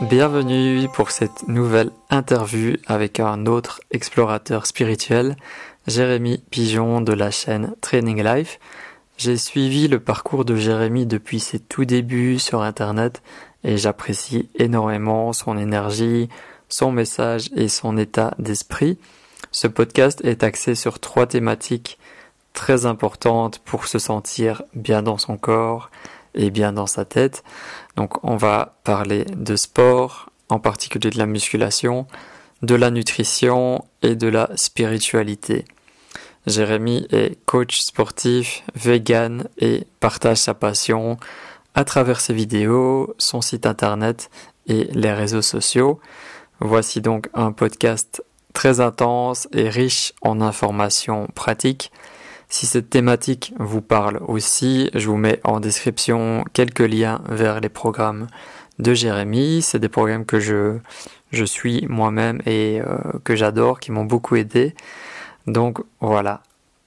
Bienvenue pour cette nouvelle interview avec un autre explorateur spirituel, Jérémy Pigeon de la chaîne Training Life. J'ai suivi le parcours de Jérémy depuis ses tout débuts sur Internet et j'apprécie énormément son énergie, son message et son état d'esprit. Ce podcast est axé sur trois thématiques très importantes pour se sentir bien dans son corps et bien dans sa tête. Donc on va parler de sport, en particulier de la musculation, de la nutrition et de la spiritualité. Jérémy est coach sportif, vegan et partage sa passion à travers ses vidéos, son site internet et les réseaux sociaux. Voici donc un podcast très intense et riche en informations pratiques. Si cette thématique vous parle aussi, je vous mets en description quelques liens vers les programmes de Jérémy. C'est des programmes que je, je suis moi-même et euh, que j'adore, qui m'ont beaucoup aidé. Donc voilà,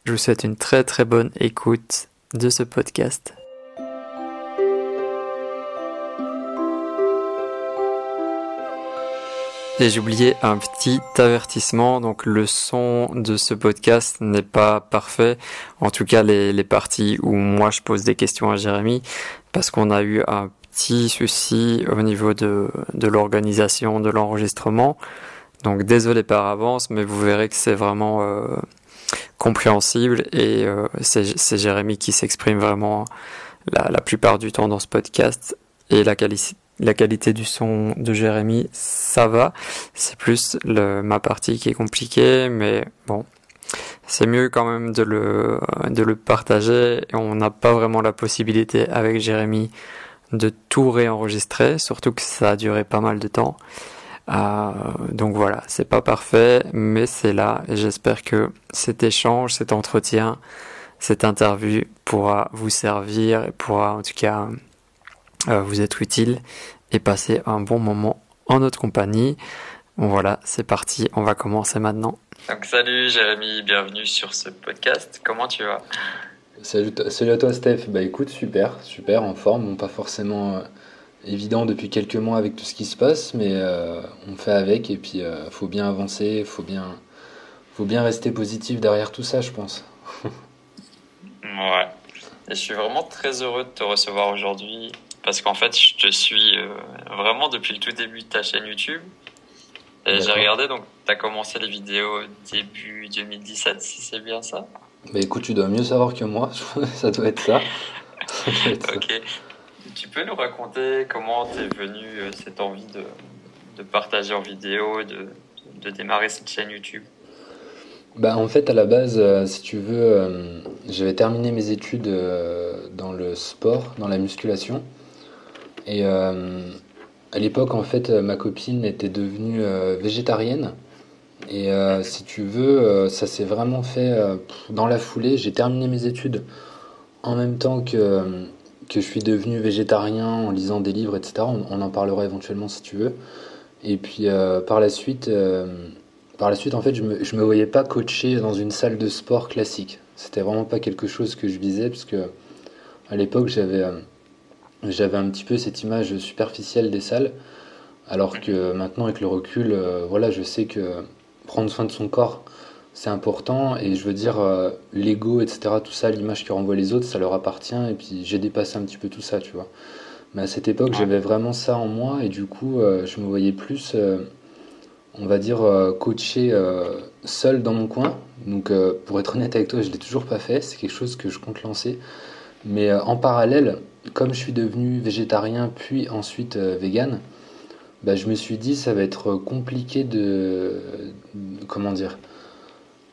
je vous souhaite une très très bonne écoute de ce podcast. Et j'ai oublié un petit avertissement, donc le son de ce podcast n'est pas parfait, en tout cas les, parties où moi je pose des questions à Jérémy, parce qu'on a eu un petit souci au niveau de, l'organisation de l'enregistrement. Donc désolé par avance, mais vous verrez que c'est vraiment euh, compréhensible et euh, c'est Jérémy qui s'exprime vraiment la plupart du temps dans ce podcast et la qualité la qualité du son de Jérémy, ça va. C'est plus ma partie qui est compliquée, mais bon, c'est mieux quand même de le, partager. On n'a pas vraiment la possibilité avec Jérémy de tout réenregistrer, surtout que ça a duré pas mal de temps. Euh, donc voilà, c'est pas parfait, mais c'est là et j'espère que cet échange, cet entretien, cette interview pourra vous servir et pourra en tout cas vous être utile et passer un bon moment en notre compagnie. voilà, c'est parti, on va commencer maintenant. Donc salut Jérémy, bienvenue sur ce podcast. Comment tu vas? Salut, salut à toi Steph. Bah écoute, super, super, en forme. pas forcément euh, évident depuis quelques mois avec tout ce qui se passe, mais euh, on fait avec et puis euh, faut bien avancer, faut bien, faut bien rester positif derrière tout ça, je pense. ouais. Et je suis vraiment très heureux de te recevoir aujourd'hui parce qu'en fait, je te suis euh, vraiment depuis le tout début de ta chaîne YouTube. Et j'ai regardé, donc tu as commencé les vidéos début 2017, si c'est bien ça? Bah écoute, tu dois mieux savoir que moi, ça doit être ça. ok. Tu peux nous raconter comment t'es venu euh, cette envie de, de, partager en vidéo, de, de démarrer cette chaîne YouTube? Bah, en fait, à la base, euh, si tu veux, j'avais terminé mes études dans le sport, dans la musculation. Et euh, à l'époque, en fait, ma copine était devenue euh, végétarienne. Et euh, si tu veux, ça s'est vraiment fait dans la foulée. J'ai terminé mes études en même temps que, je suis devenu végétarien en lisant des livres, etc. On, en parlera éventuellement si tu veux. Et puis par la suite, par la suite, en fait, je me, me voyais pas coacher dans une salle de sport classique. C'était vraiment pas quelque chose que je visais, parce que à l'époque, j'avais j'avais un petit peu cette image superficielle des salles, alors que maintenant avec le recul, euh, voilà, je sais que prendre soin de son corps, c'est important, et je veux dire, euh, l'ego, etc., tout ça, l'image que renvoient les autres, ça leur appartient, et puis j'ai dépassé un petit peu tout ça, tu vois. Mais à cette époque, j'avais vraiment ça en moi, et du coup, euh, je me voyais plus, on va dire, coaché seul dans mon coin. Donc, pour être honnête avec toi, je l'ai toujours pas fait, c'est quelque chose que je compte lancer. Mais en parallèle, comme je suis devenu végétarien puis ensuite euh, vegan, bah, je me suis dit ça va être compliqué de comment dire.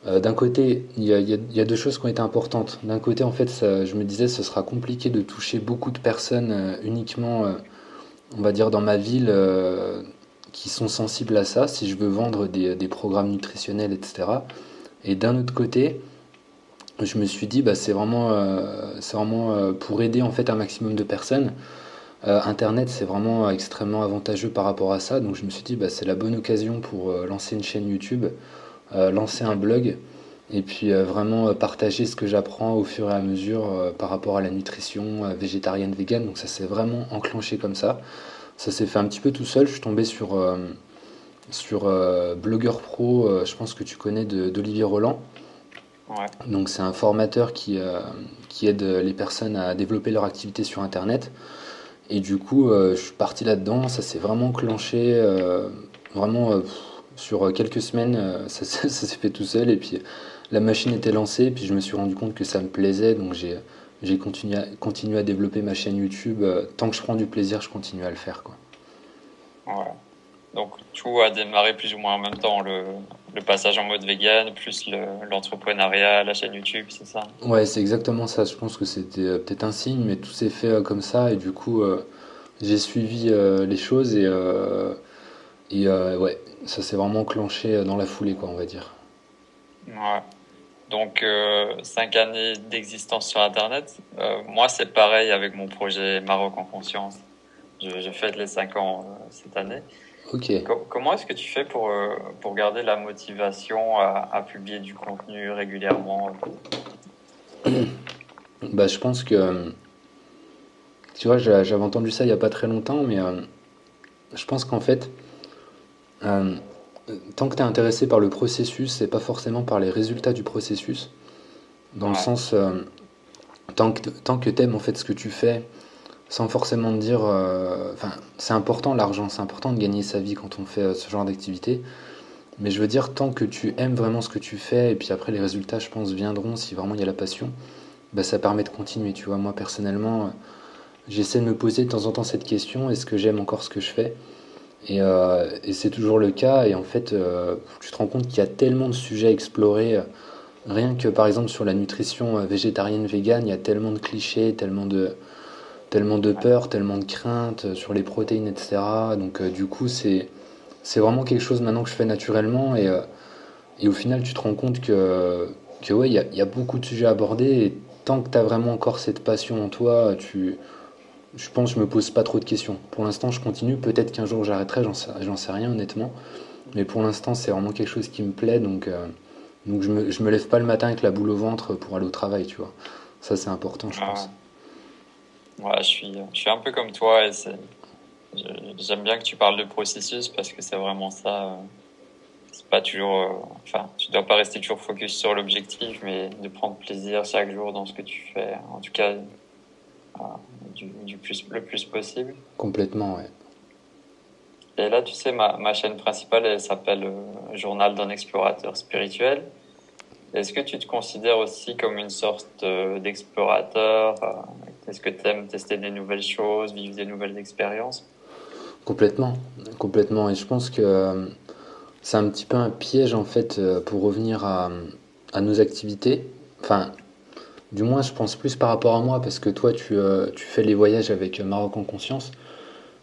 Euh, d'un côté, il y, a, deux choses qui ont été importantes. D'un côté, en fait, je me disais ce sera compliqué de toucher beaucoup de personnes euh, uniquement, on va dire, dans ma ville qui sont sensibles à ça, si je veux vendre des programmes nutritionnels, etc. Et d'un autre côté, je me suis dit bah c'est vraiment euh, euh, pour aider en fait un maximum de personnes euh, internet c'est vraiment extrêmement avantageux par rapport à ça donc je me suis dit bah c'est la bonne occasion pour lancer une chaîne YouTube lancer un blog et puis vraiment partager ce que j'apprends au fur et à mesure par rapport à la nutrition végétarienne vegan donc ça s'est vraiment enclenché comme ça ça s'est fait un petit peu tout seul. Je suis tombé sur, sur Blogueur Pro, je pense que tu connais, d'Olivier Roland. Donc c'est un formateur qui, qui aide les personnes à développer leur activité sur Internet. Et du coup, je suis parti là-dedans, ça s'est vraiment clenché, vraiment sur quelques semaines, ça, ça s'est fait tout seul. Et puis la machine était lancée, puis je me suis rendu compte que ça me plaisait, donc j'ai j'ai continué à, continué à développer ma chaîne YouTube. Euh, tant que je prends du plaisir, je continue à le faire. Quoi. Ouais. Donc tout a démarré plus ou moins en même temps, le, le passage en mode vegan, plus l'entrepreneuriat, la chaîne YouTube, c'est ça? Ouais, c'est exactement ça. Je pense que c'était euh, peut-être un signe, mais tout s'est fait euh, comme ça, et du coup, j'ai suivi les choses, et, et ouais, ça s'est vraiment clenché dans la foulée, quoi, on va dire. Ouais. Donc, euh, cinq années d'existence sur Internet. Euh, moi, c'est pareil avec mon projet Maroc en conscience. Je, je fête les cinq ans euh, cette année. Comment est-ce que tu fais pour, pour garder la motivation à, à publier du contenu régulièrement? Bah, Je pense que. Tu vois, j'avais entendu ça il n'y a pas très longtemps, mais je pense qu'en fait tant que tu es intéressé par le processus et pas forcément par les résultats du processus, dans le sens, euh, tant que, tant que tu aimes en fait ce que tu fais, sans forcément dire, euh, enfin, c'est important l'argent, c'est important de gagner sa vie quand on fait euh, ce genre d'activité, mais je veux dire, tant que tu aimes vraiment ce que tu fais, et puis après les résultats, je pense, viendront si vraiment il y a la passion, bah, ça permet de continuer, tu vois. Moi, personnellement, j'essaie de me poser de temps en temps cette question, est-ce que j'aime encore ce que je fais? Euh, et, c'est toujours le cas. Et en fait, euh, tu te rends compte qu'il y a tellement de sujets à explorer. Rien que par exemple sur la nutrition euh, végétarienne, végane, il y a tellement de clichés, tellement de, tellement de peur, tellement de craintes sur les protéines, etc. Donc du coup, c'est, c'est vraiment quelque chose maintenant que je fais naturellement. Et, et au final, tu te rends compte que, que ouais, il y a, y a, beaucoup de sujets à aborder. Et tant que tu as vraiment encore cette passion en toi, tu je pense que je me pose pas trop de questions. Pour l'instant, je continue. Peut-être qu'un jour j'arrêterai, j'en sais, sais, rien honnêtement. Mais pour l'instant, c'est vraiment quelque chose qui me plaît. Donc, euh, donc je, me, je me lève pas le matin avec la boule au ventre pour aller au travail, tu vois. Ça, c'est important, je pense. Je suis, je suis un peu comme toi. Et j'aime bien que tu parles de processus parce que c'est vraiment ça. Euh, c'est pas toujours. Euh, enfin, tu dois pas rester toujours focus sur l'objectif, mais de prendre plaisir chaque jour dans ce que tu fais. En tout cas, du, plus, le plus possible. Complètement, ouais. Et là, tu sais, ma, ma chaîne principale, elle s'appelle euh, Journal d'un explorateur spirituel. Est-ce que tu te considères aussi comme une sorte euh, d'explorateur euh, Est-ce que tu aimes tester des nouvelles choses, vivre des nouvelles expériences? Complètement, complètement. Et je pense que c'est un petit peu un piège, en fait, pour revenir à, nos activités. Enfin, du moins, je pense plus par rapport à moi, parce que toi, tu, euh, fais les voyages avec Maroc en conscience.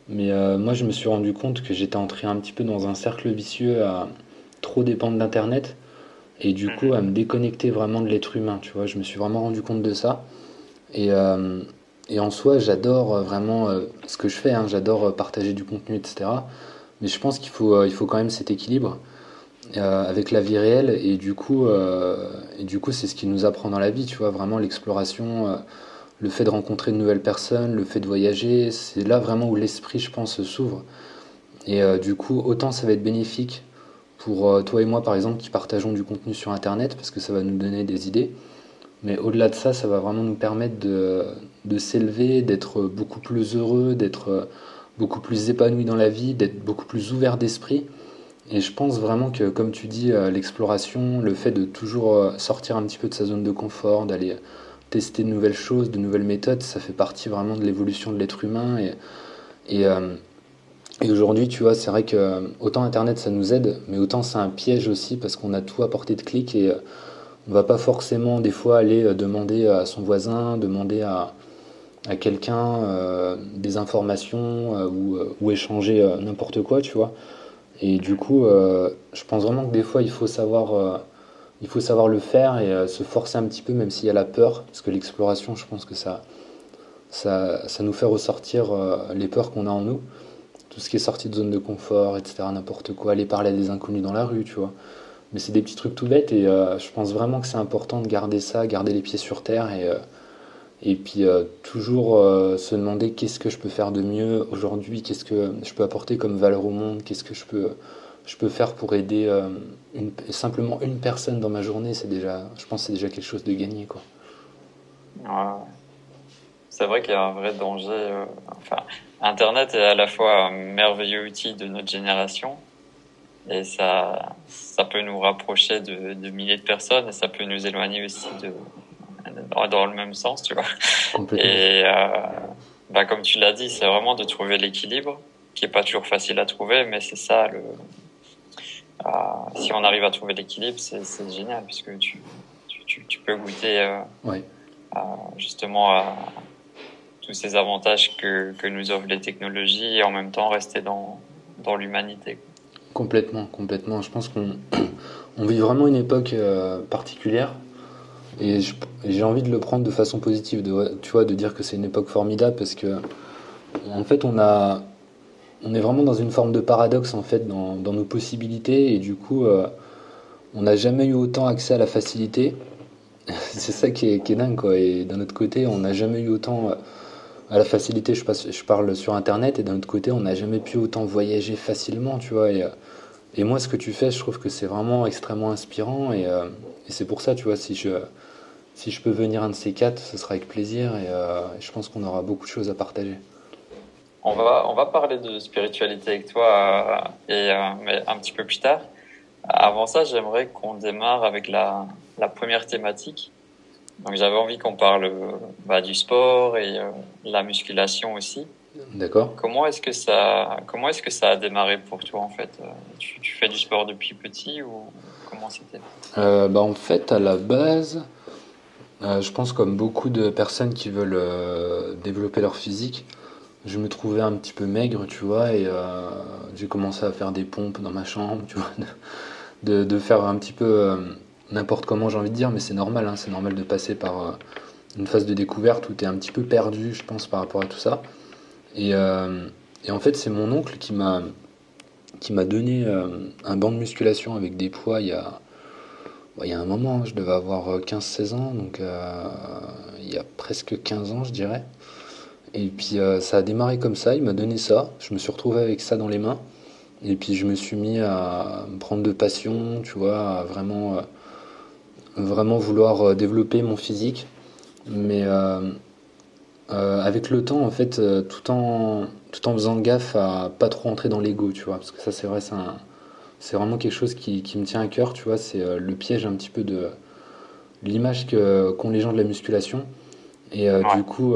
Mais euh, moi, je me suis rendu compte que j'étais entré un petit peu dans un cercle vicieux à trop dépendre d'Internet. Et du coup, à me déconnecter vraiment de l'être humain, tu vois. Je me suis vraiment rendu compte de ça. Et, euh, en soi, j'adore vraiment ce que je fais. Hein. J'adore partager du contenu, etc. Mais je pense qu'il faut, faut quand même cet équilibre. Euh, avec la vie réelle et du coup euh, et c'est ce qui nous apprend dans la vie tu vois vraiment l'exploration euh, le fait de rencontrer de nouvelles personnes le fait de voyager c'est là vraiment où l'esprit je pense s'ouvre et du coup autant ça va être bénéfique pour toi et moi par exemple qui partageons du contenu sur internet parce que ça va nous donner des idées mais au-delà de ça ça va vraiment nous permettre de, s'élever d'être beaucoup plus heureux d'être beaucoup plus épanoui dans la vie d'être beaucoup plus ouvert d'esprit et je pense vraiment que, comme tu dis, euh, l'exploration, le fait de toujours euh, sortir un petit peu de sa zone de confort, d'aller tester de nouvelles choses, de nouvelles méthodes, ça fait partie vraiment de l'évolution de l'être humain. Et, euh, et aujourd'hui, tu vois, c'est vrai que autant Internet, ça nous aide, mais autant c'est un piège aussi parce qu'on a tout à portée de clic et on va pas forcément des fois aller demander à son voisin, demander à, à quelqu'un des informations ou, échanger n'importe quoi, tu vois. Et du coup, euh, je pense vraiment que des fois, il faut savoir, euh, il faut savoir le faire et euh, se forcer un petit peu, même s'il y a la peur, parce que l'exploration, je pense que ça, ça, ça nous fait ressortir les peurs qu'on a en nous. Tout ce qui est sorti de zone de confort, etc., n'importe quoi, aller parler à des inconnus dans la rue, tu vois. Mais c'est des petits trucs tout bêtes et je pense vraiment que c'est important de garder ça, garder les pieds sur terre et, Et puis toujours se demander qu'est-ce que je peux faire de mieux aujourd'hui, qu'est-ce que je peux apporter comme valeur au monde, qu'est-ce que je peux, je peux faire pour aider simplement une personne dans ma journée, c'est déjà, je pense que c'est déjà quelque chose de gagné. Quoi. C'est vrai qu'il y a un vrai danger. enfin, Internet est à la fois un merveilleux outil de notre génération et ça, ça peut nous rapprocher de, de milliers de personnes et ça peut nous éloigner aussi de, dans, le même sens, tu vois. Et euh, bah, comme tu l'as dit, c'est vraiment de trouver l'équilibre, qui est pas toujours facile à trouver, mais c'est ça le. Euh, si on arrive à trouver l'équilibre, c'est génial puisque tu, tu, tu peux goûter euh, ouais. justement à tous ces avantages que, que nous offrent les technologies et en même temps rester dans, dans l'humanité. Complètement, complètement. Je pense qu'on on vit vraiment une époque euh, particulière et j'ai envie de le prendre de façon positive, de, tu vois, de dire que c'est une époque formidable parce que en fait on a on est vraiment dans une forme de paradoxe en fait dans, dans nos possibilités et du coup euh, on n'a jamais eu autant accès à la facilité. c'est ça qui est, dingue quoi. Et d'un autre côté on n'a jamais eu autant à la facilité, je, parle sur Internet, et d'un autre côté, on n'a jamais pu autant voyager facilement, tu vois. Et, euh, moi, ce que tu fais, je trouve que c'est vraiment extrêmement inspirant, et, euh, et c'est pour ça, tu vois, si je, si je peux venir un de ces quatre, ce sera avec plaisir, et, euh, je pense qu'on aura beaucoup de choses à partager. On va, on va parler de spiritualité avec toi, et, mais un petit peu plus tard. Avant ça, j'aimerais qu'on démarre avec la première thématique donc j'avais envie qu'on parle bah, du sport et euh, la musculation aussi. D'accord. Comment est-ce que ça comment est-ce que ça a démarré pour toi en fait euh, tu, tu, fais du sport depuis petit ou comment c'était? Euh, bah, en fait à la base euh, je pense comme beaucoup de personnes qui veulent euh, développer leur physique je me trouvais un petit peu maigre tu vois et j'ai commencé à faire des pompes dans ma chambre tu vois de, de faire un petit peu n'importe comment, j'ai envie de dire, mais c'est normal, hein, c'est normal de passer par euh, une phase de découverte où tu es un petit peu perdu, je pense, par rapport à tout ça. Et, euh, en fait, c'est mon oncle qui m'a qui m'a donné euh, un banc de musculation avec des poids il y a, il y a un moment, hein, je devais avoir 15-16 ans, donc il y a presque 15 ans, je dirais. Et puis ça a démarré comme ça, il m'a donné ça, je me suis retrouvé avec ça dans les mains. Et puis je me suis mis à me prendre de passion, tu vois, vraiment vraiment vouloir euh, développer mon physique. Mais euh, euh, avec le temps, en fait, tout, en, tout en faisant gaffe à pas trop entrer dans l'ego, tu vois. Parce que ça, c'est vrai, c'est vraiment quelque chose qui, qui, me tient à cœur, tu vois. C'est le piège un petit peu de l'image qu'ont les gens de la musculation. Et du coup,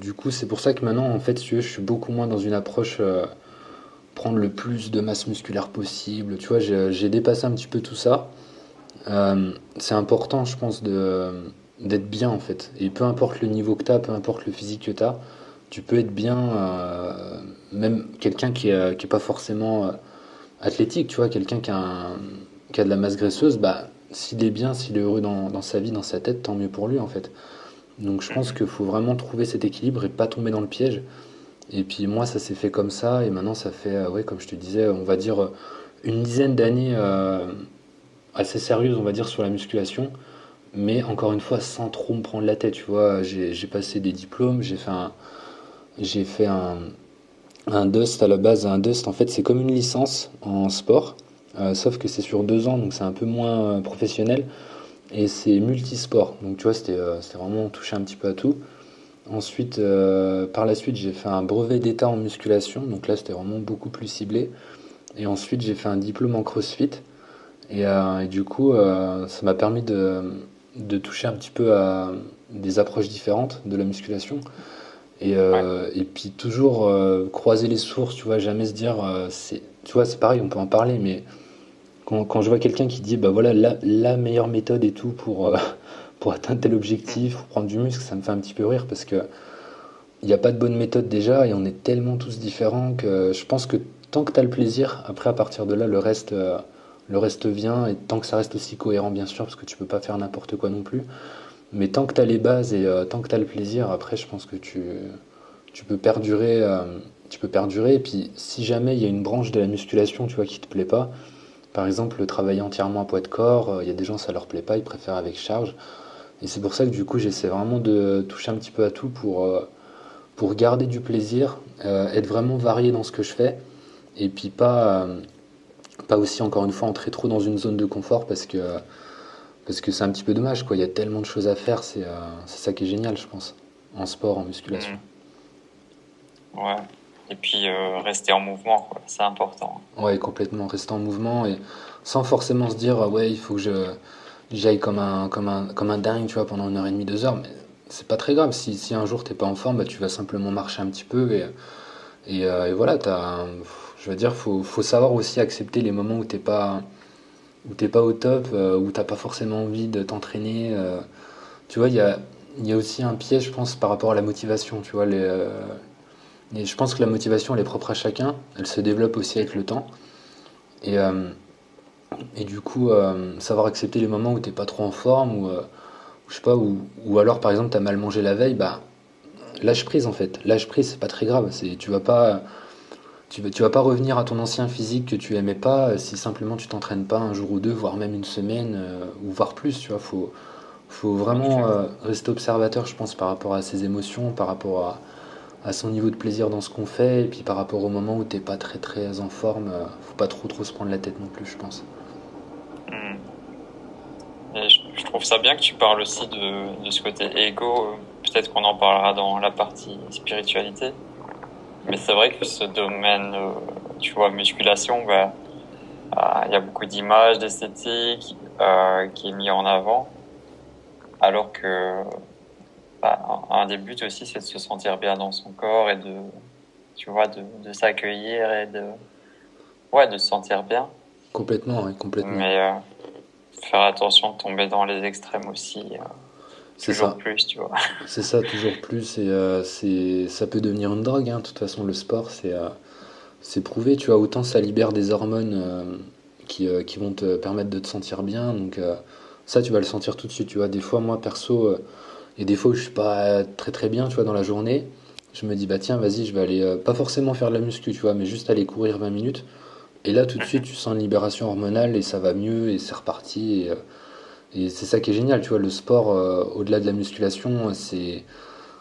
du coup, c'est pour ça que maintenant, en fait, veux, je suis beaucoup moins dans une approche prendre le plus de masse musculaire possible. Tu vois, j'ai dépassé un petit peu tout ça. Euh, c'est important, je pense, d'être bien en fait. Et peu importe le niveau que tu as, peu importe le physique que tu as, tu peux être bien, euh, même quelqu'un qui n'est qui est pas forcément euh, athlétique, tu vois, quelqu'un qui, qui, a de la masse graisseuse, bah, s'il est bien, s'il est heureux dans, dans, sa vie, dans sa tête, tant mieux pour lui en fait. Donc je pense qu'il faut vraiment trouver cet équilibre et pas tomber dans le piège. Et puis moi, ça s'est fait comme ça, et maintenant ça fait, ouais, comme je te disais, on va dire une dizaine d'années assez sérieuse, on va dire, sur la musculation, mais encore une fois, sans trop me prendre la tête. Tu vois, j'ai passé des diplômes, j'ai fait un, j'ai fait un, Dust à la base. Un Dust, en fait, c'est comme une licence en sport, euh, sauf que c'est sur deux ans, donc c'est un peu moins euh, professionnel. Et c'est multisport, donc tu vois, c'était euh, vraiment touché un petit peu à tout. Ensuite, par la suite, j'ai fait un brevet d'état en musculation, donc là, c'était vraiment beaucoup plus ciblé. Et ensuite, j'ai fait un diplôme en CrossFit. Euh, et, du coup, euh, ça m'a permis de, de, toucher un petit peu à des approches différentes de la musculation. Et, euh, et puis toujours croiser les sources, tu vois, jamais se dire, c'est, tu vois, c'est pareil, on peut en parler, mais quand, quand je vois quelqu'un qui dit, bah voilà, la, la, meilleure méthode et tout pour, pour atteindre tel objectif, pour prendre du muscle, ça me fait un petit peu rire parce que il n'y a pas de bonne méthode déjà et on est tellement tous différents que je pense que tant que tu as le plaisir, après à partir de là, le reste, le reste vient, et tant que ça reste aussi cohérent, bien sûr, parce que tu peux pas faire n'importe quoi non plus. Mais tant que tu as les bases et euh, tant que tu as le plaisir, après, je pense que tu, tu peux perdurer. Euh, tu peux perdurer. Et puis, si jamais il y a une branche de la musculation, tu vois, qui te plaît pas, par exemple, travailler entièrement à poids de corps, euh, il y a des gens, ça leur plaît pas, ils préfèrent avec charge. Et c'est pour ça que du coup, j'essaie vraiment de toucher un petit peu à tout pour, pour garder du plaisir, être vraiment varié dans ce que je fais, et puis pas, pas aussi, encore une fois, entrer trop dans une zone de confort parce que parce que c'est un petit peu dommage. Quoi. Il y a tellement de choses à faire, c'est ça qui est génial, je pense, en sport, en musculation. Mmh. Ouais. Et puis rester en mouvement, c'est important. Ouais, complètement, rester en mouvement et sans forcément se dire, ouais, il faut que je j'aille comme un, comme, un, comme un dingue, tu vois, pendant une heure et demie, deux heures. Mais c'est pas très grave. Si, si un jour t'es pas en forme, bah, tu vas simplement marcher un petit peu. Et, et, euh, voilà, as, je veux dire, faut, faut savoir aussi accepter les moments où t'es pas, pas au top, euh, où t'as pas forcément envie de t'entraîner. Euh. tu vois, il y a, y a aussi un piège, je pense, par rapport à la motivation. Tu vois, les, et je pense que la motivation, elle est propre à chacun. Elle se développe aussi avec le temps. Et et du coup, savoir accepter les moments où t'es pas trop en forme, ou alors par exemple t'as mal mangé la veille, bah lâche prise en fait. Lâche prise, c'est pas très grave. C'est, tu vas pas, tu, tu vas pas revenir à ton ancien physique que tu aimais pas euh, si simplement tu t'entraînes pas un jour ou deux, voire même une semaine, ou voire plus. Tu vois, faut, faut vraiment rester observateur, je pense, par rapport à ses émotions, par rapport à, à son niveau de plaisir dans ce qu'on fait, et puis par rapport au moment où t'es pas très très en forme, faut pas trop trop se prendre la tête non plus, je pense. Et je, trouve ça bien que tu parles aussi de, de ce côté égo. Peut-être qu'on en parlera dans la partie spiritualité. Mais c'est vrai que ce domaine, euh, tu vois, musculation, bah, euh, il y a beaucoup d'images, d'esthétique euh, qui est mis en avant. Alors que bah, un des buts aussi, c'est de se sentir bien dans son corps et de, tu vois, de, de s'accueillir et de, ouais, de se sentir bien. Complètement, oui, complètement. Mais euh, faire attention de tomber dans les extrêmes aussi. Euh, c'est toujours ça. plus, tu vois. C'est ça, toujours plus. Et euh, c'est, ça peut devenir une drogue. Hein. De toute façon, le sport, c'est, c'est prouvé. Tu vois, autant ça libère des hormones qui, qui, vont te permettre de te sentir bien. Donc, ça, tu vas le sentir tout de suite. Tu vois, des fois, moi, perso, et des fois où je suis pas très très bien, tu vois, dans la journée, je me dis, bah tiens, vas-y, je vais aller, pas forcément faire de la muscu, tu vois, mais juste aller courir 20 minutes. Et là, tout de suite, tu sens une libération hormonale et ça va mieux et c'est reparti. Et, euh, c'est ça qui est génial, tu vois. Le sport, euh, au-delà de la musculation, c'est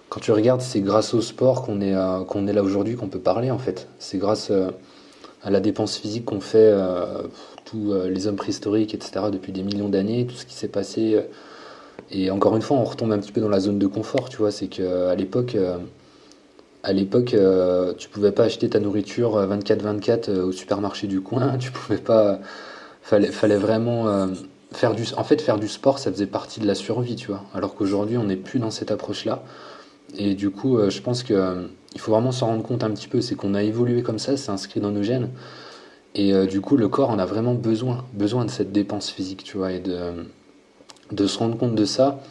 quand tu regardes, c'est grâce au sport qu'on est, euh, est là aujourd'hui, qu'on peut parler en fait. C'est grâce à la dépense physique qu'on fait, tous les hommes préhistoriques, etc., depuis des millions d'années, tout ce qui s'est passé. et encore une fois, on retombe un petit peu dans la zone de confort, tu vois. C'est qu'à l'époque à l'époque, euh, tu pouvais pas acheter ta nourriture 24-24 euh, au supermarché du coin. Tu pouvais pas. Fallait, fallait vraiment euh, faire du. En fait, faire du sport, ça faisait partie de la survie, tu vois. Alors qu'aujourd'hui, on n'est plus dans cette approche-là. Et du coup, je pense que il faut vraiment s'en rendre compte un petit peu. C'est qu'on a évolué comme ça, c'est inscrit dans nos gènes. Et du coup, le corps en a vraiment besoin, besoin de cette dépense physique, tu vois, et de, de se rendre compte de ça.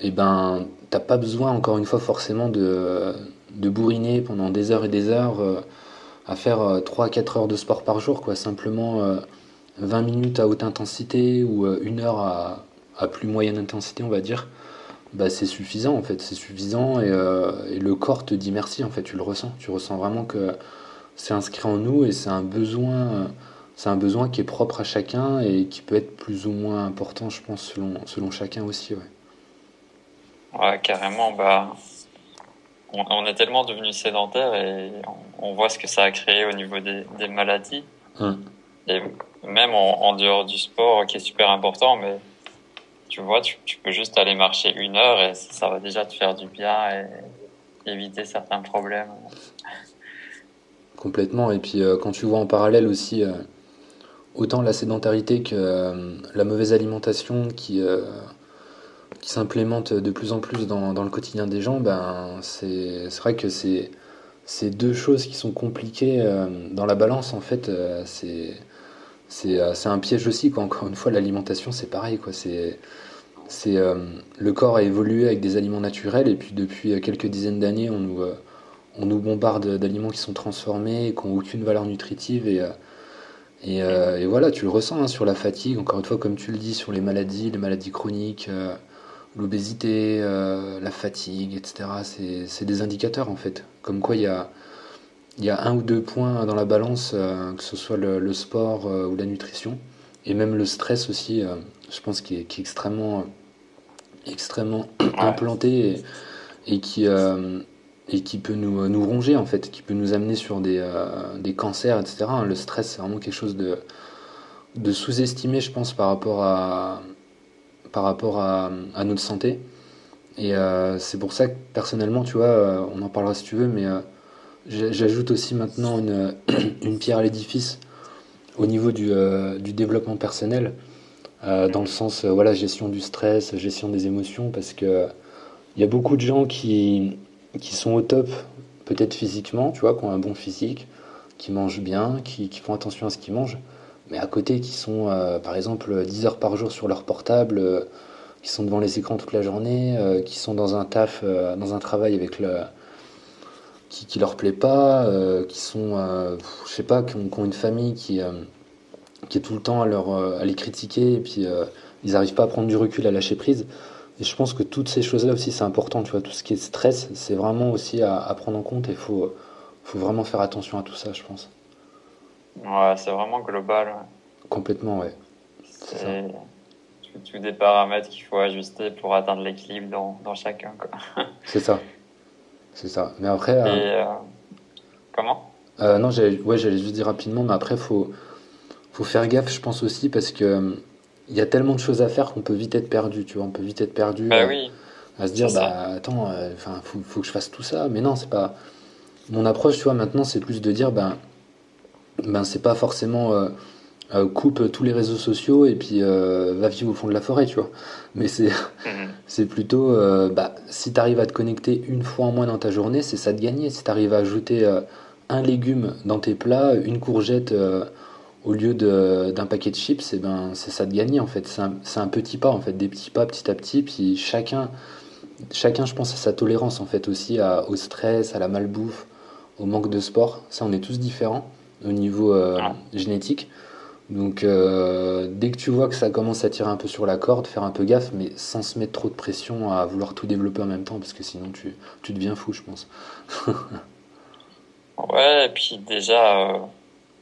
Et ben, t'as pas besoin, encore une fois, forcément de de bourriner pendant des heures et des heures euh, à faire 3-4 euh, heures de sport par jour, quoi. Simplement 20 euh, minutes à haute intensité ou une heure à, plus moyenne intensité, on va dire. Bah, c'est suffisant en fait, c'est suffisant et, le corps te dit merci en fait, tu le ressens, tu ressens vraiment que c'est inscrit en nous et c'est un besoin, c'est un besoin qui est propre à chacun et qui peut être plus ou moins important, je pense, selon, selon chacun aussi. Ouais, ouais carrément, bah on, est tellement devenu sédentaire et on, voit ce que ça a créé au niveau des, maladies. Hum. Et même en, dehors du sport, qui est super important, mais tu vois, tu, peux juste aller marcher une heure et ça va déjà te faire du bien et éviter certains problèmes. Complètement. Et puis euh, quand tu vois en parallèle aussi euh, autant la sédentarité que euh, la mauvaise alimentation qui qui s'implémente de plus en plus dans, dans, le quotidien des gens, ben, c'est vrai que c'est ces deux choses qui sont compliquées dans la balance, en fait, c'est c'est un piège aussi. Quoi. Encore une fois, l'alimentation, c'est pareil. Quoi. C'est c'est le corps a évolué avec des aliments naturels et puis depuis quelques dizaines d'années, on nous, on nous bombarde d'aliments qui sont transformés, et qui n'ont aucune valeur nutritive et et, voilà, tu le ressens hein, sur la fatigue, encore une fois, comme tu le dis, sur les maladies, les maladies chroniques, l'obésité, euh, la fatigue, etc. C'est des indicateurs en fait. Comme quoi il y a, y a un ou deux points dans la balance, euh, que ce soit le, sport euh, ou la nutrition, et même le stress aussi, je pense qui est, extrêmement, extrêmement implanté et, qui, et qui peut nous, nous ronger en fait, qui peut nous amener sur des, des cancers, etc. Le stress, c'est vraiment quelque chose de, de sous-estimé, je pense, par rapport à, par rapport à, à notre santé. Et c'est pour ça que personnellement, tu vois, on en parlera si tu veux, mais j'ajoute aussi maintenant une, une pierre à l'édifice au niveau du, du développement personnel. Euh, dans le sens euh, voilà gestion du stress, gestion des émotions, parce que il y a beaucoup de gens qui, qui sont au top, peut-être physiquement, tu vois, qui ont un bon physique, qui mangent bien, qui, font attention à ce qu'ils mangent, mais à côté qui sont euh, par exemple 10 heures par jour sur leur portable, qui sont devant les écrans toute la journée, qui sont dans un taf, dans un travail avec le qui, qui leur plaît pas, qui sont, je sais pas, qui ont, qui ont, une famille qui qui est tout le temps à, leur, euh, à les critiquer et puis euh, ils n'arrivent pas à prendre du recul, à lâcher prise. Et je pense que toutes ces choses-là aussi, c'est important. Tu vois, tout ce qui est stress, c'est vraiment aussi à, prendre en compte et il faut, faut vraiment faire attention à tout ça, je pense. Ouais, c'est vraiment global. Complètement, ouais. C'est tous des paramètres qu'il faut ajuster pour atteindre l'équilibre dans, dans, chacun. c'est ça. C'est ça. Mais après. Euh, comment? Non, j'allais ouais, juste dire rapidement, mais après, il faut faut faire gaffe, je pense aussi, parce que il y a tellement de choses à faire qu'on peut vite être perdu, tu vois. On peut vite être perdu bah oui. à se dire, bah attends, euh, enfin, faut, faut, que je fasse tout ça. Mais non, c'est pas. Mon approche, tu vois, maintenant, c'est plus de dire, ben, ben c'est pas forcément euh, euh, coupe tous les réseaux sociaux et puis va vivre au fond de la forêt, tu vois. Mais c'est mhm. plutôt, bah, si tu arrives à te connecter une fois en moins dans ta journée, c'est ça de gagner. Si tu arrives à ajouter un légume dans tes plats, une courgette au lieu d'un paquet de chips, et eh ben, c'est ça de gagner en fait. C'est un, petit pas en fait, des petits pas petit à petit. Puis chacun, chacun je pense, a sa tolérance en fait aussi à, au stress, à la malbouffe, au manque de sport. Ça, on est tous différents au niveau euh, génétique. Donc euh, dès que tu vois que ça commence à tirer un peu sur la corde, faire un peu gaffe, mais sans se mettre trop de pression à vouloir tout développer en même temps, parce que sinon tu, tu deviens fou, je pense. ouais, et puis déjà, euh,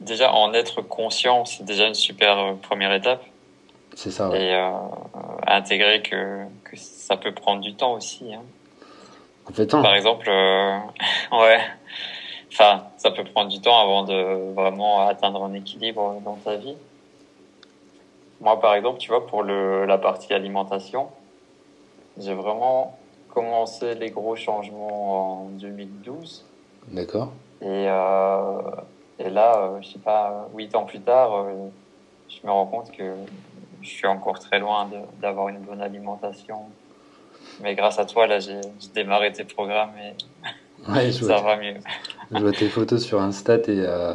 déjà en être conscient, c'est déjà une super euh, première étape. C'est ça. Et euh, intégrer que, que, ça peut prendre du temps aussi. Hein. Complètement. Par exemple, ouais. Enfin, ça peut prendre du temps avant de vraiment atteindre un équilibre dans ta vie. Moi, par exemple, tu vois, pour le, la partie alimentation, j'ai vraiment commencé les gros changements en 2012. D'accord. Et euh, et là, euh, je sais pas, huit ans plus tard, euh, je me rends compte que je suis encore très loin d'avoir une bonne alimentation. Mais grâce à toi, là, j'ai démarré tes programmes et ça va mieux. Je vois tes photos sur Insta, et euh,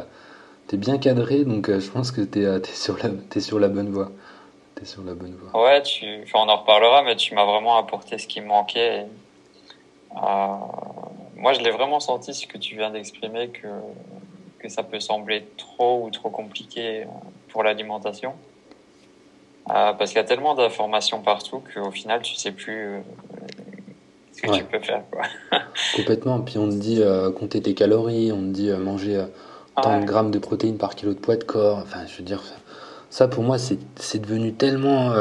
es bien cadré, donc je pense que tu es, sur la, es sur la bonne voie. Sur la bonne voie. Ouais, tu, on en reparlera, mais tu m'as vraiment apporté ce qui me manquait. moi, je l'ai vraiment senti, ce que tu viens d'exprimer, que ça peut sembler trop ou trop compliqué euh, pour l'alimentation. Euh, parce qu'il y a tellement d'informations partout qu'au final, tu sais plus euh, ce que tu peux faire. Complètement. Puis on te dit compter tes calories, on te dit manger tant de grammes de protéines par kilo de poids de corps. Enfin, je veux dire, ça pour moi, c'est devenu tellement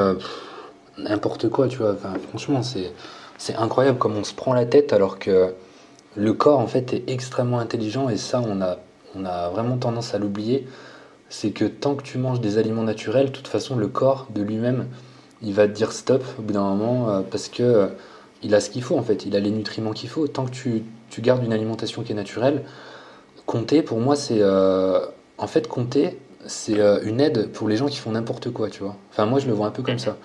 n'importe quoi, tu vois. Enfin, franchement, c'est incroyable comme on se prend la tête alors que le corps, en fait, est extrêmement intelligent et ça, on a on a vraiment tendance à l'oublier, c'est que tant que tu manges des aliments naturels, de toute façon, le corps de lui-même, il va te dire stop au bout d'un moment euh, parce que euh, il a ce qu'il faut en fait, il a les nutriments qu'il faut. Tant que tu, gardes une alimentation qui est naturelle, compter pour moi c'est euh, en fait compter c'est une aide pour les gens qui font n'importe quoi, tu vois. Enfin moi je le vois un peu comme ça,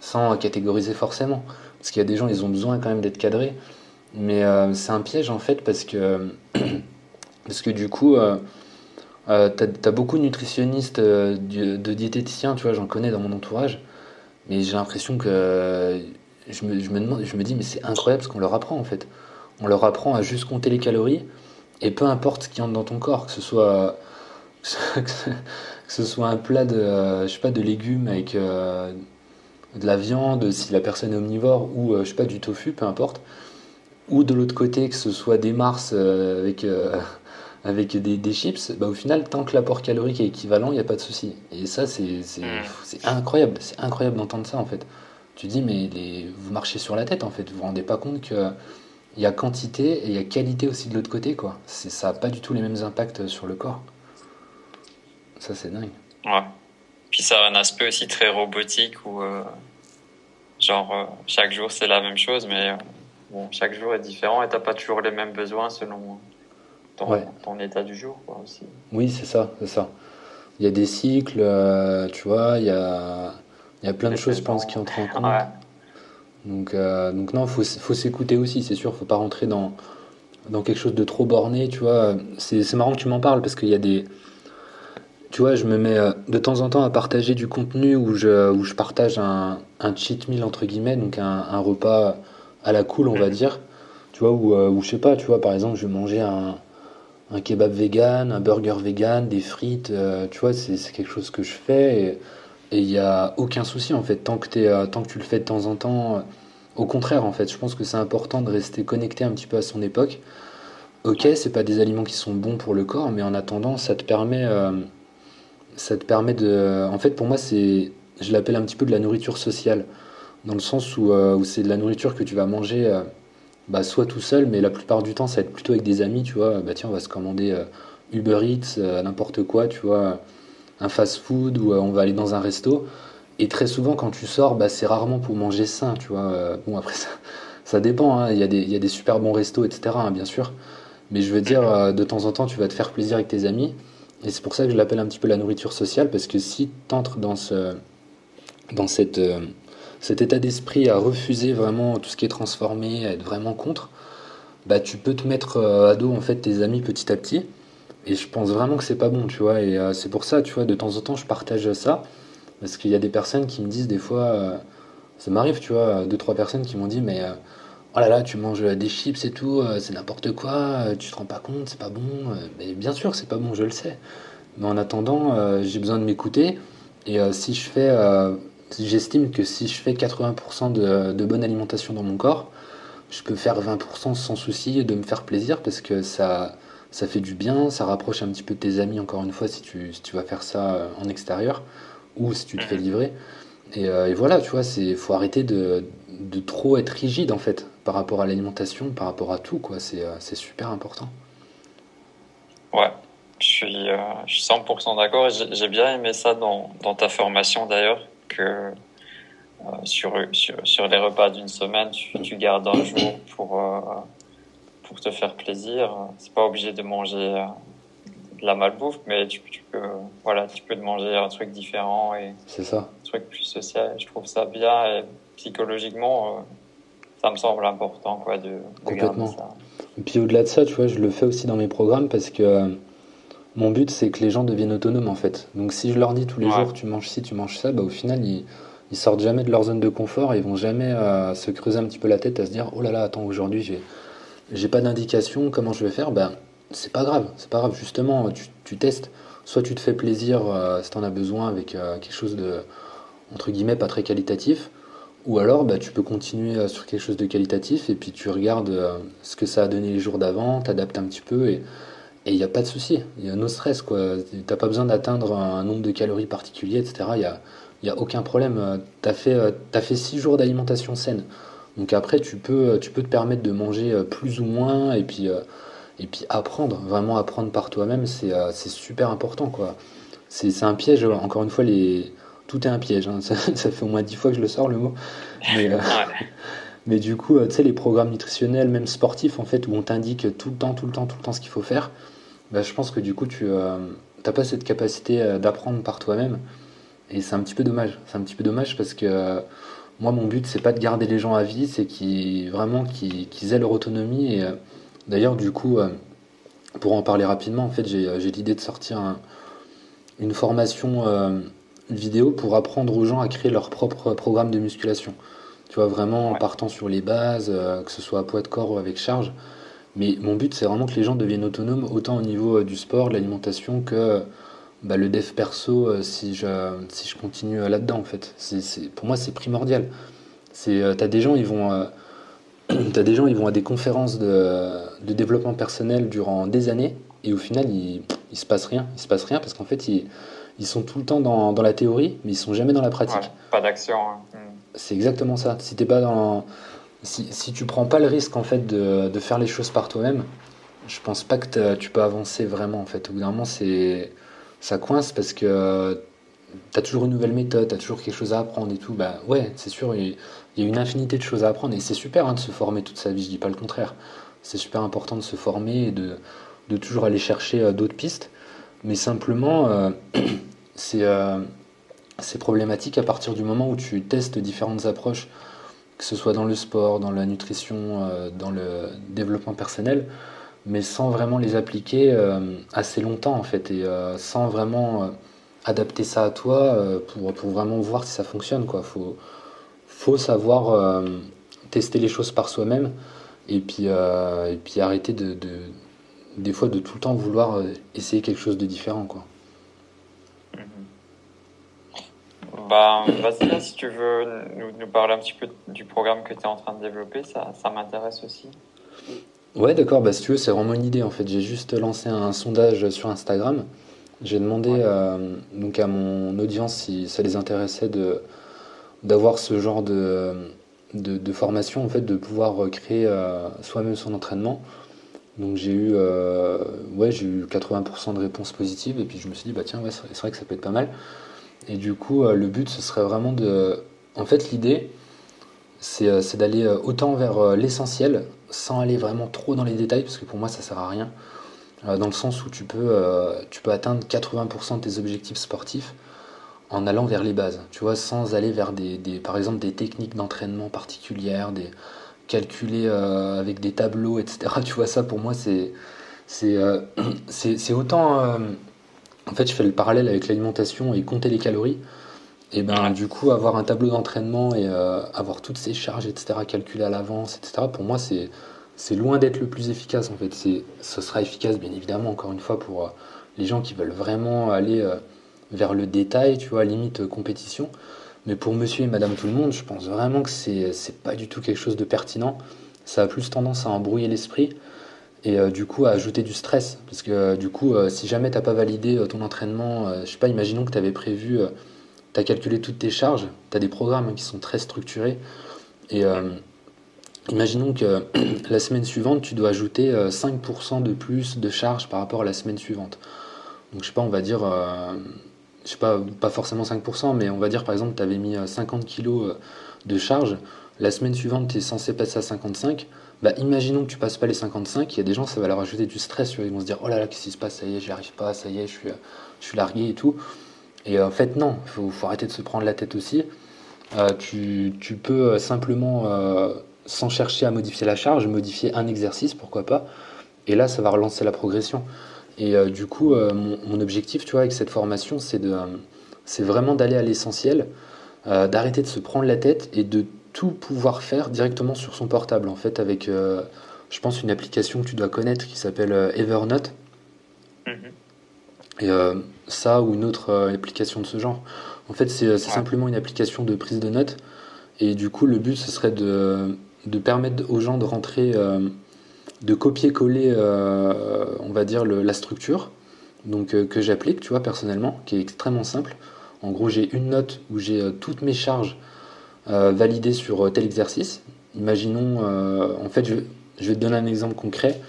sans catégoriser forcément, parce qu'il y a des gens ils ont besoin quand même d'être cadrés, mais c'est un piège en fait parce que Parce que du coup, euh, euh tu as, beaucoup de nutritionnistes, euh, de diététiciens, tu vois, j'en connais dans mon entourage, mais j'ai l'impression que je me, je me, demande, je me dis, mais c'est incroyable ce qu'on leur apprend en fait. On leur apprend à juste compter les calories, et peu importe ce qui entre dans ton corps, que ce soit, que ce soit un plat de, je sais pas, de légumes avec euh, de la viande, si la personne est omnivore, ou je sais pas, du tofu, peu importe, ou de l'autre côté, que ce soit des mars avec avec des, des chips, bah, au final, tant que l'apport calorique est équivalent, il n'y a pas de souci. Et ça, c'est mm. incroyable. C'est incroyable d'entendre ça, en fait. Tu dis, mais les, vous marchez sur la tête en fait. Vous vous rendez pas compte qu'il y a quantité et il y a qualité aussi de l'autre côté, quoi. Ça n'a pas du tout les mêmes impacts sur le corps. Ça, c'est dingue. Ouais. Puis ça a un aspect aussi très robotique où, euh, genre, euh, chaque jour c'est la même chose, mais bon, chaque jour est différent et t'as pas toujours les mêmes besoins selon ton, état du jour, quoi, aussi. Oui, c'est ça, c'est ça. Il y a des cycles, euh, tu vois, il y a, il y a plein de choses, je pense, qui entrent en compte. Donc, euh, donc non, faut, faut s'écouter aussi, c'est sûr, faut pas rentrer dans, dans quelque chose de trop borné, tu vois. C'est marrant que tu m'en parles parce qu'il y a des. Tu vois, je me mets euh, de temps en temps à partager du contenu où je, où je partage un, un cheat meal, entre guillemets, donc un, un, repas à la cool, on va dire. Tu vois, où, où je sais pas, tu vois, par exemple, je vais manger un, un kebab vegan, un burger vegan, des frites, euh, tu vois, c'est quelque chose que je fais et il n'y a aucun souci en fait, tant que, es, euh, tant que tu le fais de temps en temps. Euh, au contraire, en fait, je pense que c'est important de rester connecté un petit peu à son époque. Ok, c'est pas des aliments qui sont bons pour le corps, mais en attendant, ça te permet, ça te permet de. En fait, pour moi, c'est, je l'appelle un petit peu de la nourriture sociale, dans le sens où, c'est de la nourriture que tu vas manger bah, soit tout seul, mais la plupart du temps, ça va être plutôt avec des amis, tu vois. Bah tiens, on va se commander euh, Uber Eats, euh, n'importe quoi, tu vois, un fast-food ou euh, on va aller dans un resto. Et très souvent, quand tu sors, bah, c'est rarement pour manger sain, tu vois. bon, après, ça, ça dépend, hein. il, y a des, il y a des super bons restos, etc., hein, bien sûr. Mais je veux dire, de temps en temps, tu vas te faire plaisir avec tes amis. Et c'est pour ça que je l'appelle un petit peu la nourriture sociale, parce que si tu entres dans, ce, dans cette cet état d'esprit à refuser vraiment tout ce qui est transformé, à être vraiment contre, bah tu peux te mettre euh, à dos en fait tes amis petit à petit. Et je pense vraiment que c'est pas bon, tu vois. Et euh, c'est pour ça, tu vois, de temps en temps, je partage ça. Parce qu'il y a des personnes qui me disent des fois, euh, ça m'arrive, tu vois, deux, trois personnes qui m'ont dit, mais oh là là, tu manges des chips et tout, c'est n'importe quoi, tu te rends pas compte, c'est pas bon. mais bien sûr, c'est pas bon, je le sais. Mais en attendant, j'ai besoin de m'écouter. Et si je fais J'estime que si je fais 80% de, bonne alimentation dans mon corps, je peux faire 20% sans souci de me faire plaisir parce que ça, ça fait du bien, ça rapproche un petit peu de tes amis, encore une fois, si tu, si tu vas faire ça euh, en extérieur ou si tu te fais mhm. livrer. Et, euh, et voilà, tu vois, il faut arrêter de, de, trop être rigide en fait par rapport à l'alimentation, par rapport à tout, quoi. C'est euh, super important. Ouais, je suis, je suis 100% d'accord. J'ai bien aimé ça dans, dans ta formation d'ailleurs que euh, sur, sur, sur, les repas d'une semaine, tu, tu, gardes un jour pour, euh, pour te faire plaisir. C'est pas obligé de manger euh, de la malbouffe, mais tu, tu, peux, voilà, tu peux te manger un truc différent et ça. un truc plus social. Je trouve ça bien et psychologiquement, ça me semble important quoi, de, Complètement. ça. Et puis au-delà de ça, tu vois, je le fais aussi dans mes programmes parce que mon but, c'est que les gens deviennent autonomes en fait. Donc si je leur dis tous les jours, tu manges ci, tu manges ça, bah, au final, ils, ils sortent jamais de leur zone de confort, ils vont jamais euh, se creuser un petit peu la tête à se dire oh là là, attends, aujourd'hui, j'ai, j'ai pas d'indication, comment je vais faire Ben, c'est pas grave, c'est pas grave, justement, tu, testes. Soit tu te fais plaisir euh, si tu en as besoin avec euh, quelque chose de, entre guillemets, pas très qualitatif, ou alors bah, tu peux continuer sur quelque chose de qualitatif et puis tu regardes ce que ça a donné les jours d'avant, t'adaptes un petit peu et il n'y a pas de souci, il y a no stress, quoi. T'as pas besoin d'atteindre un nombre de calories particulier, etc. Il n'y a, y a aucun problème. Tu as fait, as fait six jours d'alimentation saine. Donc après, tu peux, tu peux te permettre de manger euh, plus ou moins et puis, euh, et puis apprendre, vraiment apprendre par toi-même, c'est euh, super important, quoi. C'est un piège, encore une fois, les... tout est un piège. Hein. Ça, fait au moins dix fois que je le sors, le mot. Mais, mais du coup, tu sais, les programmes nutritionnels, même sportifs, en fait, où on t'indique tout le temps, tout le temps, tout le temps ce qu'il faut faire, bah, je pense que du coup, tu n'as euh, pas cette capacité euh, d'apprendre par toi-même. Et c'est un petit peu dommage. C'est un petit peu dommage parce que euh, moi, mon but, c'est pas de garder les gens à vie, c'est qu'ils vraiment qu'ils aient leur autonomie. Et d'ailleurs, du coup, pour en parler rapidement, en fait, j'ai l'idée de sortir une formation vidéo pour apprendre aux gens à créer leur propre programme de musculation. Tu vois, vraiment en partant sur les bases, que ce soit à poids de corps ou avec charge. Mais mon but, c'est vraiment que les gens deviennent autonomes, autant au niveau euh, du sport, de l'alimentation, que bah, le dev perso, euh, si, je, si je continue euh, là-dedans, en fait. C'est, pour moi, c'est primordial. C'est, t'as des gens, ils vont... as des gens, ils vont à des conférences de, de, développement personnel durant des années, et au final, il, il se passe rien. Il se passe rien parce qu'en fait, ils, ils sont tout le temps dans, dans, la théorie, mais ils sont jamais dans la pratique. pas d'action. Hein. c'est exactement ça. Si t'es pas dans, si, si tu prends pas le risque en fait de, de faire les choses par toi-même, je pense pas que tu peux avancer vraiment en fait. Au bout d'un moment, c'est ça coince parce que tu as toujours une nouvelle méthode, tu as toujours quelque chose à apprendre et tout. Bah ouais, c'est sûr, il y a une infinité de choses à apprendre et c'est super hein, de se former toute sa vie, je dis pas le contraire. C'est super important de se former et de, toujours aller chercher euh, d'autres pistes. Mais simplement, euh, euh, c'est problématique à partir du moment où tu testes différentes approches, que ce soit dans le sport, dans la nutrition, dans le développement personnel mais sans vraiment les appliquer euh, assez longtemps en fait et euh, sans vraiment euh, adapter ça à toi pour, pour, vraiment voir si ça fonctionne quoi. Faut faut savoir tester les choses par soi-même et puis et puis arrêter de, de, des fois de tout le temps vouloir essayer quelque chose de différent quoi. Bah, vas-y, si tu veux nous, nous, parler un petit peu du programme que tu es en train de développer, ça, ça m'intéresse aussi. Ouais, d'accord, bah, si tu veux, c'est vraiment une idée en fait. J'ai juste lancé un sondage sur Instagram. J'ai demandé euh, donc à mon audience si ça les intéressait de d'avoir ce genre de, de, formation, en fait, de pouvoir créer euh, soi-même son entraînement. Donc j'ai eu, euh, ouais, j'ai eu 80% de réponses positives et puis je me suis dit, bah tiens, ouais, c'est vrai que ça peut être pas mal. Et du coup, le but, ce serait vraiment de... En fait, l'idée, c'est d'aller autant vers l'essentiel, sans aller vraiment trop dans les détails, parce que pour moi ça sert à rien, euh, dans le sens où tu peux, euh, tu peux atteindre 80% de tes objectifs sportifs en allant vers les bases, tu vois, sans aller vers des, par exemple des techniques d'entraînement particulières, des calculer euh, avec des tableaux, etc. Tu vois, ça pour moi c'est c'est autant en fait je fais le parallèle avec l'alimentation et compter les calories et ben du coup avoir un tableau d'entraînement et euh, avoir toutes ces charges etc calculées à l'avance etc pour moi c'est c'est loin d'être le plus efficace en fait. C'est ce sera efficace bien évidemment encore une fois pour euh, les gens qui veulent vraiment aller euh, vers le détail tu vois limite compétition. Mais pour monsieur et madame tout le monde je pense vraiment que c'est c'est pas du tout quelque chose de pertinent. Ça a plus tendance à embrouiller l'esprit et du coup à ajouter du stress. Parce que du coup si jamais t'as pas validé ton entraînement je sais pas imaginons que tu avais prévu tu as calculé toutes tes charges, tu as des programmes qui sont très structurés. Et euh, imaginons que la semaine suivante, tu dois ajouter 5% euh, de plus de charges par rapport à la semaine suivante. Donc je sais pas, on va dire, euh, je sais pas, pas forcément 5%, mais on va dire par exemple, tu avais mis 50 kg de charge, la semaine suivante, tu es censé passer à 55. Bah, imaginons que tu passes pas les 55, il y a des gens, ça va leur ajouter du stress, ils vont se dire, oh là là, qu'est-ce qui se passe, ça y est, j'y arrive pas, ça y est, je suis, je suis largué et tout. Et en fait, non, il faut, arrêter de se prendre la tête aussi. Euh, tu, tu, peux euh, simplement, euh, sans chercher à modifier la charge, modifier un exercice, pourquoi pas. Et là, ça va relancer la progression. Et du coup, mon, objectif, tu vois, avec cette formation, c'est vraiment d'aller à l'essentiel, d'arrêter de se prendre la tête et de tout pouvoir faire directement sur son portable. En fait, avec, je pense, une application que tu dois connaître qui s'appelle Evernote. Mm-hmm. Et euh, ça ou une autre euh, application de ce genre. En fait, c'est simplement une application de prise de notes. Et du coup, le but, ce serait de, de permettre aux gens de rentrer, euh, de copier-coller, on va dire, la structure donc, que j'applique, tu vois, personnellement, qui est extrêmement simple. En gros, j'ai une note où j'ai toutes mes charges validées sur tel exercice. Imaginons, en fait, je, je, vais te donner un exemple concret.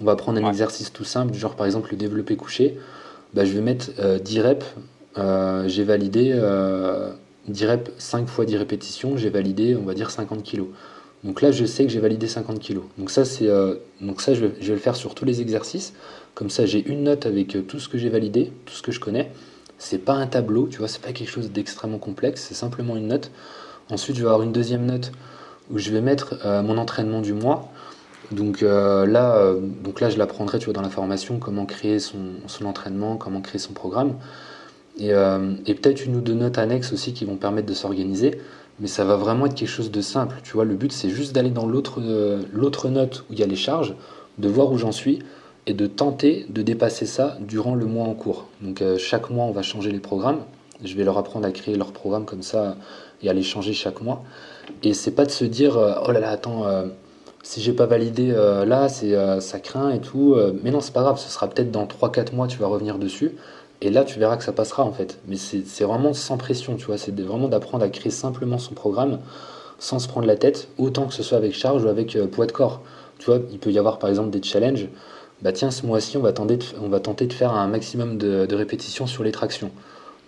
On va prendre un exercice tout simple, du genre par exemple le développé couché. Bah, je vais mettre 10 euh, reps. Euh, j'ai validé 10 euh, reps 5 fois 10 répétitions, j'ai validé, on va dire, 50 kg. Donc là, je sais que j'ai validé 50 kg. Donc ça, c'est, donc ça je, vais, le faire sur tous les exercices. Comme ça, j'ai une note avec tout ce que j'ai validé, tout ce que je connais. C'est pas un tableau, tu vois, c'est pas quelque chose d'extrêmement complexe, c'est simplement une note. Ensuite, je vais avoir une deuxième note où je vais mettre mon entraînement du mois. Donc euh, là, euh, donc là, je l'apprendrai, dans la formation, comment créer son, entraînement, comment créer son programme. Et, euh, et peut-être une ou deux notes annexes aussi qui vont permettre de s'organiser. Mais ça va vraiment être quelque chose de simple. Tu vois, le but, c'est juste d'aller dans l'autre l'autre note où il y a les charges, de voir où j'en suis et de tenter de dépasser ça durant le mois en cours. Donc chaque mois, on va changer les programmes. Je vais leur apprendre à créer leur programme comme ça et à les changer chaque mois. Et c'est pas de se dire, oh là là, attends si j'ai pas validé euh, là, euh, ça craint et tout. Euh, mais non, c'est pas grave, ce sera peut-être dans 3-4 mois, tu vas revenir dessus. Et là, tu verras que ça passera en fait. Mais c'est vraiment sans pression, tu vois. C'est vraiment d'apprendre à créer simplement son programme sans se prendre la tête, autant que ce soit avec charge ou avec poids de corps. Tu vois, il peut y avoir par exemple des challenges. Bah tiens, ce mois-ci, on, va tenter de, faire un maximum de, de répétitions sur les tractions.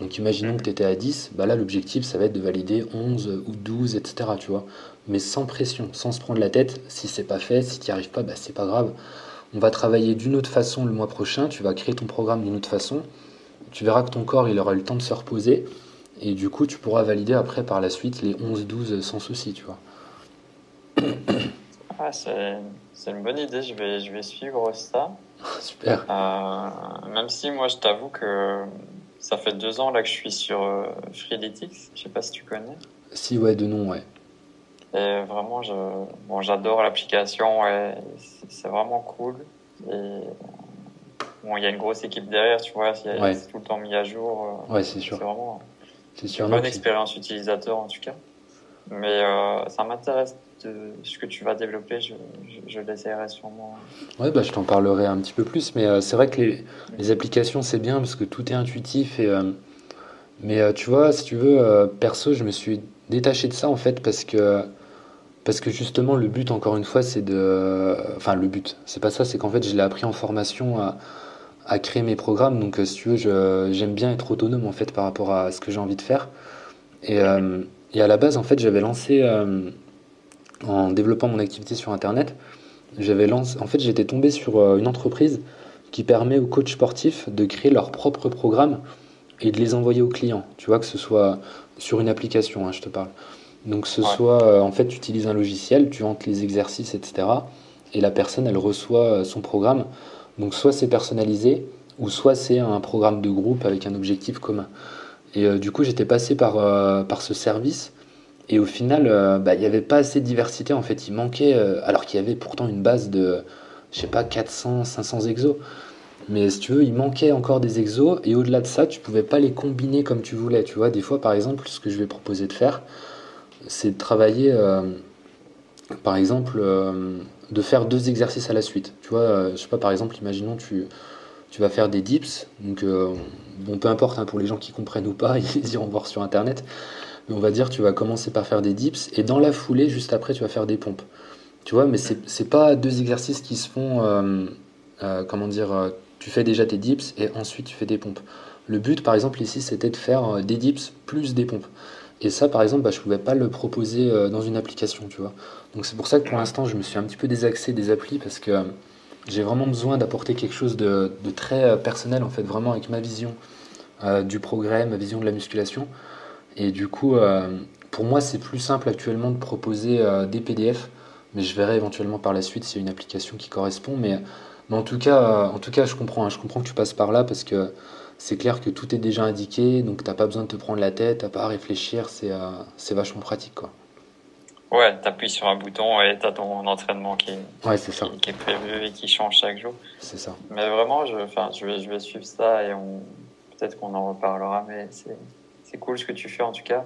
Donc imaginons que tu étais à 10, bah là l'objectif ça va être de valider 11 ou 12, etc. Tu vois Mais sans pression, sans se prendre la tête. Si c'est pas fait, si tu n'y arrives pas, bah c'est pas grave. On va travailler d'une autre façon le mois prochain, tu vas créer ton programme d'une autre façon. Tu verras que ton corps il aura eu le temps de se reposer. Et du coup tu pourras valider après par la suite les 11-12 sans souci, tu vois. Ah, c'est une bonne idée, je vais, je vais suivre ça. Super. Euh, même si moi je t'avoue que ça fait deux ans là que je suis sur euh, Freeletics. Je sais pas si tu connais. Si, ouais, de nom, ouais. Et vraiment, je, bon, j'adore l'application et c'est vraiment cool. Et bon, il y a une grosse équipe derrière, tu vois, c'est tout le temps mis à jour. Euh, ouais, c'est sûr. C'est vraiment une bonne expérience utilisateur en tout cas. Mais euh, ça m'intéresse de ce que tu vas développer, je, je, l'essayerai sûrement. Ouais, bah, je t'en parlerai un petit peu plus, mais euh, c'est vrai que les, les applications, c'est bien parce que tout est intuitif. Et, euh, mais tu vois, si tu veux, perso, je me suis détaché de ça en fait parce que, parce que justement, le but, encore une fois, c'est de. Enfin, le but, c'est pas ça, c'est qu'en fait, je l'ai appris en formation à, créer mes programmes. Donc, si tu veux, j'aime bien être autonome en fait par rapport à ce que j'ai envie de faire. Et, et à la base, en fait, j'avais lancé en développant mon activité sur Internet, j'avais lancé, en fait, j'étais tombé sur euh, une entreprise qui permet aux coachs sportifs de créer leur propre programme et de les envoyer aux clients. Tu vois, que ce soit sur une application, hein, je te parle. Donc, ce soit, euh, en fait, tu utilises un logiciel, tu entres les exercices, etc. Et la personne, elle reçoit euh, son programme. Donc, soit c'est personnalisé, ou soit c'est un programme de groupe avec un objectif commun. Et du coup, j'étais passé par, par ce service et au final, euh, bah, il n'y avait pas assez de diversité. En fait, il manquait, euh, alors qu'il y avait pourtant une base de, je sais pas, 400, 500 exos. Mais si tu veux, il manquait encore des exos. Et au-delà de ça, tu pouvais pas les combiner comme tu voulais. Tu vois, des fois, par exemple, ce que je vais proposer de faire, c'est de travailler, euh, par exemple, de faire deux exercices à la suite. Tu vois, je sais pas, par exemple, imaginons tu tu vas faire des dips. Donc, bon, peu importe hein, pour les gens qui comprennent ou pas, ils iront voir sur internet on va dire tu vas commencer par faire des dips et dans la foulée, juste après, tu vas faire des pompes. Tu vois, mais c'est pas deux exercices qui se font, euh, euh, comment dire, euh, tu fais déjà tes dips et ensuite tu fais des pompes. Le but, par exemple, ici, c'était de faire des dips plus des pompes. Et ça, par exemple, bah, je pouvais pas le proposer dans une application, tu vois. Donc c'est pour ça que pour l'instant, je me suis un petit peu désaxé des applis parce que j'ai vraiment besoin d'apporter quelque chose de, très personnel, en fait, vraiment avec ma vision du progrès, ma vision de la musculation. Et du coup, euh, pour moi, c'est plus simple actuellement de proposer euh, des PDF, mais je verrai éventuellement par la suite s'il y a une application qui correspond. Mais, mais en, tout cas, euh, en tout cas, je comprends, hein. je comprends que tu passes par là parce que c'est clair que tout est déjà indiqué, donc tu n'as pas besoin de te prendre la tête, t'as pas à réfléchir, c'est c'est vachement pratique. Quoi. Ouais, appuies sur un bouton et tu as ton entraînement qui, ouais, c'est ça. Qui, est prévu et qui change chaque jour. C'est ça. Mais vraiment, je, je, vais, je vais suivre ça et peut-être qu'on en reparlera, mais c'est c'est cool ce que tu fais en tout cas,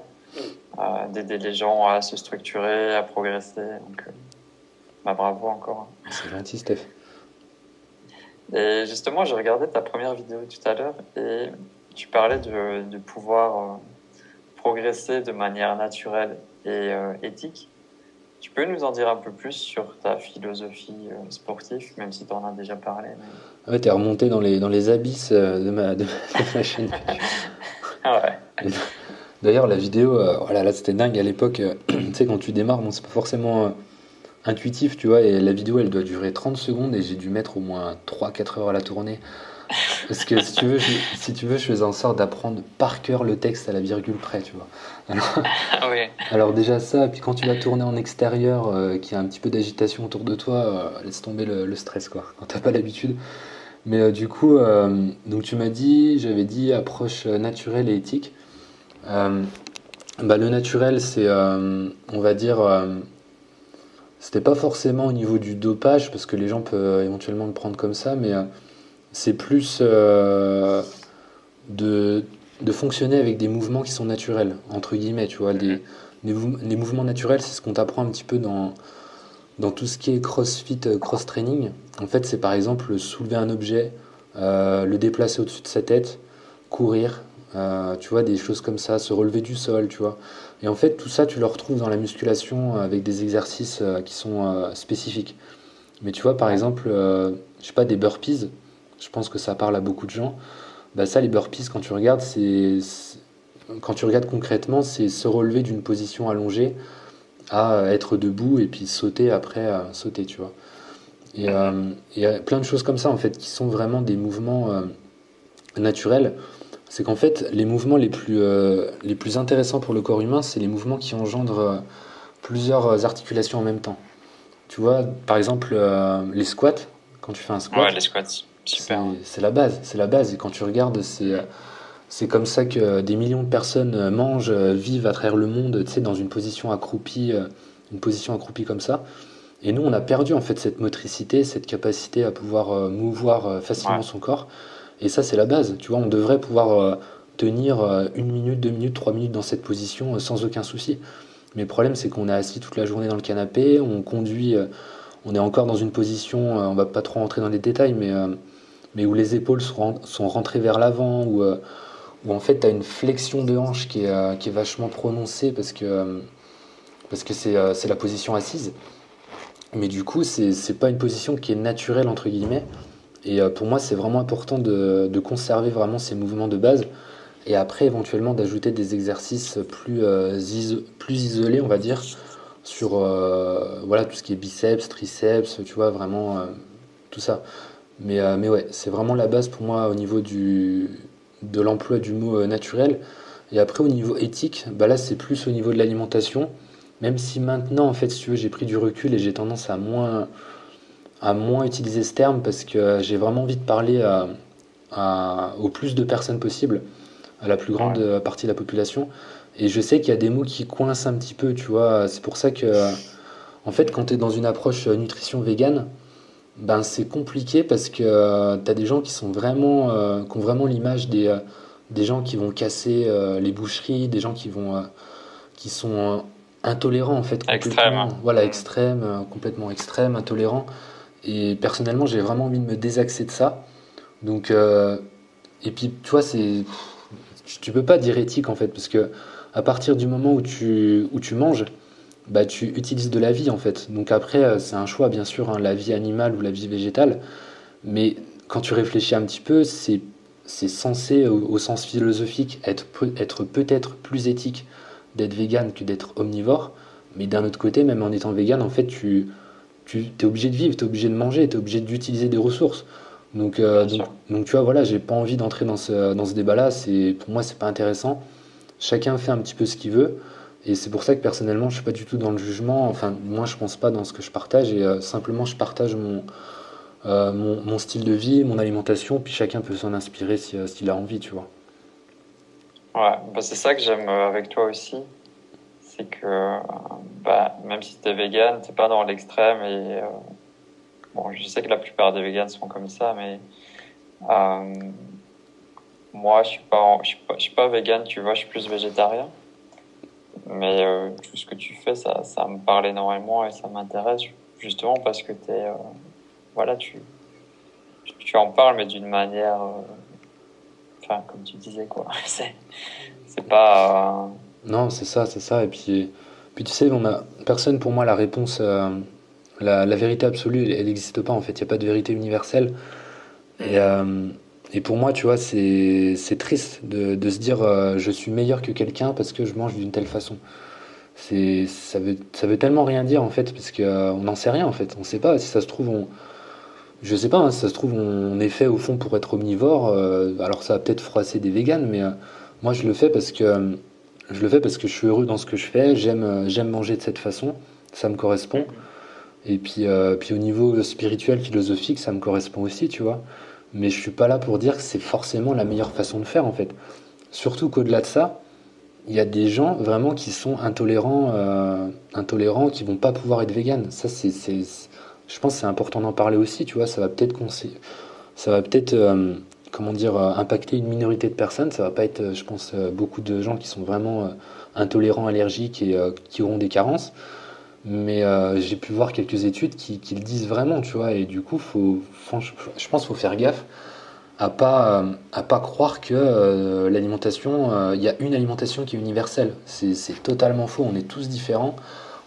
euh, d'aider les gens à se structurer, à progresser. Donc, euh, bah, bravo encore. C'est gentil, Steph. Et justement, j'ai regardé ta première vidéo tout à l'heure et tu parlais de, de pouvoir euh, progresser de manière naturelle et éthique. Tu peux nous en dire un peu plus sur ta philosophie sportive, même si tu en as déjà parlé mais... Ouais, tu es remonté dans les, dans les abysses de ma, de ma chaîne. Ah D'ailleurs, la vidéo, euh, voilà, là c'était dingue à l'époque. Euh, tu sais, quand tu démarres, bon, c'est pas forcément euh, intuitif, tu vois, et la vidéo elle doit durer 30 secondes et j'ai dû mettre au moins 3-4 heures à la tourner. Parce que si tu veux, je, si tu veux, je faisais en sorte d'apprendre par cœur le texte à la virgule près, tu vois. Alors, ah alors déjà ça, puis quand tu vas tourner en extérieur, qu'il y a un petit peu d'agitation autour de toi, laisse tomber le, le, stress, quoi. Quand t'as pas l'habitude. Mais euh, du coup, euh, donc tu m'as dit, j'avais dit approche naturelle et éthique. Euh, bah, le naturel, c'est, on va dire, c'était pas forcément au niveau du dopage, parce que les gens peuvent éventuellement le prendre comme ça, mais c'est plus de, de fonctionner avec des mouvements qui sont naturels, entre guillemets, tu vois. Les, les mouvements naturels, c'est ce qu'on t'apprend un petit peu dans, dans tout ce qui est crossfit, euh, cross-training, en fait, c'est par exemple soulever un objet, euh, le déplacer au-dessus de sa tête, courir, tu vois, des choses comme ça, se relever du sol, tu vois. Et en fait, tout ça, tu le retrouves dans la musculation avec des exercices qui sont spécifiques. Mais tu vois, par exemple, je sais pas, des burpees, je pense que ça parle à beaucoup de gens. Bah ça, les burpees, quand tu regardes, quand tu regardes concrètement, c'est se relever d'une position allongée à être debout et puis sauter après sauter, tu vois. Et euh, il y a plein de choses comme ça en fait qui sont vraiment des mouvements euh, naturels. C'est qu'en fait, les mouvements les plus, euh, les plus intéressants pour le corps humain, c'est les mouvements qui engendrent plusieurs articulations en même temps. Tu vois, par exemple, les squats, quand tu fais un squat. Ouais, les squats, super. C'est la base, c'est la base. Et quand tu regardes, c'est c'est comme ça que des millions de personnes euh, mangent, euh, vivent à travers le monde, tu sais, dans une position accroupie, euh, une position accroupie comme ça. Et nous, on a perdu en fait cette motricité, cette capacité à pouvoir mouvoir facilement son corps. Et ça, c'est la base. Tu vois, on devrait pouvoir tenir une minute, deux minutes, trois minutes dans cette position sans aucun souci. Mais le problème, c'est qu'on est assis toute la journée dans le canapé, on conduit, on est encore dans une position, on va pas trop rentrer dans les détails, mais, mais où les épaules sont, rentrées vers l'avant, où en fait tu as une flexion de hanche qui est, euh, qui est vachement prononcée parce que euh, parce que euh, c'est la position assise. Mais du coup, c'est pas une position qui est naturelle entre guillemets. Et pour moi, c'est vraiment important de, conserver vraiment ces mouvements de base et après éventuellement d'ajouter des exercices plus, plus isolés, on va dire, sur voilà, tout ce qui est biceps, triceps, tu vois, vraiment tout ça. Mais, mais ouais, c'est vraiment la base pour moi au niveau du, de l'emploi du mot euh, naturel. Et après, au niveau éthique, bah là, c'est plus au niveau de l'alimentation. Même si maintenant, en fait, si tu veux, j'ai pris du recul et j'ai tendance à moins, à moins utiliser ce terme parce que j'ai vraiment envie de parler à, au plus de personnes possible, à la plus grande partie de la population. Et je sais qu'il y a des mots qui coincent un petit peu, tu vois. C'est pour ça que, en fait, quand tu es dans une approche nutrition végane, ben c'est compliqué parce que euh, tu as des gens qui sont vraiment euh, qui ont vraiment l'image des, euh, des gens qui vont casser les boucheries, des gens qui vont qui sont intolérants en fait extrême hein. voilà extrême complètement extrême intolérant et personnellement j'ai vraiment envie de me désaxer de ça donc et puis tu vois c'est tu peux pas dire éthique en fait parce que à partir du moment où tu où tu manges bah, tu utilises de la vie en fait. Donc après, euh, c'est un choix bien sûr, hein, la vie animale ou la vie végétale. Mais quand tu réfléchis un petit peu, c'est censé, au, sens philosophique, être, être peut-être plus éthique d'être vegan que d'être omnivore. Mais d'un autre côté, même en étant vegan, en fait, tu, tu es obligé de vivre, tu es obligé de manger, tu es obligé d'utiliser des ressources. Donc, euh, donc, donc, tu vois, voilà, j'ai pas envie d'entrer dans ce, dans ce débat-là. Pour moi, c'est pas intéressant. Chacun fait un petit peu ce qu'il veut. Et c'est pour ça que personnellement, je suis pas du tout dans le jugement. Enfin, moi, je pense pas dans ce que je partage. Et euh, simplement, je partage mon, euh, mon, mon, style de vie, mon alimentation. Puis chacun peut s'en inspirer s'il a envie, tu vois. Ouais, bah c'est ça que j'aime avec toi aussi. C'est que bah, même si tu es vegan, tu pas dans l'extrême. Et bon, je sais que la plupart des vegans sont comme ça, mais moi, je suis pas, je suis pas, je vegan, tu vois, je suis plus végétarien. Mais euh, tout ce que tu fais, ça, ça me parle énormément et ça m'intéresse justement parce que es, euh, voilà, tu, tu en parles, mais d'une manière. Euh, enfin, comme tu disais, quoi. c'est, c'est pas. Non, c'est ça, c'est ça. Et puis, puis tu sais, on a personne pour moi la réponse. La, la, vérité absolue, elle n'existe pas en fait. Il n'y a pas de vérité universelle. Et. Et pour moi, tu vois, c'est triste de, de, se dire euh, je suis meilleur que quelqu'un parce que je mange d'une telle façon. Ça veut, ça veut tellement rien dire en fait parce qu'on euh, on n'en sait rien en fait. On ne sait pas si ça se trouve on je sais pas hein, si ça se trouve on est fait au fond pour être omnivore. Euh, alors ça va peut-être froisser des véganes, mais moi je le fais parce que je le fais parce que je suis heureux dans ce que je fais. J'aime j'aime manger de cette façon, ça me correspond. Et puis puis au niveau spirituel, philosophique, ça me correspond aussi, tu vois mais je suis pas là pour dire que c'est forcément la meilleure façon de faire en fait. Surtout qu'au-delà de ça, il y a des gens vraiment qui sont intolérants, euh, intolérants, qui vont pas pouvoir être véganes. Ça, c'est, je pense, que c'est important d'en parler aussi. Tu vois, ça va peut-être, ça va peut-être, euh, comment dire, euh, impacter une minorité de personnes. Ça va pas être, je pense, beaucoup de gens qui sont vraiment intolérants, allergiques et qui auront des carences. Mais euh, j'ai pu voir quelques études qui, le disent vraiment, tu vois. Et du coup, faut, je pense qu'il faut faire gaffe à pas, à pas croire que l'alimentation, il y a une alimentation qui est universelle. C'est totalement faux. On est tous différents.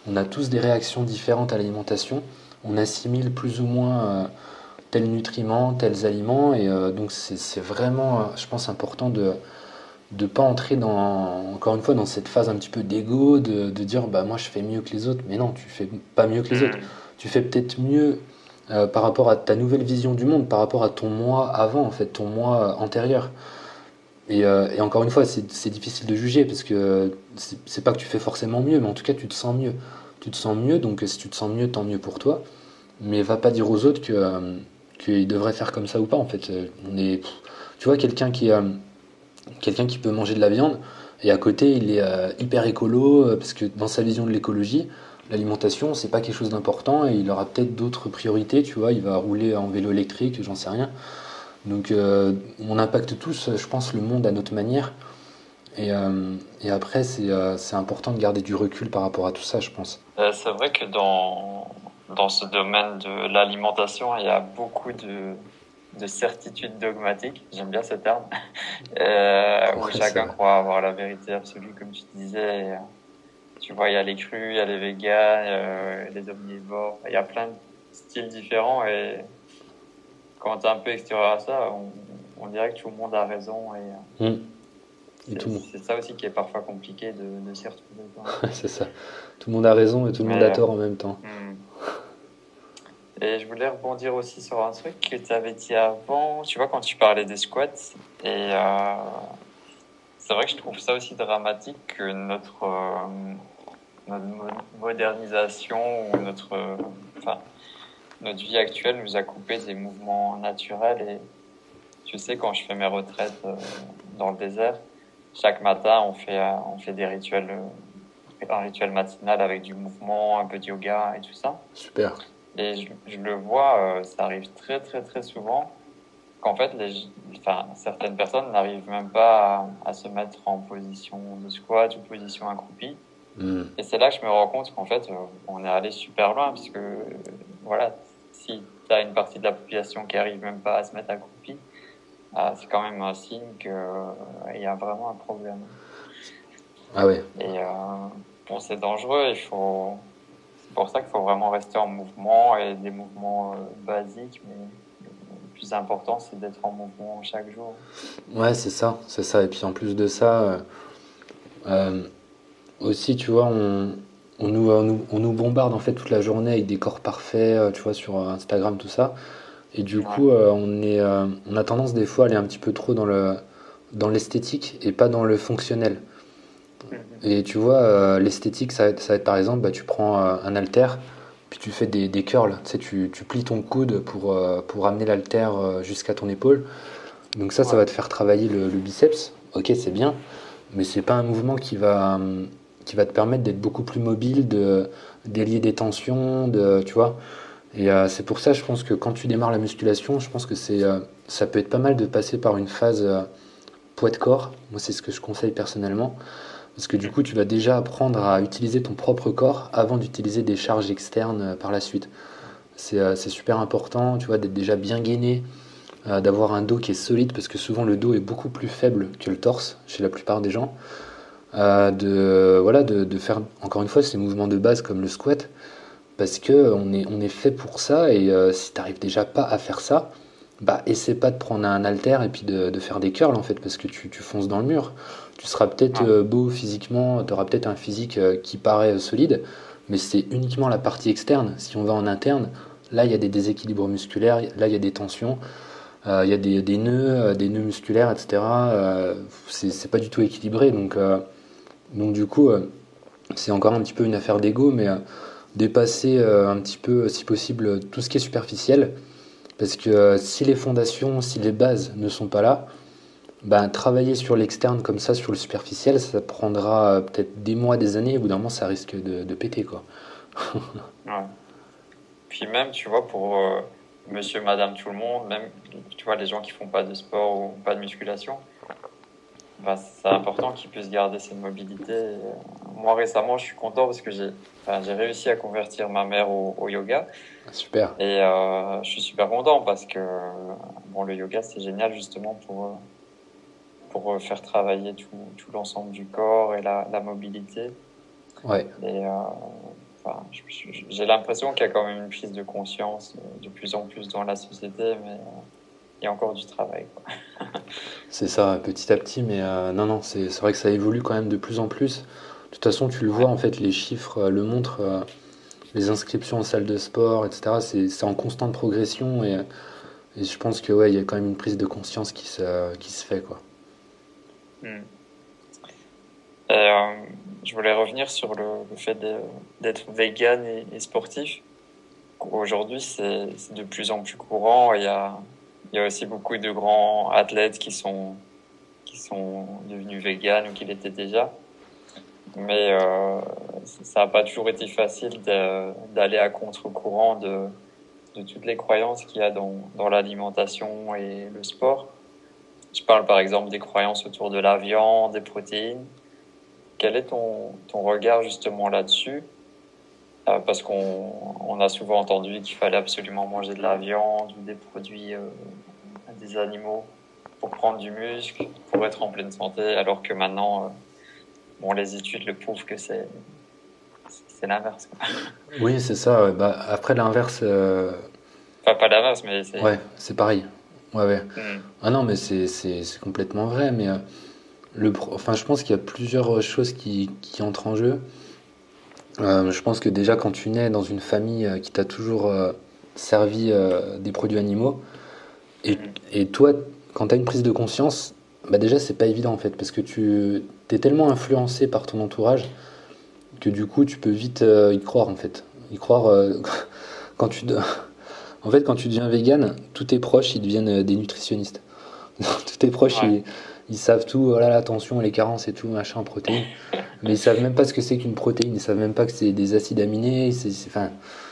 On a tous des réactions différentes à l'alimentation. On assimile plus ou moins tels nutriments, tels aliments. Et donc, c'est vraiment, je pense, important de de pas entrer dans encore une fois dans cette phase un petit peu d'ego de, de, dire bah moi je fais mieux que les autres mais non tu fais pas mieux que les autres mm. tu fais peut-être mieux euh, par rapport à ta nouvelle vision du monde par rapport à ton moi avant en fait ton moi antérieur et, euh, et encore une fois c'est difficile de juger parce que c'est pas que tu fais forcément mieux mais en tout cas tu te sens mieux tu te sens mieux donc si tu te sens mieux tant mieux pour toi mais va pas dire aux autres que euh, qu'ils devraient faire comme ça ou pas en fait on est tu vois quelqu'un qui quelqu'un qui peut manger de la viande et à côté il est euh, hyper écolo euh, parce que dans sa vision de l'écologie, l'alimentation c'est pas quelque chose d'important et il aura peut-être d'autres priorités, tu vois, il va rouler en vélo électrique, j'en sais rien. Donc euh, on impacte tous, je pense, le monde à notre manière. Et, et après, c'est important de garder du recul par rapport à tout ça, je pense. c'est vrai que dans, dans ce domaine de l'alimentation, il y a beaucoup de, de certitude dogmatique, j'aime bien ce terme, euh, où chacun croit avoir la vérité absolue, comme tu disais. Euh, tu vois, il y a les crus, il y a les végans, euh, les omnivores, il y a plein de styles différents et quand tu es un peu extérieur à ça, on, dirait que tout le monde a raison et, mmh. c'est ça aussi qui est parfois compliqué de, de s'y retrouver. c'est ça. Tout le monde a raison et tout le monde a tort en même temps. Mmh. Et je voulais rebondir aussi sur un truc que tu avais dit avant, tu vois, quand tu parlais des squats. Et euh, c'est vrai que je trouve ça aussi dramatique que notre, euh, notre modernisation ou notre, notre vie actuelle nous a coupé des mouvements naturels. Et tu sais, quand je fais mes retraites euh, dans le désert, chaque matin, on fait, on fait des rituels, un rituel matinal avec du mouvement, un peu de yoga et tout ça. Super. Et je, le vois, euh, ça arrive très très très souvent qu'en fait, les, enfin, certaines personnes n'arrivent même pas à, se mettre en position de squat ou position accroupie. Hmm. Et c'est là que je me rends compte qu'en fait, euh, on est allé super loin, parce que voilà, si tu as une partie de la population qui arrive même pas à se mettre accroupie, euh, c'est quand même un signe qu'il il y a vraiment un problème. Ah ouais. Et bon, c'est dangereux, il faut c'est pour ça qu'il faut vraiment rester en mouvement et des mouvements euh, basiques, mais le plus important, c'est d'être en mouvement chaque jour. Ouais, c'est ça, c'est ça. Et puis en plus de ça, euh, euh, aussi, tu vois, on, on, nous, on, nous, bombarde en fait toute la journée avec des corps parfaits, tu vois, sur Instagram, tout ça. Et du coup, on, est, on a tendance des fois à aller un petit peu trop dans le dans l'esthétique et pas dans le fonctionnel. Et tu vois, euh, l'esthétique, ça, ça, va être par exemple, bah, tu prends euh, un halter, puis tu fais des, des curls. Tu, sais, tu, tu plies ton coude pour, euh, pour amener l'halter jusqu'à ton épaule. Donc ça, ça va te faire travailler le, biceps. Ok, c'est bien, mais c'est pas un mouvement qui va, qui va te permettre d'être beaucoup plus mobile, de délier des tensions, de, tu vois. Et c'est pour ça, je pense que quand tu démarres la musculation, je pense que c'est, ça peut être pas mal de passer par une phase poids de corps. Moi, c'est ce que je conseille personnellement. Parce que du coup, tu vas déjà apprendre à utiliser ton propre corps avant d'utiliser des charges externes euh, par la suite. Euh, c'est super important, tu vois, d'être déjà bien gainé, euh, d'avoir un dos qui est solide, parce que souvent le dos est beaucoup plus faible que le torse chez la plupart des gens. de, voilà, de, faire, encore une fois, ces mouvements de base comme le squat, parce que on est, fait pour ça, et si tu n'arrives déjà pas à faire ça, bah essaie pas de prendre un halter et puis de, faire des curls en fait, parce que tu fonces dans le mur. Tu seras peut-être euh, beau physiquement, tu auras peut-être un physique euh, qui paraît solide, mais c'est uniquement la partie externe. Si on va en interne, là il y a des déséquilibres musculaires, là il y a des tensions, euh, il y a des, des nœuds, des nœuds musculaires, etc. c'est pas du tout équilibré, donc, donc du coup c'est encore un petit peu une affaire d'ego, mais dépasser un petit peu, si possible, tout ce qui est superficiel, parce que si les fondations, si les bases ne sont pas là, ben, travailler sur l'externe comme ça, sur le superficiel, ça prendra peut-être des mois, des années, et au bout d'un moment, ça risque de, de péter. Quoi. ouais. Puis même, tu vois, pour euh, monsieur, madame, tout le monde, même tu vois, les gens qui font pas de sport ou pas de musculation, bah, c'est important qu'il puisse garder cette mobilité. moi, récemment, je suis content parce que j'ai j'ai réussi à convertir ma mère au, yoga. Super. Et euh, je suis super content parce que bon, le yoga, c'est génial justement pour, pour faire travailler tout, tout l'ensemble du corps et la, la mobilité. Ouais. Et euh, j'ai l'impression qu'il y a quand même une prise de conscience de plus en plus dans la société, mais il y a encore du travail. c'est ça, petit à petit, mais euh, non, non, c'est vrai que ça évolue quand même de plus en plus. De toute façon, tu le vois, en fait, les chiffres euh, le montrent, euh, les inscriptions en salle de sport, etc., c'est en constante progression et, je pense que ouais, il y a quand même une prise de conscience qui se, qui se fait. Quoi. Hmm. je voulais revenir sur le, fait d'être vegan et, sportif. Aujourd'hui, c'est de plus en plus courant. Il y a il y a aussi beaucoup de grands athlètes qui sont, devenus véganes ou qui l'étaient déjà. Mais euh, ça n'a pas toujours été facile d'aller à contre-courant de, toutes les croyances qu'il y a dans l'alimentation et le sport. Je parle par exemple des croyances autour de la viande, des protéines. Quel est ton, ton regard justement là-dessus? Euh, Parce qu'on on a souvent entendu qu'il fallait absolument manger de la viande ou des produits euh, des animaux pour prendre du muscle, pour être en pleine santé, alors que maintenant, euh, bon, les études le prouvent que c'est l'inverse. Oui, c'est ça. Bah, après l'inverse. Euh, enfin, pas l'inverse, mais c'est. Ouais, c'est pareil. Ouais, ouais. Hmm. Ah non, mais c'est complètement vrai. Mais euh, le, enfin, je pense qu'il y a plusieurs choses qui, qui entrent en jeu. je pense que déjà, quand tu nais dans une famille qui t'a toujours servi des produits animaux, et, toi, quand tu as une prise de conscience, bah déjà, c'est pas évident en fait, parce que tu es tellement influencé par ton entourage que du coup, tu peux vite euh, y croire en fait. Y croire euh, quand tu. En fait, quand tu deviens vegan, tous tes proches ils deviennent euh, des nutritionnistes. tous tes proches ils, savent tout, voilà, oh la tension, les carences et tout, machin, protéines. Mais ils savent même pas ce que c'est qu'une protéine, ils savent même pas que c'est des acides aminés. C'est, enfin,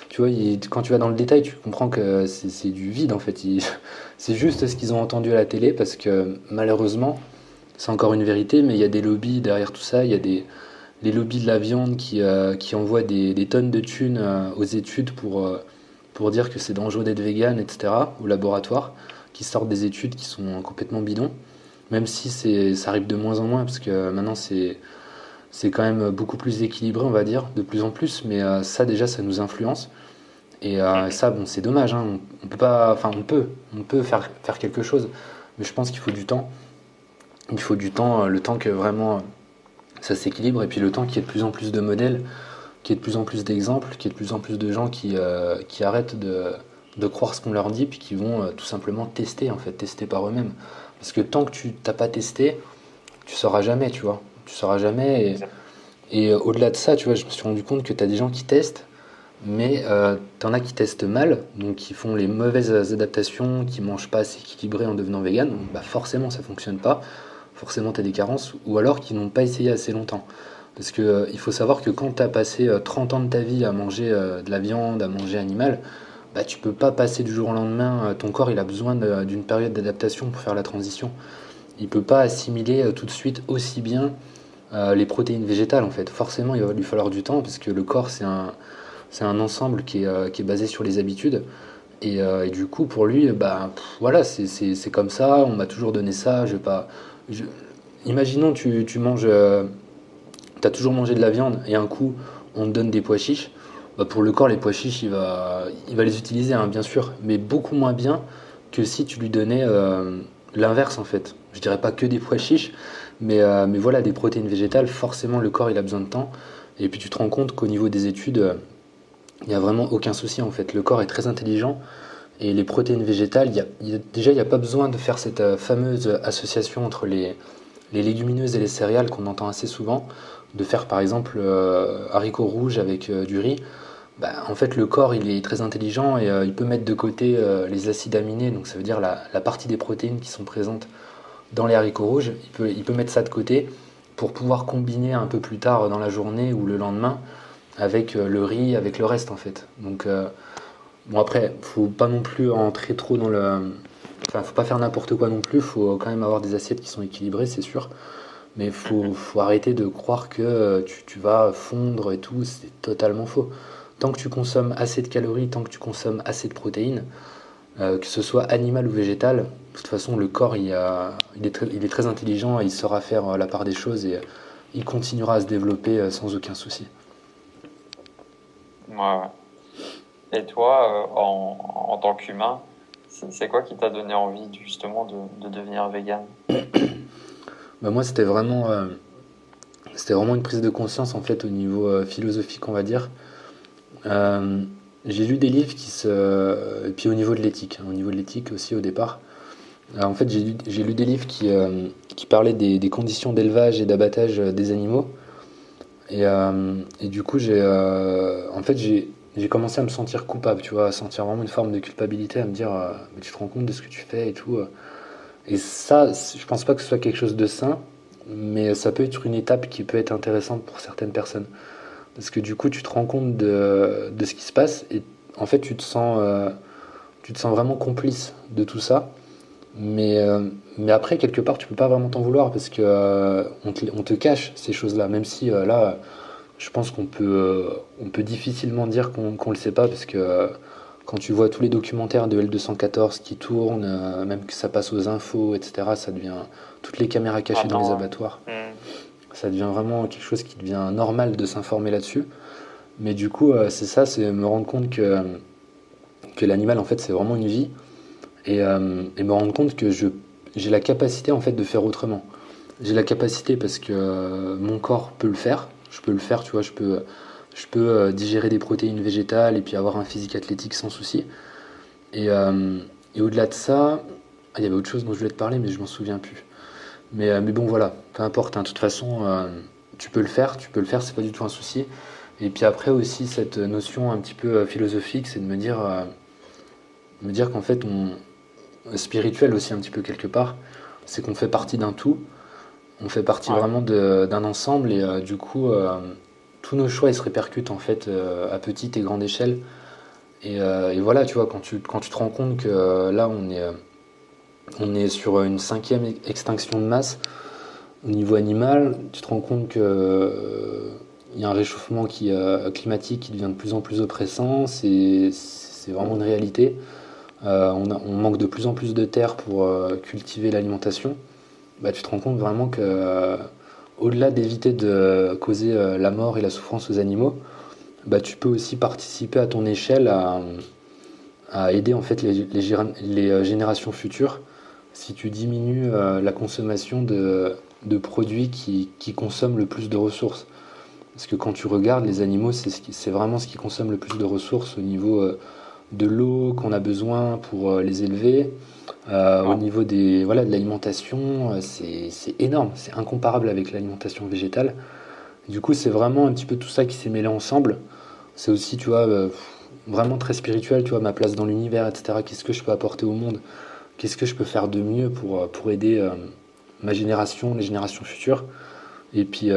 tu vois, quand tu vas dans le détail, tu comprends que c'est du vide en fait. C'est juste ce qu'ils ont entendu à la télé parce que malheureusement, c'est encore une vérité, mais il y a des lobbies derrière tout ça. Il y a des les lobbies de la viande qui, euh, qui envoient des, des, tonnes de thunes euh, aux études pour, euh, pour dire que c'est dangereux d'être vegan, etc., au laboratoire, qui sortent des études qui sont complètement bidons, même si ça arrive de moins en moins parce que maintenant c'est c'est quand même beaucoup plus équilibré, on va dire, de plus en plus, mais ça déjà ça nous influence. Et euh, ça, bon, c'est dommage. Hein. On, peut pas, enfin, on peut, on peut faire, faire quelque chose, mais je pense qu'il faut du temps. Il faut du temps, euh, le temps que vraiment euh, ça s'équilibre, et puis le temps qu'il y ait de plus en plus de modèles, qu'il y ait de plus en plus d'exemples, qu'il y ait de plus en plus de gens qui, qui arrêtent de, de croire ce qu'on leur dit, puis qui vont tout simplement tester, en fait, tester par eux-mêmes. Parce que tant que tu t'as pas testé, tu sauras jamais, tu vois. Tu sauras jamais. Et, et au-delà de ça, tu vois, je me suis rendu compte que tu as des gens qui testent, mais euh, t'en as qui testent mal, donc qui font les mauvaises adaptations, qui mangent pas assez équilibré en devenant vegan, bah forcément ça fonctionne pas, forcément tu as des carences, ou alors qui n'ont pas essayé assez longtemps. Parce que euh, il faut savoir que quand tu as passé 30 euh, ans de ta vie à manger de la viande, à manger animal, bah tu peux pas passer du jour au lendemain, ton corps il a besoin d'une période d'adaptation pour faire la transition. Il peut pas assimiler tout de suite aussi bien les protéines végétales en fait. Forcément il va lui falloir du temps parce que le corps c'est un un ensemble qui est, euh, qui est, basé sur les habitudes. Et, euh, du coup, pour lui, bah, voilà, c'est comme ça, on m'a toujours donné ça. Je pas. Imaginons, tu, tu manges. Euh, tu as toujours mangé de la viande et un coup, on te donne des pois chiches. Bah, pour le corps, les pois chiches, il va, les utiliser, hein, bien sûr, mais beaucoup moins bien que si tu lui donnais l'inverse, en fait. Je dirais pas que des pois chiches, mais, mais voilà, des protéines végétales, forcément, le corps, il a besoin de temps. Et puis tu te rends compte qu'au niveau des études, il n'y a vraiment aucun souci en fait. Le corps est très intelligent et les protéines végétales, déjà il n'y a pas besoin de faire cette euh, fameuse association entre les, légumineuses et les céréales qu'on entend assez souvent, de faire par exemple euh, haricots rouges avec euh, du riz. Bah, en fait, le corps il est très intelligent et il peut mettre de côté les acides aminés, donc ça veut dire la, partie des protéines qui sont présentes dans les haricots rouges. Il peut, il peut mettre ça de côté pour pouvoir combiner un peu plus tard dans la journée ou le lendemain avec euh, le riz, avec le reste en fait. Donc euh, bon après, faut pas non plus entrer trop dans le, enfin faut pas faire n'importe quoi non plus. Faut quand même avoir des assiettes qui sont équilibrées, c'est sûr. Mais il faut, faut, arrêter de croire que tu, tu, vas fondre et tout, c'est totalement faux. Tant que tu consommes assez de calories, tant que tu consommes assez de protéines, euh, que ce soit animal ou végétal, de toute façon, le corps, il, a, il, est, très, il est, très, intelligent, il saura faire euh, la part des choses et il continuera à se développer sans aucun souci. Ouais. Et toi, en, en tant qu'humain, c'est quoi qui t'a donné envie justement de, de devenir vegan? bah Moi, c'était vraiment, euh, vraiment une prise de conscience en fait au niveau euh, philosophique, on va dire. Euh, j'ai lu des livres qui se. Et puis au niveau de l'éthique, hein, au niveau de l'éthique aussi au départ. en fait, j'ai lu, lu, des livres qui, qui parlaient des, conditions d'élevage et d'abattage des animaux. Et, et, du coup, j'ai. en fait, commencé à me sentir coupable, tu vois, à sentir vraiment une forme de culpabilité, à me dire, mais tu te rends compte de ce que tu fais et tout. Euh. Et ça, je pense pas que ce soit quelque chose de sain, mais ça peut être une étape qui peut être intéressante pour certaines personnes. Parce que du coup, tu te rends compte de, de ce qui se passe et en fait, tu te sens, euh, tu te sens vraiment complice de tout ça. Mais, mais après, quelque part, tu peux pas vraiment t'en vouloir parce que on te, on, te, cache ces choses-là, même si là je pense qu'on peut, euh, on peut difficilement dire qu'on ne le sait pas parce que euh, quand tu vois tous les documentaires de L214 qui tournent, euh, même que ça passe aux infos, etc., ça devient toutes les caméras cachées dans les abattoirs. Mm. Ça devient vraiment quelque chose qui devient normal de s'informer là-dessus. Mais du coup, c'est ça, c'est me rendre compte que, que l'animal, en fait, c'est vraiment une vie. Et, et, me rendre compte que j'ai la capacité, en fait, de faire autrement. J'ai la capacité parce que mon corps peut le faire, je peux le faire, tu vois, je peux, je peux euh, digérer des protéines végétales et puis avoir un physique athlétique sans souci. Et, euh, et au-delà de ça, ah, il y avait autre chose dont je voulais te parler, mais je m'en souviens plus. Mais, euh, mais bon, voilà, peu importe, hein, de toute façon, tu peux le faire, tu peux le faire, c'est pas du tout un souci. Et puis après aussi, cette notion un petit peu philosophique, c'est de me dire, me dire qu'en fait, on, spirituel aussi un petit peu quelque part, c'est qu'on fait partie d'un tout on fait partie vraiment d'un ensemble et du coup, tous nos choix ils se répercutent en fait euh, à petite et grande échelle. Et, voilà, tu vois, quand tu, quand te rends compte que là on est, sur une cinquième extinction de masse au niveau animal, tu te rends compte que il y a un réchauffement climatique qui devient de plus en plus oppressant, c'est vraiment une réalité. on, manque de plus en plus de terre pour cultiver l'alimentation. Bah, tu te rends compte vraiment que, euh, au-delà d'éviter de causer euh, la mort et la souffrance aux animaux, bah, tu peux aussi participer à ton échelle à, aider en fait les, euh, générations futures si tu diminues la consommation de, produits qui, consomment le plus de ressources. Parce que quand tu regardes les animaux, c'est vraiment ce qui consomme le plus de ressources au niveau de l'eau qu'on a besoin pour les élever, euh, au niveau des, voilà, de l'alimentation, euh, c'est énorme, c'est incomparable avec l'alimentation végétale. Du coup, c'est vraiment un petit peu tout ça qui s'est mêlé ensemble. C'est aussi, tu vois, euh, vraiment très spirituel, tu vois, ma place dans l'univers, etc. Qu'est-ce que je peux apporter au monde? Qu'est-ce que je peux faire de mieux pour, pour aider ma génération, les générations futures? Et puis,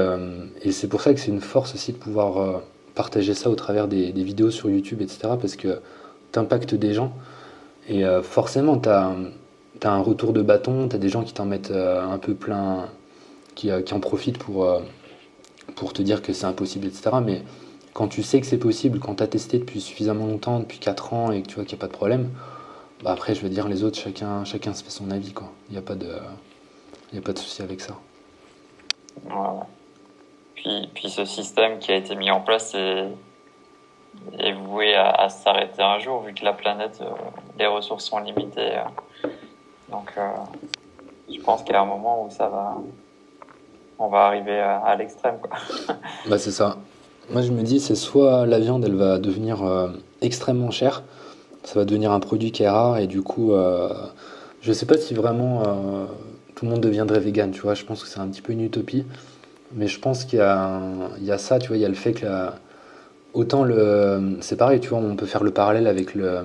et c'est pour ça que c'est une force aussi de pouvoir partager ça au travers des, des vidéos sur YouTube, etc. Parce que tu impactes des gens. Et euh, forcément, tu as, un retour de bâton, tu as des gens qui t'en mettent euh, un peu plein, qui, euh, en profitent pour, te dire que c'est impossible, etc. Mais quand tu sais que c'est possible, quand tu as testé depuis suffisamment longtemps, depuis 4 ans, et que tu vois qu'il n'y a pas de problème, bah après, je veux dire, les autres, chacun, chacun se fait son avis. Il n'y a pas de, a pas de souci avec ça. Puis, puis ce système qui a été mis en place, c'est est voué à, s'arrêter un jour, vu que la planète, euh, les ressources sont limitées. Euh. donc, euh, je pense qu'il y a un moment où ça va, on va arriver à, l'extrême. bah, c'est ça. Moi, je me dis, c'est soit la viande, elle va devenir extrêmement chère, ça va devenir un produit qui est rare, et du coup, je sais pas si vraiment tout le monde deviendrait vegan, tu vois. Je pense que c'est un petit peu une utopie. Mais je pense qu'il y, y, a ça, tu vois, il y a le fait que la, Autant le, c'est pareil, tu vois, on peut faire le parallèle avec le,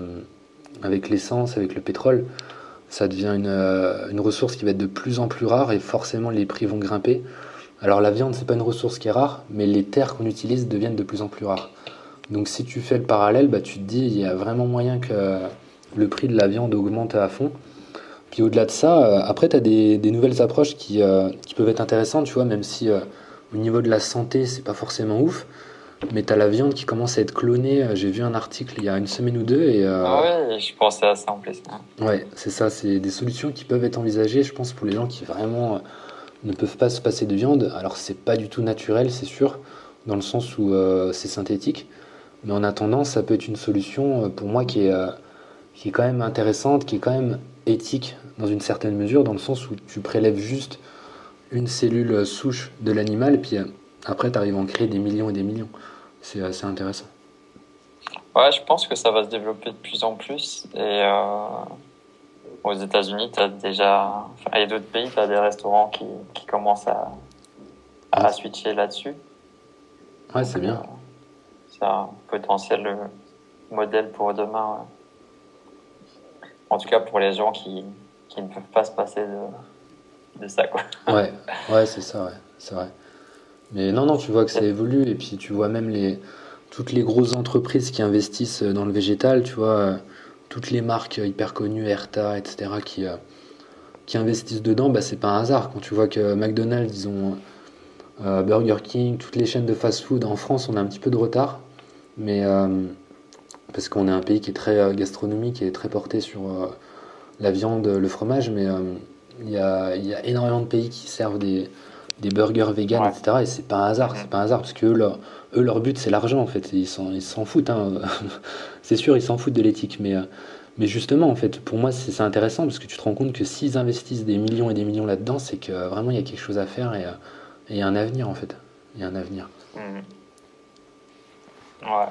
avec l'essence, avec le pétrole. Ça devient une, une, ressource qui va être de plus en plus rare et forcément les prix vont grimper. Alors la viande, c'est pas une ressource qui est rare, mais les terres qu'on utilise deviennent de plus en plus rares. Donc si tu fais le parallèle, bah, tu te dis il y a vraiment moyen que le prix de la viande augmente à fond. Puis au-delà de ça, après, tu as des, nouvelles approches qui, qui, peuvent être intéressantes, tu vois, même si au niveau de la santé, c'est pas forcément ouf. Mais tu as la viande qui commence à être clonée. J'ai vu un article il y a une semaine ou deux. Et, ah ouais, je pensais à ça en plus. Ouais, c'est ça. C'est des solutions qui peuvent être envisagées, je pense, pour les gens qui vraiment ne peuvent pas se passer de viande. Alors, c'est pas du tout naturel, c'est sûr, dans le sens où c'est synthétique. Mais en attendant, ça peut être une solution euh, pour moi qui est, euh, qui est quand même intéressante, qui est quand même éthique dans une certaine mesure, dans le sens où tu prélèves juste une cellule souche de l'animal, puis euh, après, tu arrives à en créer des millions et des millions. C'est assez intéressant. Ouais, je pense que ça va se développer de plus en plus. Et aux États-Unis, tu as déjà. Enfin, a d'autres pays, tu as des restaurants qui, qui commencent à, à switcher là-dessus. Ouais, c'est bien un potentiel euh, modèle pour demain. En tout cas, pour les gens qui, qui ne peuvent pas se passer de, de ça. Quoi. Ouais, ouais c'est ça, ouais, c'est vrai. Mais non, non, tu vois que ça évolue, et puis tu vois même les, toutes les grosses entreprises qui investissent dans le végétal, tu vois, euh, toutes les marques hyper connues, Erta, etc., qui, euh, qui investissent dedans, bah, c'est pas un hasard. Quand tu vois que McDonald's, ils ont Burger King, toutes les chaînes de fast-food, en France, on a un petit peu de retard mais euh, parce qu'on est un pays qui est très euh, gastronomique et très porté sur euh, la viande, le fromage, mais il y a, y, a, énormément de pays qui servent des, des burgers vegan, etc. Et c'est pas un hasard, c'est pas un hasard parce que eux, leur, eux, leur but c'est l'argent en fait. Ils s'en, foutent, hein. c'est sûr, ils s'en foutent de l'éthique, mais mais justement, en fait, pour moi, c'est, intéressant parce que tu te rends compte que s'ils investissent des millions et des millions là-dedans, c'est que vraiment il y a quelque chose à faire et il y a un avenir en fait. Il y a un avenir. Mmh. Ouais.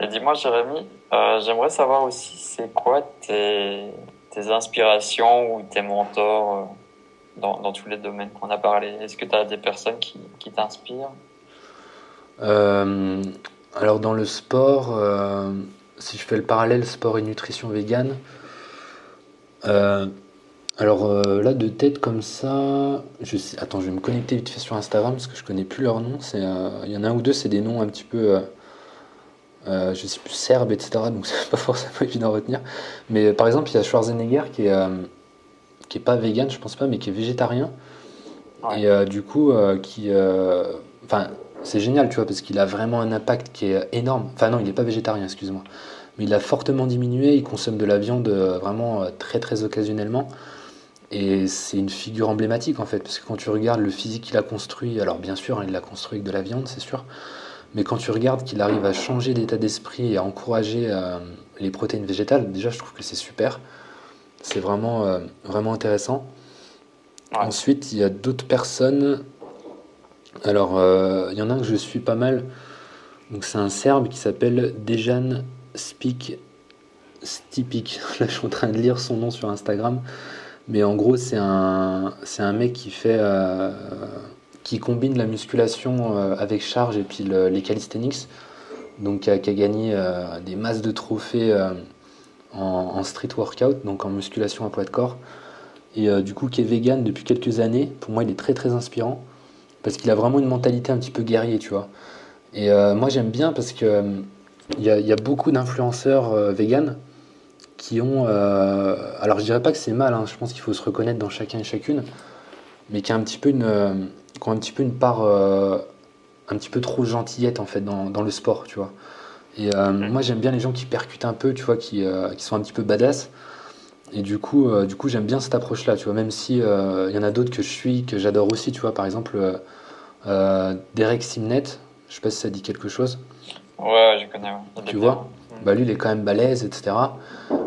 Et dis-moi, Jérémy, euh, j'aimerais savoir aussi, c'est quoi tes, tes, inspirations ou tes mentors euh, dans, tous les domaines qu'on a parlé Est-ce que tu as des personnes qui, t'inspirent? Euh, Alors, dans le sport, si je fais le parallèle sport et nutrition végane, alors là, de tête comme ça, je attends, je vais me connecter vite fait sur Instagram parce que je connais plus leur nom. Il y en a un ou deux, c'est des noms un petit peu euh, je sais plus, serbe, etc. Donc c'est pas forcément évident à retenir. Mais par exemple, il y a Schwarzenegger qui est, euh, qui est pas vegan, je pense pas, mais qui est végétarien. Et euh, du coup, qui. Enfin, c'est génial, tu vois, parce qu'il a vraiment un impact qui est énorme. Enfin, non, il n'est pas végétarien, excuse-moi. Mais il a fortement diminué, il consomme de la viande vraiment très très occasionnellement. Et c'est une figure emblématique en fait, parce que quand tu regardes le physique qu'il a construit, alors bien sûr, hein, il l'a construit avec de la viande, c'est sûr, mais quand tu regardes qu'il arrive à changer d'état d'esprit et à encourager euh, les protéines végétales, déjà je trouve que c'est super. C'est vraiment, euh, vraiment intéressant. Ensuite, il y a d'autres personnes. Alors, euh, il y en a un que je suis pas mal. Donc, c'est un Serbe qui s'appelle Dejan Spik Stipik. Là, je suis en train de lire son nom sur Instagram. Mais en gros, c'est un, c'est un mec qui fait qui combine la musculation euh, avec charge et puis les calisthenics. Donc, qui a, gagné euh, des masses de trophées euh, en, street workout, donc en musculation à poids de corps. Et du coup, qui est vegan depuis quelques années. Pour moi, il est très très inspirant parce qu'il a vraiment une mentalité un petit peu guerrier, tu vois. Et moi, j'aime bien parce que il y, a beaucoup d'influenceurs vegan qui ont. alors, je dirais pas que c'est mal, hein, je pense qu'il faut se reconnaître dans chacun et chacune, mais qui a un petit peu une qui ont un petit peu une part euh, un petit peu trop gentillette en fait dans le sport, tu vois. Et euh, moi j'aime bien les gens qui percutent un peu, tu vois, qui, euh, qui sont un petit peu badass. Et du coup, du coup j'aime bien cette approche-là, tu vois, même si il y en a d'autres que je suis, que j'adore aussi, tu vois, par exemple Derek Simnet, je sais pas si ça dit quelque chose. Ouais, je connais. Tu vois bah, lui il est quand même balèze, etc.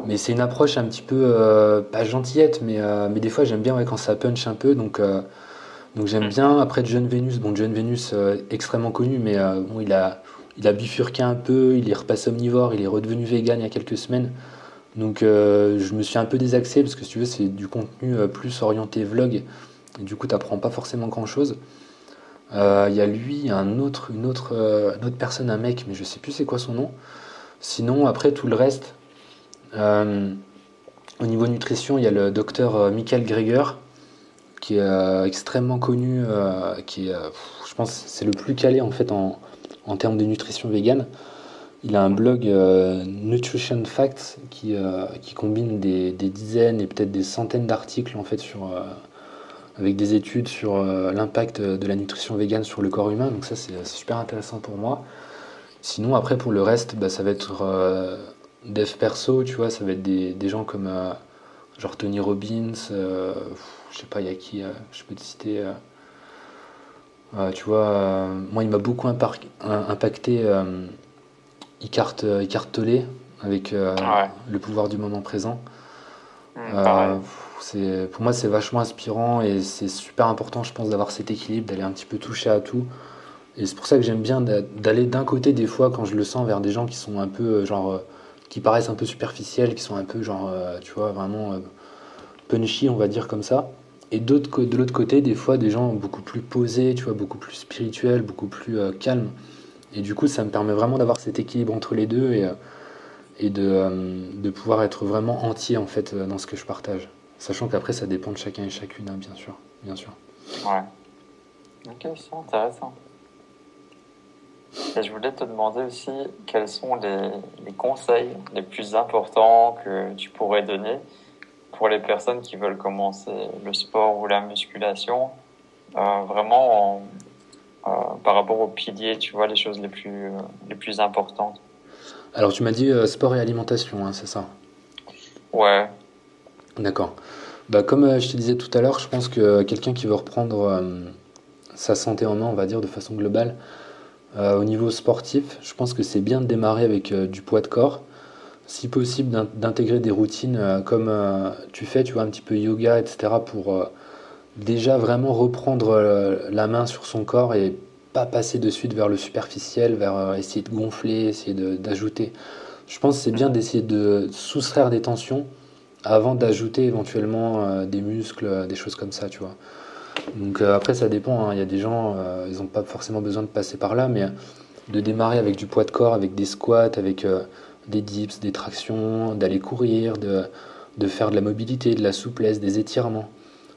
Mais c'est une approche un petit peu, pas gentillette, mais, mais des fois j'aime bien quand ça punch un peu, donc donc j'aime bien. Après John Venus, bon John Venus euh, extrêmement connu, mais euh, bon, il a il a bifurqué un peu, il est repassé omnivore, il est redevenu vegan il y a quelques semaines. Donc euh, je me suis un peu désaxé parce que si tu veux c'est du contenu plus orienté vlog. Du coup tu n'apprends pas forcément grand chose. Il y a lui, un autre, une, autre, une autre personne, un mec, mais je sais plus c'est quoi son nom. Sinon après tout le reste, au niveau nutrition, il y a le docteur Michael Greger qui est euh, extrêmement connu, euh, qui est, euh, je pense, c'est le plus calé en fait en, en termes de nutrition végane. Il a un blog Nutrition Facts qui, qui combine des, dizaines et peut-être des centaines d'articles en fait sur avec des études sur euh, l'impact de la nutrition végane sur le corps humain. Donc ça, c'est super intéressant pour moi. Sinon, après, pour le reste, bah, ça va être euh, dev perso, tu vois, ça va être des, des gens comme euh, genre Tony Robbins, je sais pas, il y a qui, je peux te citer. Tu vois, moi, il m'a beaucoup impacté Icart, Icart Tolle avec le pouvoir du moment présent. Mmh, c'est, pour moi, c'est vachement inspirant et c'est super important, je pense, d'avoir cet équilibre, d'aller un petit peu toucher à tout. Et c'est pour ça que j'aime bien d'aller d'un côté, des fois, quand je le sens, vers des gens qui sont un peu, euh, genre, euh, qui paraissent un peu superficiels, qui sont un peu, genre, euh, tu vois, vraiment punchy, on va dire comme ça. Et de l'autre côté, des fois, des gens beaucoup plus posés, tu vois, beaucoup plus spirituels, beaucoup plus calmes. Et du coup, ça me permet vraiment d'avoir cet équilibre entre les deux et, et de, de pouvoir être vraiment entier, en fait, dans ce que je partage. Sachant qu'après, ça dépend de chacun et chacune, hein, bien sûr. Bien sûr. Ouais. Ok, c'est intéressant. Et je voulais te demander aussi quels sont les, les, conseils les plus importants que tu pourrais donner pour les personnes qui veulent commencer le sport ou la musculation, euh, vraiment euh, par rapport aux piliers, tu vois, les choses les plus, les plus importantes. Alors tu m'as dit euh, sport et alimentation, hein, c'est ça? Ouais, D'accord. Bah, comme euh, je te disais tout à l'heure, je pense que quelqu'un qui veut reprendre euh, sa santé en main, on va dire de façon globale, euh, au niveau sportif, je pense que c'est bien de démarrer avec du poids de corps. Si possible, d'intégrer des routines comme tu fais, tu vois, un petit peu yoga, etc., pour déjà vraiment reprendre la main sur son corps et pas passer de suite vers le superficiel, vers essayer de gonfler, essayer d'ajouter. Je pense que c'est bien d'essayer de soustraire des tensions avant d'ajouter éventuellement euh, des muscles, euh, des choses comme ça, tu vois. Donc euh, après, ça dépend. Hein. Il y a des gens, ils n'ont pas forcément besoin de passer par là, mais de démarrer avec du poids de corps, avec des squats, avec des dips, des tractions, d'aller courir, de, faire de la mobilité, de la souplesse, des étirements.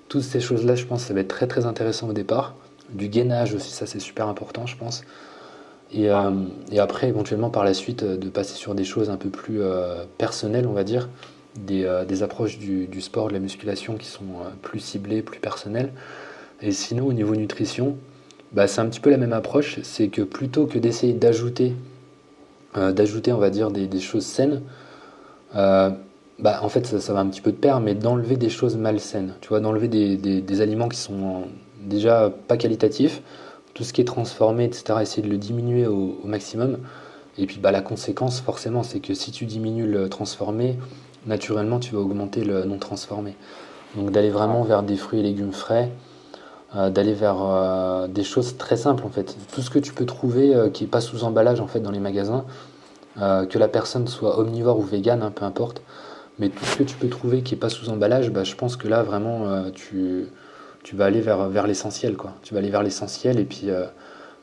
Toutes ces choses-là, je pense, ça va être très très intéressant au départ. Du gainage aussi, ça c'est super important, je pense. Et, et, après, éventuellement, par la suite, de passer sur des choses un peu plus personnelles, on va dire, euh, des, approches du, sport, de la musculation qui sont euh, plus ciblées, plus personnelles. Et sinon, au niveau nutrition, bah, c'est un petit peu la même approche. C'est que plutôt que d'essayer d'ajouter, euh, d'ajouter, on va dire, des, choses saines, bah, en fait, ça, va un petit peu de pair, mais d'enlever des choses malsaines. Tu vois, d'enlever des, aliments qui sont déjà pas qualitatifs, tout ce qui est transformé, etc., essayer de le diminuer au, maximum. Et puis bah, la conséquence, forcément, c'est que si tu diminues le transformé, naturellement, tu vas augmenter le non transformé. Donc d'aller vraiment vers des fruits et légumes frais, euh, d'aller vers euh, des choses très simples en fait. Tout ce que tu peux trouver euh, qui n'est pas sous emballage en fait dans les magasins, que la personne soit omnivore ou végane, hein, peu importe. Mais tout ce que tu peux trouver qui n'est pas sous emballage, bah, je pense que là vraiment tu, vas aller vers, l'essentiel. quoi. Tu vas aller vers l'essentiel et puis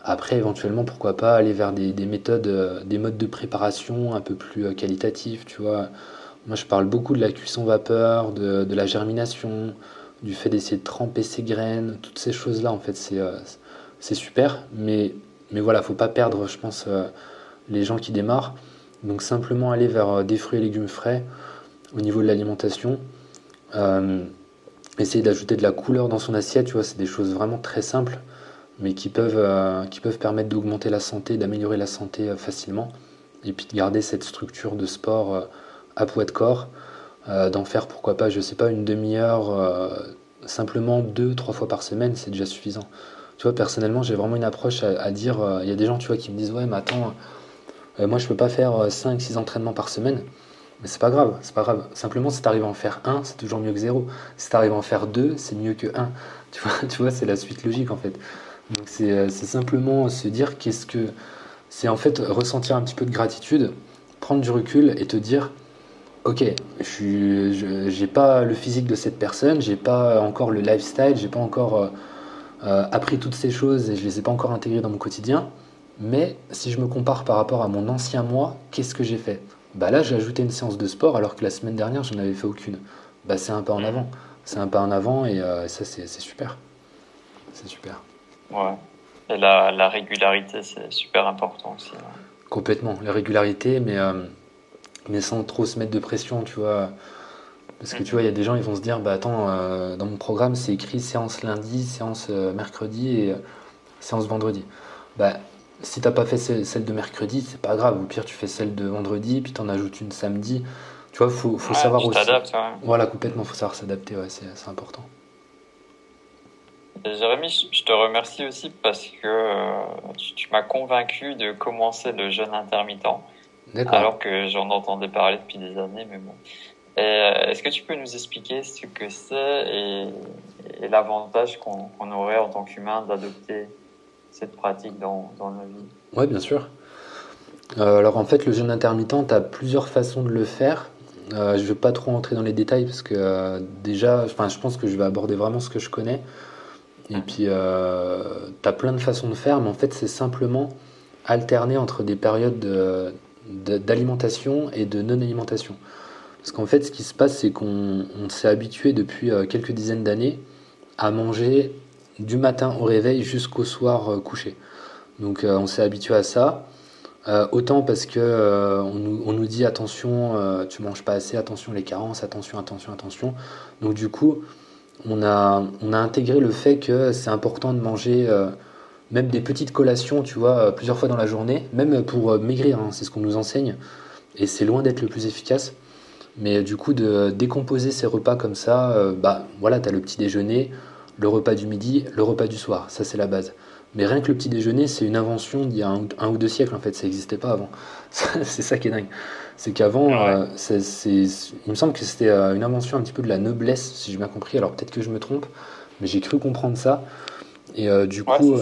après éventuellement pourquoi pas aller vers des, des méthodes, des modes de préparation un peu plus qualitatifs, tu vois moi, je parle beaucoup de la cuisson vapeur, de la germination, du fait d'essayer de tremper ses graines, toutes ces choses-là, en fait, c'est euh, super. Mais, mais voilà, faut pas perdre, je pense, euh, les gens qui démarrent. Donc, simplement aller vers euh, des fruits et légumes frais au niveau de l'alimentation. essayer d'ajouter de la couleur dans son assiette, tu vois, c'est des choses vraiment très simples, mais qui peuvent, qui peuvent permettre d'augmenter la santé, d'améliorer la santé facilement. Et puis de garder cette structure de sport à poids de corps, d'en faire pourquoi pas, je sais pas, une demi-heure, simplement deux, trois fois par semaine, c'est déjà suffisant. Tu vois, personnellement, j'ai vraiment une approche à, dire, euh, il y a des gens, tu vois, qui me disent, ouais, mais attends, moi je peux pas faire 5, 6 entraînements par semaine. Mais c'est pas grave, c'est pas grave. Simplement, si tu arrives à en faire un, c'est toujours mieux que zéro. Si tu arrives à en faire deux, c'est mieux que un. Tu vois, tu vois c'est la suite logique en fait. Donc c'est simplement se dire qu'est-ce que. C'est en fait ressentir un petit peu de gratitude, prendre du recul et te dire ok, je n'ai pas le physique de cette personne, j'ai pas encore le lifestyle, j'ai pas encore euh, euh, appris toutes ces choses et je les ai pas encore intégrées dans mon quotidien. Mais si je me compare par rapport à mon ancien moi, qu'est-ce que j'ai fait? Bah là, j'ai ajouté une séance de sport alors que la semaine dernière, je n'en avais fait aucune. Bah c'est un pas en avant. C'est un pas en avant et euh, ça, c'est super. C'est super. Ouais. Et la, la régularité, c'est super important aussi. Complètement, la régularité, mais, mais sans trop se mettre de pression, tu vois. Parce que tu vois, il y a des gens, ils vont se dire, bah attends, dans mon programme, c'est écrit séance lundi, séance mercredi et séance vendredi. Bah, si t'as pas fait celle de mercredi, c'est pas grave. Au pire, tu fais celle de vendredi, puis t'en ajoutes une samedi. Tu vois, faut, faut savoir aussi. Voilà, complètement, faut savoir s'adapter, ouais, c'est important. Jérémy, je te remercie aussi parce que euh, tu, m'as convaincu de commencer le jeûne intermittent. Alors que j'en entendais parler depuis des années, mais bon. Euh, est-ce que tu peux nous expliquer ce que c'est et, l'avantage qu'on aurait en tant qu'humain d'adopter cette pratique dans, dans nos vies? Oui, bien sûr. Euh, alors en fait, le jeûne intermittent, tu as plusieurs façons de le faire. Euh, je ne vais pas trop entrer dans les détails parce que euh, déjà, je pense que je vais aborder vraiment ce que je connais. Et puis, tu as plein de façons de faire, mais en fait, c'est simplement alterner entre des périodes d'alimentation et de non-alimentation. Parce qu'en fait, ce qui se passe, c'est qu'on s'est habitué depuis quelques dizaines d'années à manger du matin au réveil jusqu'au soir euh, couché. Donc euh, on s'est habitué à ça. Euh, autant parce que on, nous, dit attention, tu manges pas assez, attention les carences, attention, attention, attention. Donc du coup, on a, on a intégré le fait que c'est important de manger même des petites collations, tu vois, plusieurs fois dans la journée, même pour maigrir, hein, c'est ce qu'on nous enseigne, et c'est loin d'être le plus efficace. Mais du coup, de décomposer ces repas comme ça, bah voilà, tu as le petit déjeuner, le repas du midi, le repas du soir. Ça, c'est la base. Mais rien que le petit déjeuner, c'est une invention d'il y a un, ou deux siècles, en fait. Ça n'existait pas avant. c'est ça qui est dingue. C'est qu'avant, euh, il me semble que c'était euh, une invention un petit peu de la noblesse, si j'ai bien compris. Alors peut-être que je me trompe, mais j'ai cru comprendre ça. Et euh, du coup.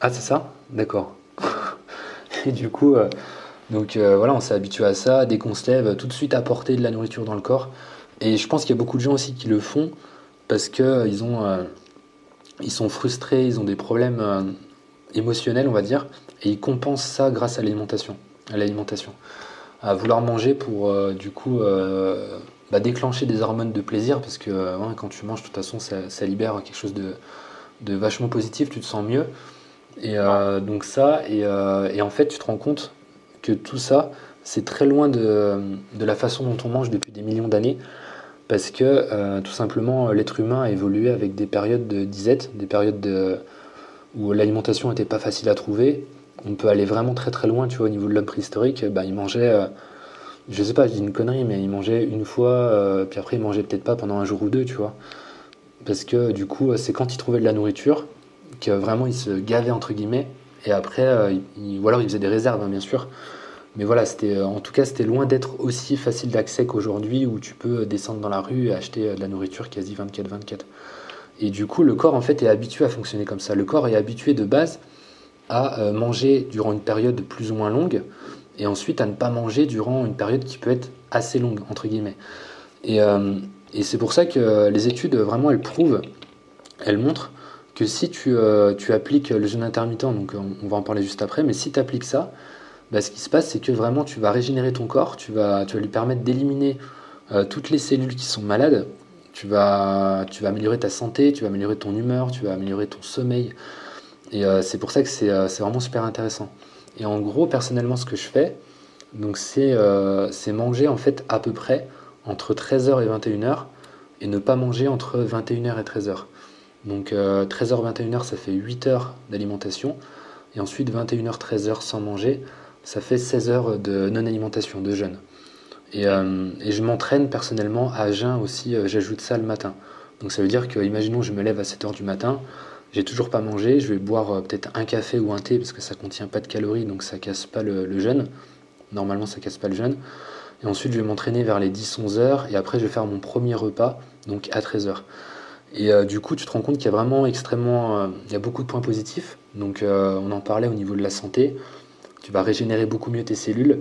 Ah, c'est ça? D'accord. Et du coup. donc voilà, on s'est habitué à ça. Dès qu'on se lève, tout de suite apporter de la nourriture dans le corps. Et je pense qu'il y a beaucoup de gens aussi qui le font parce qu'ils ont ils sont frustrés, ils ont des problèmes euh, émotionnels, on va dire, et ils compensent ça grâce à l'alimentation, à l'alimentation, à vouloir manger pour euh, du coup euh, bah, déclencher des hormones de plaisir, parce que quand tu manges, de toute façon, ça, libère quelque chose de, vachement positif, tu te sens mieux, et donc ça, et, et, en fait, tu te rends compte que tout ça, c'est très loin de, de la façon dont on mange depuis des millions d'années parce que euh, tout simplement l'être humain a évolué avec des périodes de disette, des périodes où l'alimentation n'était pas facile à trouver. On peut aller vraiment très très loin, tu vois, au niveau de l'homme préhistorique, bah, il mangeait, euh, je sais pas, je dis une connerie, mais il mangeait une fois, euh, puis après il mangeait peut-être pas pendant un jour ou deux, tu vois. Parce que du coup, c'est quand il trouvait de la nourriture que vraiment il se gavait entre guillemets, et après, il, ou alors il faisait des réserves, hein, bien sûr. Mais voilà, c'était, euh, en tout cas, c'était loin d'être aussi facile d'accès qu'aujourd'hui où tu peux descendre dans la rue et acheter euh, de la nourriture quasi 24-24. Et du coup, le corps, en fait, est habitué à fonctionner comme ça. Le corps est habitué de base à euh, manger durant une période plus ou moins longue et ensuite à ne pas manger durant une période qui peut être assez longue, entre guillemets. Et, et c'est pour ça que les études, vraiment, elles prouvent, elles montrent que si tu, tu appliques le jeûne intermittent, donc on, va en parler juste après, mais si tu appliques ça, bah, ce qui se passe, c'est que vraiment tu vas régénérer ton corps, tu vas, lui permettre d'éliminer euh, toutes les cellules qui sont malades, tu vas, améliorer ta santé, tu vas améliorer ton humeur, tu vas améliorer ton sommeil. Et euh, c'est pour ça que euh, c'est vraiment super intéressant. Et en gros, personnellement, ce que je fais, c'est manger en fait à peu près entre 13h et 21h et ne pas manger entre 21h et 13h. Donc 13h, 21h, ça fait 8 heures d'alimentation. Et ensuite 21h, 13h sans manger, ça fait 16 heures de non-alimentation, de jeûne. Et, euh, je m'entraîne personnellement à jeûne aussi, euh, j'ajoute ça le matin. Donc ça veut dire que, imaginons, je me lève à 7 heures du matin, j'ai toujours pas mangé, je vais boire euh, peut-être un café ou un thé parce que ça contient pas de calories, donc ça casse pas le, jeûne. Normalement, ça casse pas le jeûne. Et ensuite, je vais m'entraîner vers les 10-11 heures et après, je vais faire mon premier repas, donc à 13 heures. Et du coup, tu te rends compte qu'il y a vraiment extrêmement, il y a beaucoup de points positifs. Donc, on en parlait au niveau de la santé tu vas régénérer beaucoup mieux tes cellules,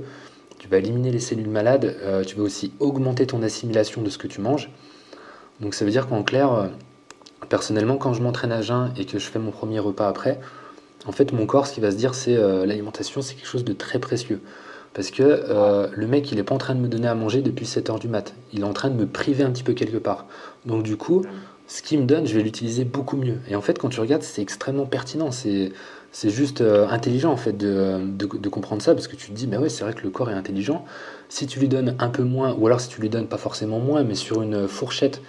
tu vas éliminer les cellules malades, euh, tu vas aussi augmenter ton assimilation de ce que tu manges. Donc ça veut dire qu'en clair, euh, personnellement, quand je m'entraîne à jeun et que je fais mon premier repas après, en fait mon corps, ce qui va se dire, c'est euh, l'alimentation, c'est quelque chose de très précieux. Parce que le mec, il n'est pas en train de me donner à manger depuis 7 heures du mat. Il est en train de me priver un petit peu quelque part. Donc du coup, ce qu'il me donne, je vais l'utiliser beaucoup mieux. Et en fait, quand tu regardes, c'est extrêmement pertinent. C'est c'est juste intelligent en fait de, de, comprendre ça parce que tu te dis, mais ouais, c'est vrai que le corps est intelligent. Si tu lui donnes un peu moins, ou alors si tu lui donnes pas forcément moins, mais sur une fourchette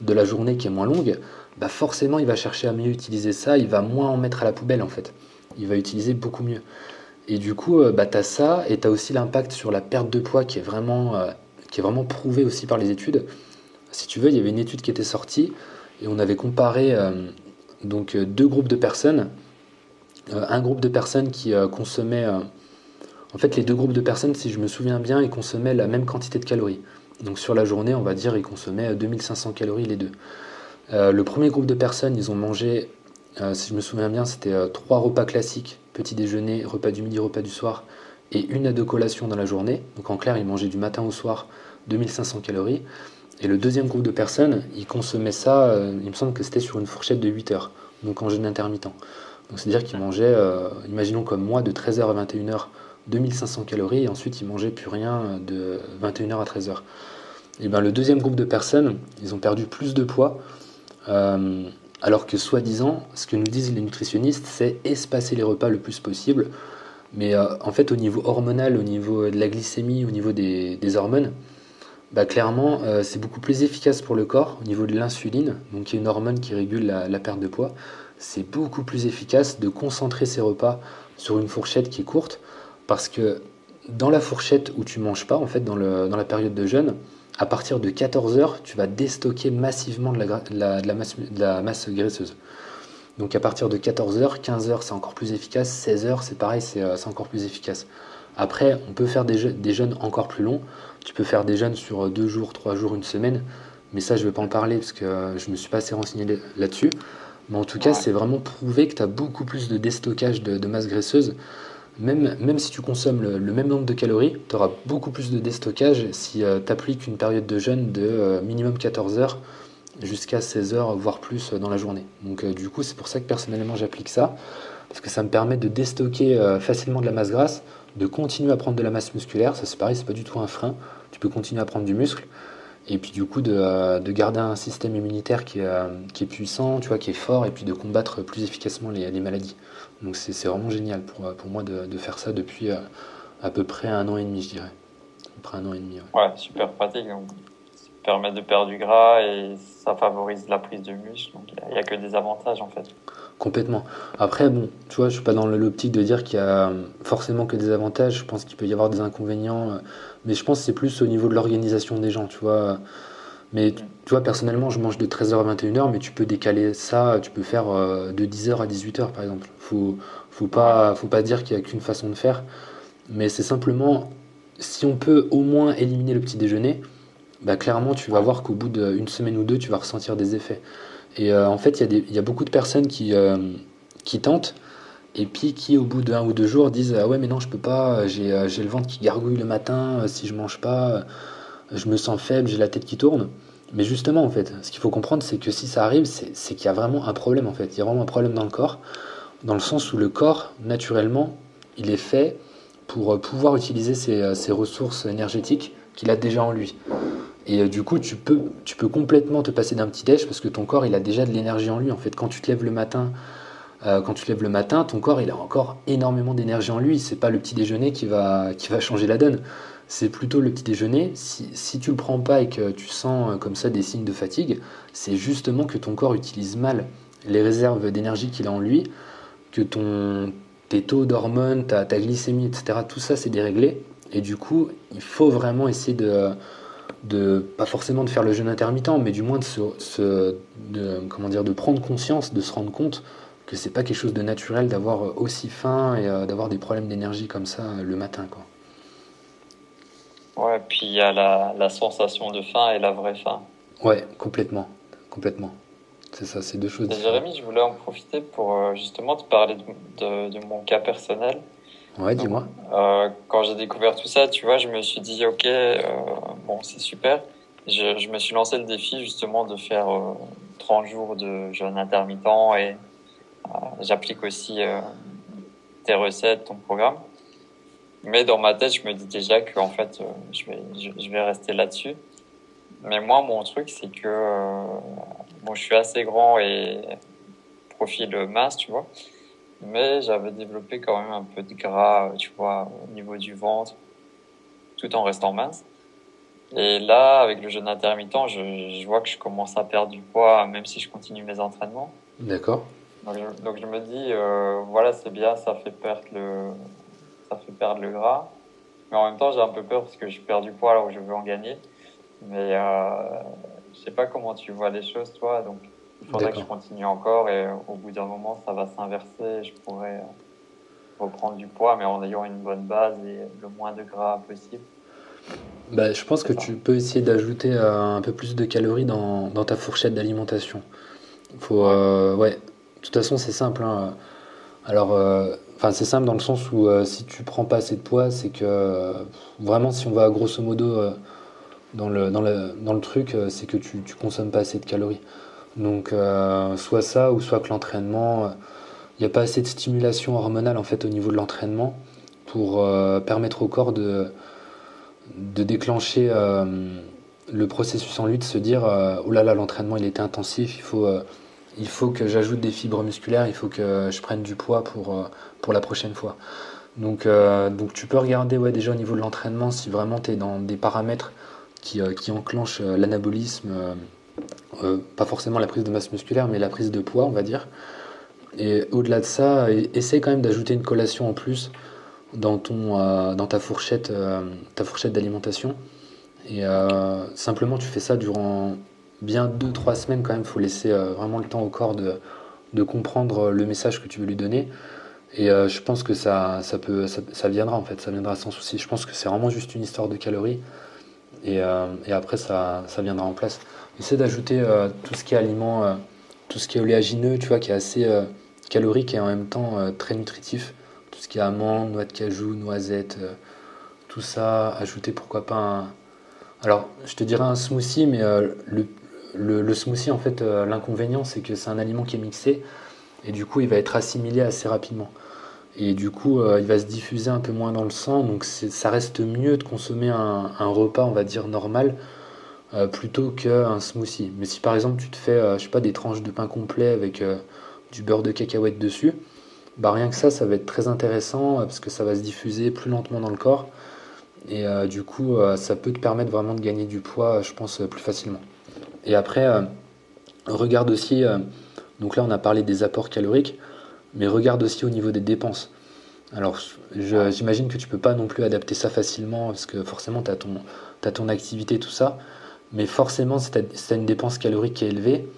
de la journée qui est moins longue, bah forcément il va chercher à mieux utiliser ça, il va moins en mettre à la poubelle en fait. Il va utiliser beaucoup mieux. Et du coup, bah, tu as ça, et tu as aussi l'impact sur la perte de poids qui est, vraiment, qui est vraiment prouvé aussi par les études. Si tu veux, il y avait une étude qui était sortie, et on avait comparé donc, deux groupes de personnes euh, un groupe de personnes qui euh, consommaient... Euh, en fait, les deux groupes de personnes, si je me souviens bien, ils consommaient la même quantité de calories. Donc sur la journée, on va dire, ils consommaient 2500 calories les deux. le premier groupe de personnes, ils ont mangé, si je me souviens bien, c'était trois repas classiques, petit déjeuner, repas du midi, repas du soir, et une à deux collations dans la journée. Donc en clair, ils mangeaient du matin au soir 2500 calories. Et le deuxième groupe de personnes, ils consommaient ça, il me semble que c'était sur une fourchette de 8 heures, donc en jeûne intermittent c'est-à-dire qu'ils mangeaient, euh, imaginons comme moi, de 13h à 21h, 2500 calories, et ensuite ils mangeaient plus rien de 21h à 13h. Et ben, le deuxième groupe de personnes, ils ont perdu plus de poids, euh, alors que soi-disant, ce que nous disent les nutritionnistes, c'est espacer les repas le plus possible. Mais euh, en fait, au niveau hormonal, au niveau de la glycémie, au niveau des, hormones, bah, clairement, c'est beaucoup plus efficace pour le corps au niveau de l'insuline, qui est une hormone qui régule la perte de poids c'est beaucoup plus efficace de concentrer ses repas sur une fourchette qui est courte parce que dans la fourchette où tu manges pas, en fait, dans, la période de jeûne, à partir de 14 heures, tu vas déstocker massivement de la, masse, graisseuse. Donc à partir de 14 heures, 15 heures, c'est encore plus efficace, 16 heures, c'est pareil, euh, c'est encore plus efficace. Après, on peut faire des jeûnes encore plus longs. Tu peux faire des jeûnes sur 2 jours, 3 jours, une semaine. Mais ça, je ne vais pas en parler parce que euh, je ne me suis pas assez renseigné là-dessus. Mais en tout cas, c'est vraiment prouvé que tu as beaucoup plus de déstockage de, masse graisseuse. Même, même si tu consommes le, même nombre de calories, tu auras beaucoup plus de déstockage si euh, tu appliques une période de jeûne de euh, minimum 14 heures jusqu'à 16 heures, voire plus euh, dans la journée. Donc du coup, c'est pour ça que personnellement j'applique ça, parce que ça me permet de déstocker facilement de la masse grasse, de continuer à prendre de la masse musculaire, ça c'est pareil, c'est pas du tout un frein, tu peux continuer à prendre du muscle, et puis du coup de, euh, de garder un système immunitaire qui est, euh, qui est, puissant, tu vois, qui est fort, et puis de combattre plus efficacement les, maladies. Donc c'est vraiment génial pour, euh, pour moi de, de, faire ça depuis à peu près un an et demi, je dirais. Après un an et demi. Ouais, super pratique. Donc, ça permet de perdre du gras et ça favorise la prise de muscle. Donc il n'y a, que des avantages en fait. Complètement. Après, bon, tu vois, je suis pas dans l'optique de dire qu'il y a forcément que des avantages. Je pense qu'il peut y avoir des inconvénients mais je pense que c'est plus au niveau de l'organisation des gens, tu vois. Mais tu vois, personnellement, je mange de 13h à 21h, mais tu peux décaler ça, tu peux faire euh, de 10h à 18h par exemple. Faut, faut pas, faut pas dire qu'il n'y a qu'une façon de faire, mais c'est simplement, si on peut au moins éliminer le petit déjeuner, bah clairement, tu vas voir qu'au bout d'une semaine ou deux, tu vas ressentir des effets. Et euh, en fait, il y, y, a beaucoup de personnes qui, euh, qui tentent, et puis qui au bout d'un ou deux jours disent ah ouais mais non je peux pas j'ai euh, le ventre qui gargouille le matin si je mange pas je me sens faible j'ai la tête qui tourne. Mais justement en fait ce qu'il faut comprendre c'est que si ça arrive c'est qu'il y a vraiment un problème en fait. Il y a vraiment un problème dans le corps dans le sens où le corps naturellement il est fait pour pouvoir utiliser ses, ressources énergétiques qu'il a déjà en lui et du coup tu peux tu peux complètement te passer d'un petit déj parce que ton corps il a déjà de l'énergie en lui en fait quand tu te lèves le matin euh, quand tu te lèves le matin, ton corps il a encore énormément d'énergie en lui. C'est pas le petit déjeuner qui va, qui va changer la donne. C'est plutôt le petit déjeuner. Si, si tu le prends pas et que tu sens euh, comme ça des signes de fatigue, c'est justement que ton corps utilise mal les réserves d'énergie qu'il a en lui, que ton, tes taux d'hormones, ta, ta, glycémie, etc., tout ça c'est déréglé. Et du coup, il faut vraiment essayer de, de, pas forcément de faire le jeûne intermittent, mais du moins de, se, de, comment dire, de prendre conscience, de se rendre compte que c'est pas quelque chose de naturel d'avoir euh, aussi faim et euh, d'avoir des problèmes d'énergie comme ça euh, le matin. Quoi. Ouais, puis il y a la, la, sensation de faim et la vraie faim. Ouais, complètement. Complètement. C'est ça, c'est deux choses. Jérémy, je voulais en profiter pour justement te parler de, de, mon cas personnel. Ouais, dis-moi. quand j'ai découvert tout ça, tu vois, je me suis dit, ok, bon, c'est super. Je, je, me suis lancé le défi justement de faire 30 jours de jeûne intermittent et euh, j'applique aussi euh, tes recettes, ton programme. Mais dans ma tête, je me dis déjà que en fait, euh, je vais, je, vais rester là-dessus. Mais moi, mon truc, c'est que bon, je suis assez grand et profil mince, tu vois. Mais j'avais développé quand même un peu de gras, tu vois, au niveau du ventre, tout en restant mince. Et là, avec le jeûne intermittent, je, je vois que je commence à perdre du poids, même si je continue mes entraînements. D'accord. Donc, je, donc je me dis, euh, voilà, c'est bien, ça fait perdre le, ça fait perdre le gras. Mais en même temps, j'ai un peu peur parce que je perds du poids alors que je veux en gagner. Mais euh, je sais pas comment tu vois les choses, toi. Donc, il faudrait que je continue encore et au bout d'un moment, ça va s'inverser. Je pourrais euh, reprendre du poids, mais en ayant une bonne base et le moins de gras possible. Bah, je pense que tu peux essayer d'ajouter euh, un peu plus de calories dans, dans ta fourchette d'alimentation. Faut, euh, ouais. De toute façon, c'est simple. hein. Alors, euh, enfin, c'est simple dans le sens où euh, si tu prends pas assez de poids, c'est que vraiment, si on va grosso modo dans le, dans le, dans le truc, c'est que tu, tu consommes pas assez de calories. Donc, euh, soit ça, ou soit que l'entraînement, il n'y a pas assez de stimulation hormonale en fait au niveau de l'entraînement pour euh, permettre au corps de, déclencher euh, le processus en lui, de se dire euh, oh là là, l'entraînement il était intensif, il faut, euh, que j'ajoute des fibres musculaires, il faut que je prenne du poids pour, euh, la prochaine fois. Donc, euh, tu peux regarder ouais, déjà au niveau de l'entraînement si vraiment tu es dans des paramètres qui, euh, enclenchent euh, l'anabolisme, euh, euh, pas forcément la prise de masse musculaire, mais la prise de poids, on va dire. Et au-delà de ça, e- essaie quand même d'ajouter une collation en plus dans, ton, euh, dans ta fourchette, euh, fourchette d'alimentation. Et euh, simplement, tu fais ça durant bien 2-3 semaines quand même. Il faut laisser euh, vraiment le temps au corps de, de comprendre le message que tu veux lui donner. Et euh, je pense que ça, ça, peut, ça, ça viendra en fait, ça viendra sans souci. Je pense que c'est vraiment juste une histoire de calories. Et, euh, et après, ça, ça viendra en place. Essaie d'ajouter euh, tout ce qui est aliment, euh, tout ce qui est oléagineux, tu vois, qui est assez euh, calorique et en même temps euh, très nutritif. Tout ce qui est amandes, noix de cajou, noisettes, tout ça. Ajouter pourquoi pas un. Alors, je te dirais un smoothie, mais le, le, smoothie, en fait, l'inconvénient, c'est que c'est un aliment qui est mixé et du coup, il va être assimilé assez rapidement. Et du coup, il va se diffuser un peu moins dans le sang, donc ça reste mieux de consommer un repas, on va dire, normal, euh, plutôt qu'un smoothie. Mais si par exemple tu te fais, euh, je sais pas, des tranches de pain complet avec euh, du beurre de cacahuète dessus, bah rien que ça, ça va être très intéressant parce que ça va se diffuser plus lentement dans le corps. Et du coup, ça peut te permettre vraiment de gagner du poids, je pense, plus facilement. Et après, regarde aussi, donc là on a parlé des apports caloriques, mais regarde aussi au niveau des dépenses. Alors, j'imagine que tu peux pas non plus adapter ça facilement parce que forcément tu as ton activité, tout ça. Mais forcément, as, une dépense calorique qui est élevée,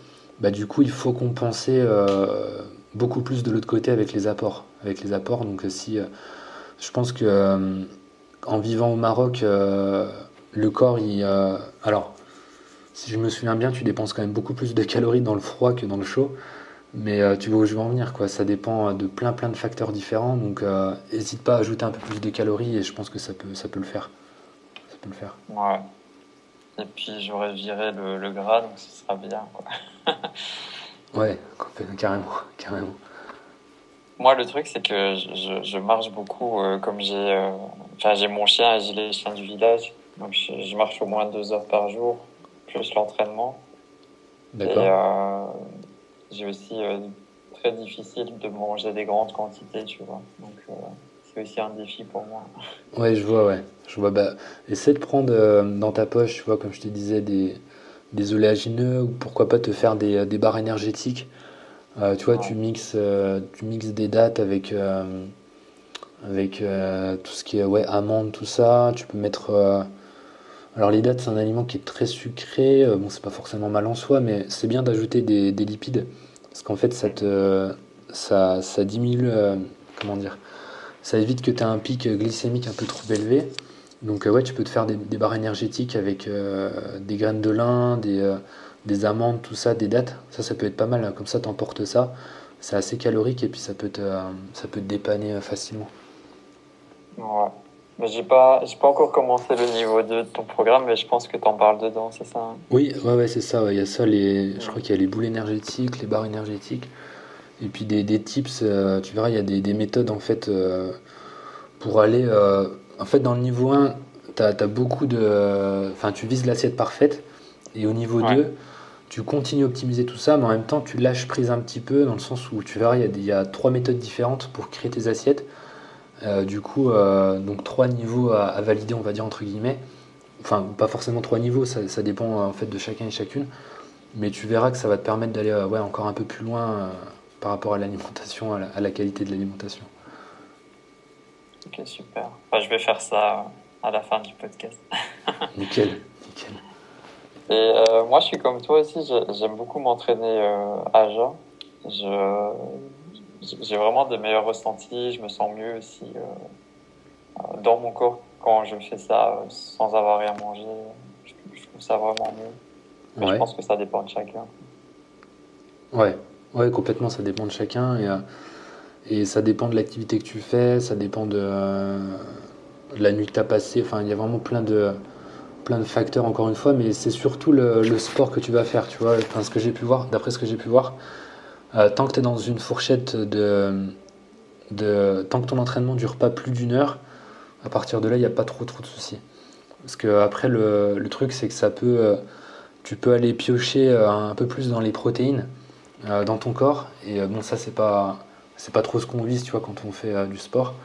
bah, du coup, il faut compenser euh, beaucoup plus de l'autre côté avec les apports. Avec les apports, donc euh, euh, je pense que en vivant au Maroc, le corps, alors, si je me souviens bien, tu dépenses quand même beaucoup plus de calories dans le froid que dans le chaud. Mais tu vois où je veux en venir, quoi. Ça dépend de plein plein de facteurs différents. Donc, n'hésite pas à ajouter un peu plus de calories et je pense que ça peut, ça peut le faire. Ça peut le faire. Ouais. Et puis j'aurais viré le, le gras, donc ce sera bien. Quoi. Ouais, carrément, carrément. Moi, le truc, c'est que je, marche beaucoup, euh, comme j'ai euh, j'ai mon chien et j'ai les chiens du village. Donc je, je marche au moins deux heures par jour, plus l'entraînement. Et euh, j'ai aussi euh, très difficile de manger des grandes quantités, tu vois. Donc c'est aussi un défi pour moi. Ouais, je vois, ouais. Je vois, bah, essaie de prendre euh, dans ta poche, tu vois, comme je te disais, des, des oléagineux ou pourquoi pas te faire des, des barres énergétiques. Euh, tu vois, tu mixes, euh, tu mixes des dates avec, euh, avec euh, tout ce qui est ouais, amandes, tout ça. Tu peux mettre. euh, Alors, les dates, c'est un aliment qui est très sucré. Euh, bon, c'est pas forcément mal en soi, mais c'est bien d'ajouter des, des lipides parce qu'en fait, ça te, ça, ça diminue. euh, comment dire? Ça évite que tu aies un pic glycémique un peu trop élevé. Donc, euh, ouais, tu peux te faire des, des barres énergétiques avec euh, des graines de lin, des, euh, des amandes, tout ça, des dattes. Ça, ça peut être pas mal. hein. Comme ça, t'emportes ça. C'est assez calorique et puis ça peut te, ça peut te dépanner facilement. Ouais. Mais j'ai pas, j'ai pas encore commencé le niveau 2 de ton programme, mais je pense que t'en parles dedans, c'est ça hein Oui, ouais, ouais, c'est ça. ouais. Il y a ça, les... je crois qu'il y a les boules énergétiques, les barres énergétiques. Et puis des, des tips, euh, tu verras, il y a des, des méthodes en fait euh, pour aller. euh, en fait, dans le niveau 1, tu as, beaucoup de. Enfin, tu vises l'assiette parfaite. Et au niveau Ouais. 2, tu continues à optimiser tout ça, mais en même temps, tu lâches prise un petit peu, dans le sens où tu verras, il y, a, trois méthodes différentes pour créer tes assiettes. Euh, du coup, euh, donc trois niveaux à, valider, on va dire, entre guillemets. Enfin, pas forcément trois niveaux, ça, dépend en fait de chacun et chacune. Mais tu verras que ça va te permettre d'aller ouais, encore un peu plus loin par rapport à l'alimentation, à, la qualité de l'alimentation. Ok, super. je vais faire ça à la fin du podcast. nickel, nickel. Et euh, moi, je suis comme toi aussi, j'aime beaucoup m'entraîner euh, à jeun. J'ai vraiment de meilleurs ressentis, je me sens mieux aussi euh, dans mon corps quand je fais ça sans avoir rien mangé. Je, trouve ça vraiment mieux. Mais je pense que ça dépend de chacun. Ouais, ouais, complètement, ça dépend de chacun. Et, et ça dépend de l'activité que tu fais, ça dépend de, de la nuit que tu as passée. Enfin, il y a vraiment plein de plein de facteurs encore une fois, mais c'est surtout le, sport que tu vas faire, tu vois. Enfin, ce que j'ai pu voir, d'après ce que j'ai pu voir, euh, tant que tu es dans une fourchette de, de. Tant que ton entraînement dure pas plus d'une heure, à partir de là, il n'y a pas trop trop de soucis. Parce que après, le, le truc, c'est que ça peut. Euh, tu peux aller piocher euh, un peu plus dans les protéines dans ton corps. Et bon, ça, c'est pas. C'est pas trop ce qu'on vise, tu quand on fait du sport.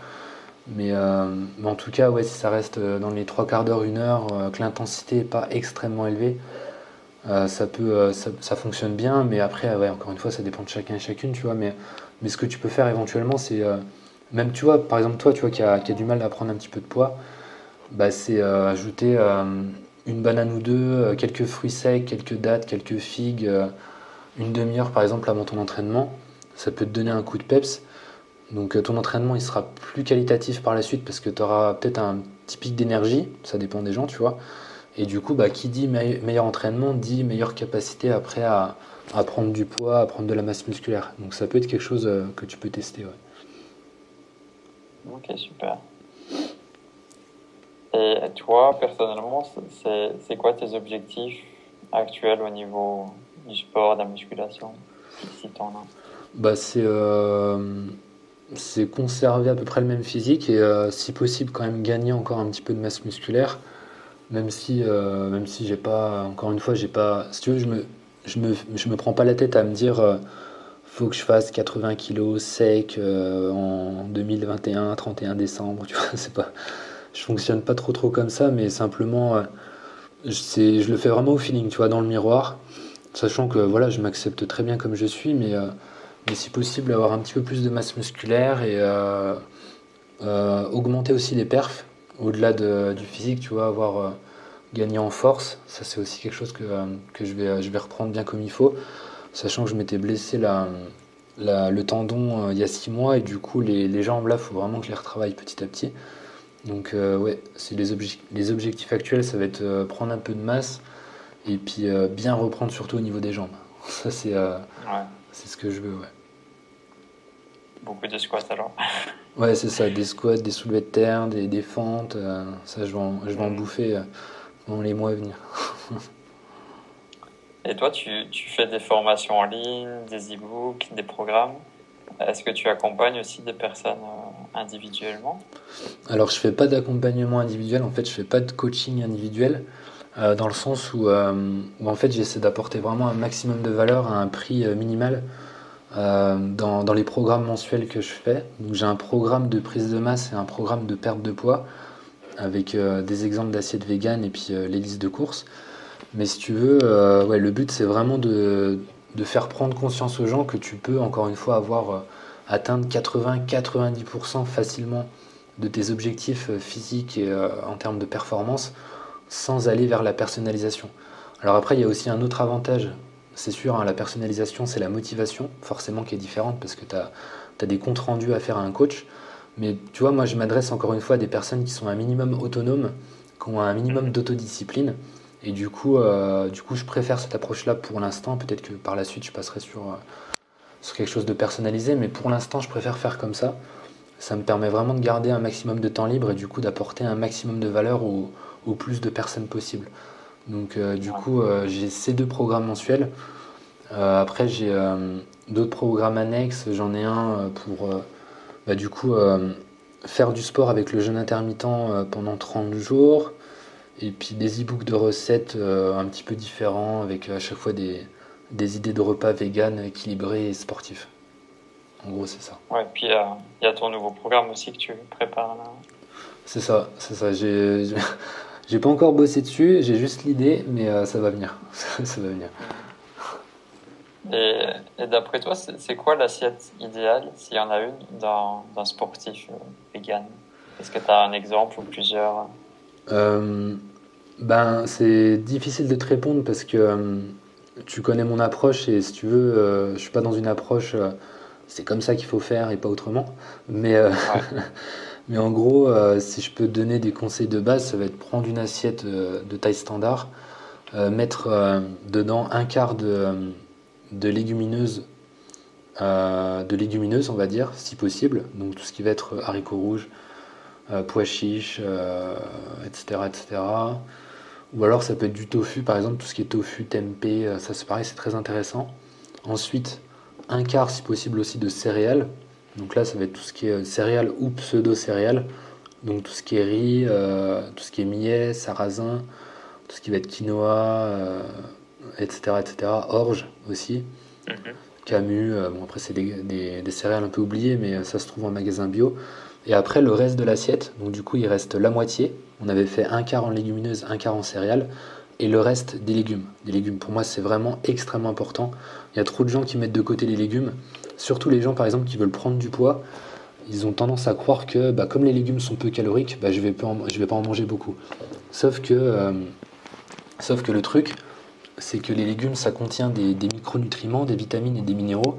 Euh, mais, en tout cas, ouais, si ça reste euh, dans les trois quarts d'heure, une heure, euh, que l'intensité n'est pas extrêmement élevée, ça, peut, ça, fonctionne bien. Mais après, encore une fois, ça dépend de chacun et chacune, tu vois. Mais, ce que tu peux faire éventuellement, c'est même, tu vois, par exemple, toi, qui a, qui du mal à prendre un petit peu de poids, bah, c'est ajouter une banane ou deux, quelques fruits secs, quelques dattes, quelques figues, une demi-heure, par exemple, avant ton entraînement. Ça peut te donner un coup de peps. Donc euh, ton entraînement il sera plus qualitatif par la suite parce que tu auras peut-être un petit pic d'énergie, ça dépend des gens, tu vois. Et du coup, bah, qui dit meilleur entraînement dit meilleure capacité après à, prendre du poids, à prendre de la masse musculaire. Donc ça peut être quelque chose euh, que tu peux tester. Ok, super. Et toi, personnellement, c'est quoi tes objectifs actuels au niveau du sport, de la musculation, si tu en as? Bah, C'est euh, c'est conserver à peu près le même physique et euh, si possible quand même gagner encore un petit peu de masse musculaire même si euh, même si j'ai pas encore une fois j'ai pas si tu veux je me je me, je me prends pas la tête à me dire euh, faut que je fasse 80 kilos sec en 2021 31 décembre tu vois c'est pas je fonctionne pas trop trop comme ça mais simplement c'est je le fais vraiment au feeling tu vois dans le miroir sachant que voilà je m'accepte très bien comme je suis mais mais si possible avoir un petit peu plus de masse musculaire et euh, euh, augmenter aussi les perfs au-delà du physique, tu vois, avoir euh, gagné en force. Ça, c'est aussi quelque chose que, que je, vais, je vais reprendre bien comme il faut, sachant que je m'étais blessé la, le tendon il y a six mois et du coup, les, les jambes là, il faut vraiment que je les retravaille petit à petit. Donc, ouais, c'est les, les objectifs actuels, ça va être prendre un peu de masse et puis bien reprendre surtout au niveau des jambes. Ça, c'est c'est ce que je veux, ouais. Beaucoup de squats alors Ouais, c'est ça, des squats, des soulevés de terre, des, des fentes. Euh, ça, je vais en, je vais en bouffer euh, dans les mois à venir. Et toi, tu, tu, fais des formations en ligne, des e-books, des programmes. Est-ce que tu accompagnes aussi des personnes euh, individuellement? Alors, je fais pas d'accompagnement individuel. En fait, je fais pas de coaching individuel. dans le sens où, où en fait j'essaie d'apporter vraiment un maximum de valeur à un prix minimal euh, dans, les programmes mensuels que je fais. Donc j'ai un programme de prise de masse et un programme de perte de poids avec euh, des exemples d'assiettes vegan et puis euh, les listes de courses. Mais si tu veux, ouais, le but c'est vraiment de, de, faire prendre conscience aux gens que tu peux encore une fois avoir atteindre 80-90% facilement de tes objectifs physiques et en termes de performance sans aller vers la personnalisation. Alors après, il y a aussi un autre avantage c'est sûr, hein, la personnalisation, c'est la motivation, forcément, qui est différente parce que tu as, des comptes rendus à faire à un coach. Mais tu vois, moi, je m'adresse encore une fois à des personnes qui sont un minimum autonomes, qui ont un minimum d'autodiscipline. Et du coup, euh, du coup, je préfère cette approche-là pour l'instant. Peut-être que par la suite, je passerai sur, euh, sur quelque chose de personnalisé. Mais pour l'instant, je préfère faire comme ça. Ça me permet vraiment de garder un maximum de temps libre et du coup d'apporter un maximum de valeur au, au plus de personnes possible. Donc euh, du coup, euh, j'ai ces deux programmes mensuels. Euh, après, j'ai d'autres programmes annexes. J'en ai un pour bah, du coup faire du sport avec le jeûne intermittent pendant 30 jours. Et puis des e-books de recettes un petit peu différents, avec à chaque fois des, des idées de repas vegan équilibrés et sportifs. En gros, c'est ça. Ouais, puis il y a ton nouveau programme aussi que tu prépares là. C'est ça, c'est ça. J'ai, j'ai pas encore bossé dessus, j'ai juste l'idée, mais euh, ça va venir. ça va venir. Et, d'après toi, c'est, quoi l'assiette idéale, s'il y en a une, d'un, sportif euh, vegan? Est-ce que tu as un exemple ou plusieurs? Euh, Ben, c'est difficile de te répondre parce que tu connais mon approche et si tu veux, je suis pas dans une approche c'est comme ça qu'il faut faire et pas autrement. Mais, Mais en gros, euh, si je peux donner des conseils de base, ça va être prendre une assiette euh, de taille standard, euh, mettre dedans un quart de, de légumineuses, de on va dire, si possible. Donc tout ce qui va être haricots rouges, pois chiches, etc., etc. Ou alors ça peut être du tofu, par exemple, tout ce qui est tofu, tempeh, ça c'est pareil, c'est très intéressant. Ensuite, un quart si possible aussi de céréales. Donc là, ça va être tout ce qui est euh, céréales ou pseudo-céréales. Donc tout ce qui est riz, euh, tout ce qui est millet, sarrasin, tout ce qui va être quinoa, etc., euh, etc. Orge aussi. Camus, bon après c'est des, céréales un peu oubliées, mais ça se trouve en magasin bio. Et après le reste de l'assiette, donc du coup il reste la moitié. On avait fait un quart en légumineuses, un quart en céréales, et le reste des légumes. Des légumes, pour moi c'est vraiment extrêmement important. Il y a trop de gens qui mettent de côté les légumes. Surtout les gens, par exemple, qui veulent prendre du poids, ils ont tendance à croire que, bah, comme les légumes sont peu caloriques, bah, je ne vais, pas en, je vais pas en manger beaucoup. Sauf que, euh, sauf que le truc, c'est que les légumes, ça contient des, micronutriments, des vitamines et des minéraux.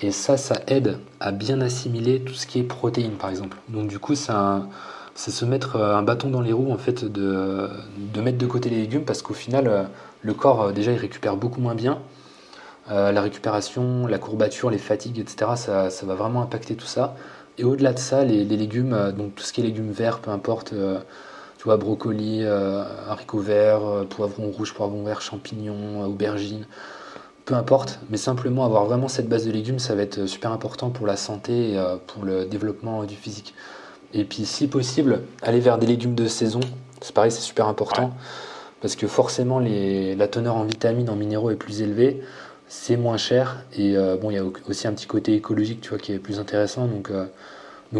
Et ça, ça aide à bien assimiler tout ce qui est protéines, par exemple. Donc du coup, c'est se mettre euh, un bâton dans les roues, en fait, de, de mettre de côté les légumes, parce qu'au final, euh, le corps, déjà, il récupère beaucoup moins bien. Euh, la récupération, la courbature, les fatigues, etc. Ça, ça va vraiment impacter tout ça. Et au-delà de ça, les, légumes, euh, donc tout ce qui est légumes verts, peu importe, euh, tu vois, brocoli, haricots verts, poivrons rouges, poivrons verts, champignons, aubergines, peu importe, mais simplement avoir vraiment cette base de légumes, ça va être super important pour la santé et pour le développement du physique. Et puis, si possible, aller vers des légumes de saison, c'est pareil, c'est super important, parce que forcément, les, la teneur en vitamines, en minéraux est plus élevée c'est moins cher et euh, bon il y a aussi un petit côté écologique tu vois qui est plus intéressant. Donc euh,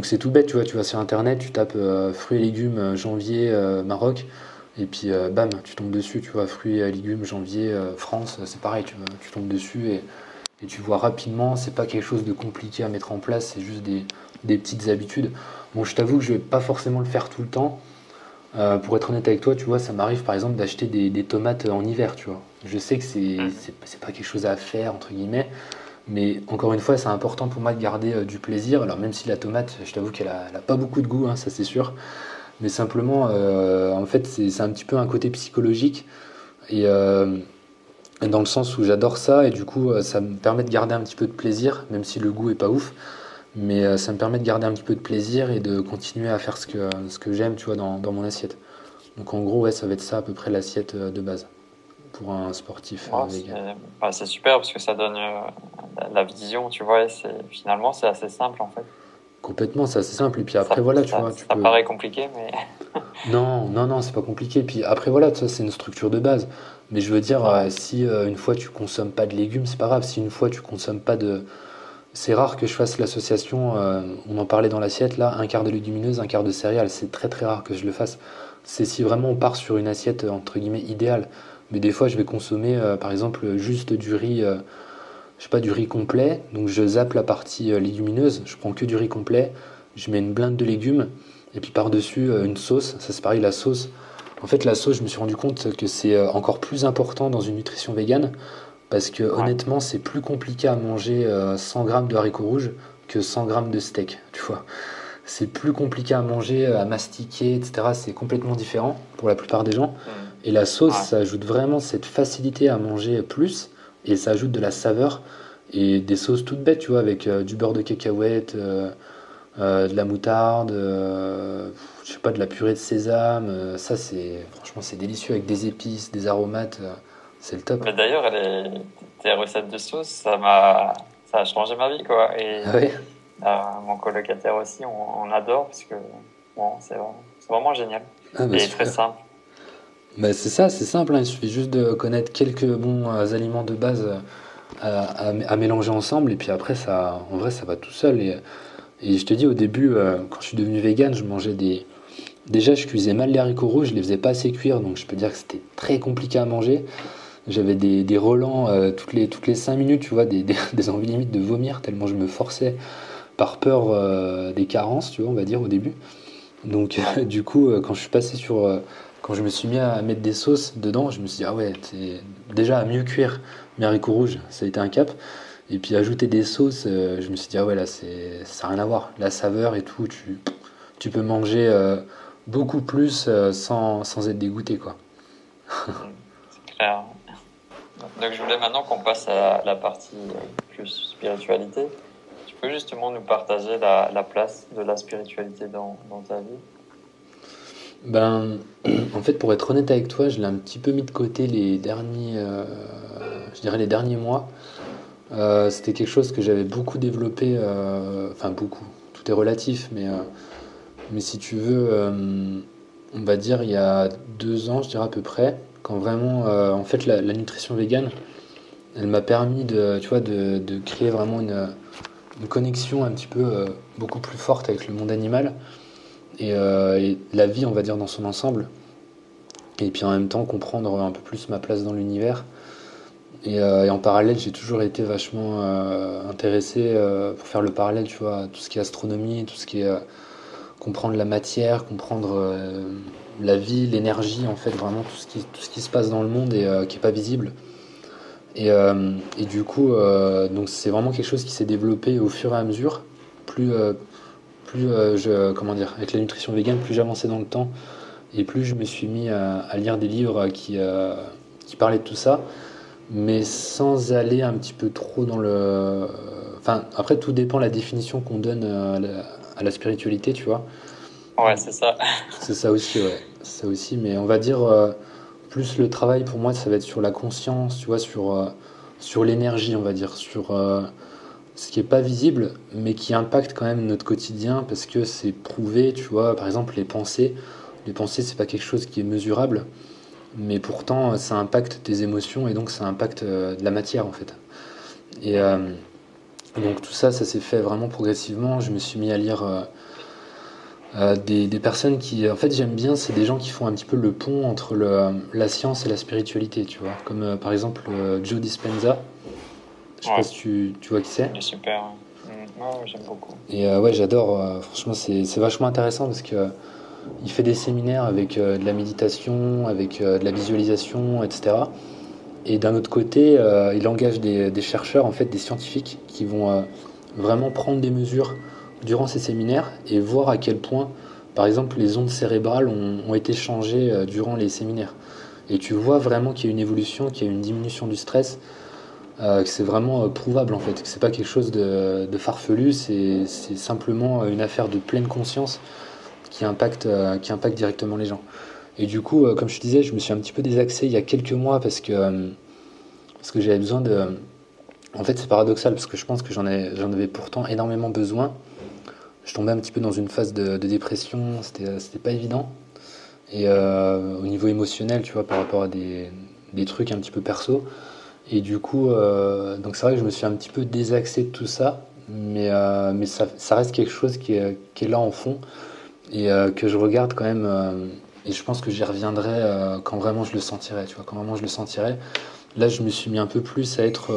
c'est tout bête tu vois tu vas sur internet tu tapes euh, fruits et légumes janvier Maroc et puis bam tu tombes dessus tu vois fruits et légumes janvier France c'est pareil tu, tu tombes dessus et, tu vois rapidement. C'est pas quelque chose de compliqué à mettre en place c'est juste des, des petites habitudes. Bon je t'avoue que je vais pas forcément le faire tout le temps. Pour être honnête avec toi, tu vois, ça m'arrive par exemple d'acheter des, tomates en hiver, tu vois. Je sais que c'est mm. c'est pas quelque chose à faire, entre guillemets, mais encore une fois, c'est important pour moi de garder euh, du plaisir. Alors, même si la tomate, je t'avoue qu'elle a, pas beaucoup de goût, hein, ça c'est sûr, mais simplement, euh, en fait, c'est un petit peu un côté psychologique, et dans le sens où j'adore ça, et du coup, ça me permet de garder un petit peu de plaisir, même si le goût est pas ouf. Mais euh, ça me permet de garder un petit peu de plaisir et de continuer à faire ce que, ce que j'aime, tu vois, dans, dans, mon assiette. Donc en gros, ouais, ça va être ça à peu près l'assiette euh, de base pour un sportif euh, bah, c'est super parce que ça donne la vision, tu vois, et finalement c'est assez simple en fait. Complètement, c'est assez simple. Et puis après, voilà, tu vois. Tu ça paraît compliqué, mais. non, non, non, c'est pas compliqué. Puis après, voilà, ça, c'est une structure de base. Mais je veux dire, si une fois tu consommes pas de légumes, c'est pas grave. Si une fois tu consommes pas de, c'est rare que je fasse l'association, euh, on en parlait dans l'assiette là, un quart de légumineuses, un quart de céréales. C'est très très rare que je le fasse. C'est si vraiment on part sur une assiette entre guillemets idéale. Mais des fois, je vais consommer euh, par exemple juste du riz, euh, je sais pas, du riz complet. Donc je zappe la partie légumineuse, je prends que du riz complet, je mets une blinde de légumes et puis par-dessus une sauce. Ça c'est pareil, la sauce. En fait, la sauce, je me suis rendu compte que c'est encore plus important dans une nutrition végane parce que honnêtement, c'est plus compliqué à manger 100 euh, grammes de haricots rouges que 100 grammes de steak, tu vois. C'est plus compliqué à manger, à mastiquer, etc. C'est complètement différent pour la plupart des gens. Et la sauce, ça ajoute vraiment cette facilité à manger plus et ça ajoute de la saveur et des sauces toutes bêtes, tu vois, avec euh, du beurre de cacahuète, euh, de la moutarde, je sais pas, de la purée de sésame. ça, c'est franchement, c'est délicieux avec des épices, des aromates. C'est le top. Mais d'ailleurs, tes recettes de sauce, ça m'a, ça a changé ma vie, quoi. Et ah euh, mon colocataire aussi, on, adore parce que bon, c'est vraiment génial. Ah, bah, et très simple. Bah, c'est ça, c'est simple, hein. il suffit juste de connaître quelques bons euh, aliments de base euh, à, mélanger ensemble, et puis après, ça, en vrai, ça va tout seul. Et, je te dis, au début, euh, quand je suis devenu vegan, je mangeais des... Déjà, je cuisais mal les haricots rouges, je les faisais pas assez cuire, donc je peux dire que c'était très compliqué à manger. J'avais des, relents toutes les, toutes les 5 minutes, tu vois, des, des, envies limites de vomir, tellement je me forçais par peur des carences, tu vois, on va dire, au début. Donc, du coup, quand je suis passé sur... quand je me suis mis à mettre des sauces dedans, je me suis dit, ah ouais, déjà à mieux cuire mes haricots rouges, ça a été un cap. Et puis ajouter des sauces, euh, je me suis dit, ah ouais, là, ça n'a rien à voir. La saveur et tout, tu, tu peux manger euh, beaucoup plus euh, sans, sans être dégoûté, quoi. C'est clair. Donc je voulais maintenant qu'on passe à la partie plus spiritualité. Tu peux justement nous partager la, la place de la spiritualité dans, dans ta vie? Ben, en fait, pour être honnête avec toi, je l'ai un petit peu mis de côté les derniers, euh, je dirais les derniers mois. Euh, c'était quelque chose que j'avais beaucoup développé, euh, enfin beaucoup, tout est relatif, mais, mais si tu veux, on va dire il y a deux ans, je dirais à peu près, quand vraiment, en fait, la, nutrition végane, elle m'a permis de, tu vois, de, créer vraiment une, une connexion un petit peu beaucoup plus forte avec le monde animal et, euh, et la vie, on va dire, dans son ensemble. Et puis en même temps, comprendre un peu plus ma place dans l'univers. Et, euh, en parallèle, j'ai toujours été vachement euh, intéressé pour faire le parallèle, tu vois, tout ce qui est astronomie, tout ce qui est comprendre la matière, comprendre la vie, l'énergie, en fait, vraiment tout ce qui, tout ce qui se passe dans le monde et qui est pas visible. Et, et du coup, donc c'est vraiment quelque chose qui s'est développé au fur et à mesure. Plus, plus euh, je, comment dire, avec la nutrition végane, plus j'avançais dans le temps et plus je me suis mis à, à lire des livres qui, euh, qui parlaient de tout ça, mais sans aller un petit peu trop dans le. Enfin, après, tout dépend de la définition qu'on donne à la, à la spiritualité, tu vois. Ouais, c'est ça. C'est ça aussi, ouais. Ça aussi, mais on va dire euh, plus le travail pour moi, ça va être sur la conscience, tu vois, sur, euh, sur l'énergie, on va dire, sur euh, ce qui est pas visible, mais qui impacte quand même notre quotidien parce que c'est prouvé, tu vois. Par exemple, les pensées. Les pensées, c'est pas quelque chose qui est mesurable, mais pourtant, ça impacte tes émotions et donc ça impacte euh, de la matière, en fait. Et euh, donc tout ça, ça s'est fait vraiment progressivement. Je me suis mis à lire. euh, des, personnes qui, en fait, j'aime bien, c'est des gens qui font un petit peu le pont entre la science et la spiritualité, tu vois. Comme par exemple Joe Dispenza. Je sais Ouais. pas si tu, tu vois qui c'est. Il est super. Mm, ouais, j'aime beaucoup. Et euh, ouais, j'adore. euh, franchement, c'est c'est vachement intéressant parce que euh, il fait des séminaires avec euh, de la méditation, avec de la visualisation, etc. Et d'un autre côté, il engage des, des chercheurs, en fait, des scientifiques qui vont vraiment prendre des mesures durant ces séminaires et voir à quel point, par exemple, les ondes cérébrales ont, ont été changées durant les séminaires. Et tu vois vraiment qu'il y a une évolution, qu'il y a une diminution du stress, euh, que c'est vraiment euh, prouvable en fait, que c'est pas quelque chose de, farfelu, c'est simplement euh, une affaire de pleine conscience qui impacte, qui impacte directement les gens. Et du coup, comme je te disais, je me suis un petit peu désaxé il y a quelques mois parce que, parce que j'avais besoin de. En fait, c'est paradoxal parce que je pense que j'en ai- j'en avais pourtant énormément besoin. Je tombais un petit peu dans une phase de, de dépression, c'était pas évident. Et au niveau émotionnel, tu vois, par rapport à des, des trucs un petit peu perso. Et du coup, euh, donc c'est vrai que je me suis un petit peu désaxé de tout ça, mais, euh, mais ça, reste quelque chose qui est, là en fond et euh, que je regarde quand même. et je pense que j'y reviendrai quand vraiment je le sentirai, tu vois, quand vraiment je le sentirai. Là, je me suis mis un peu plus à être,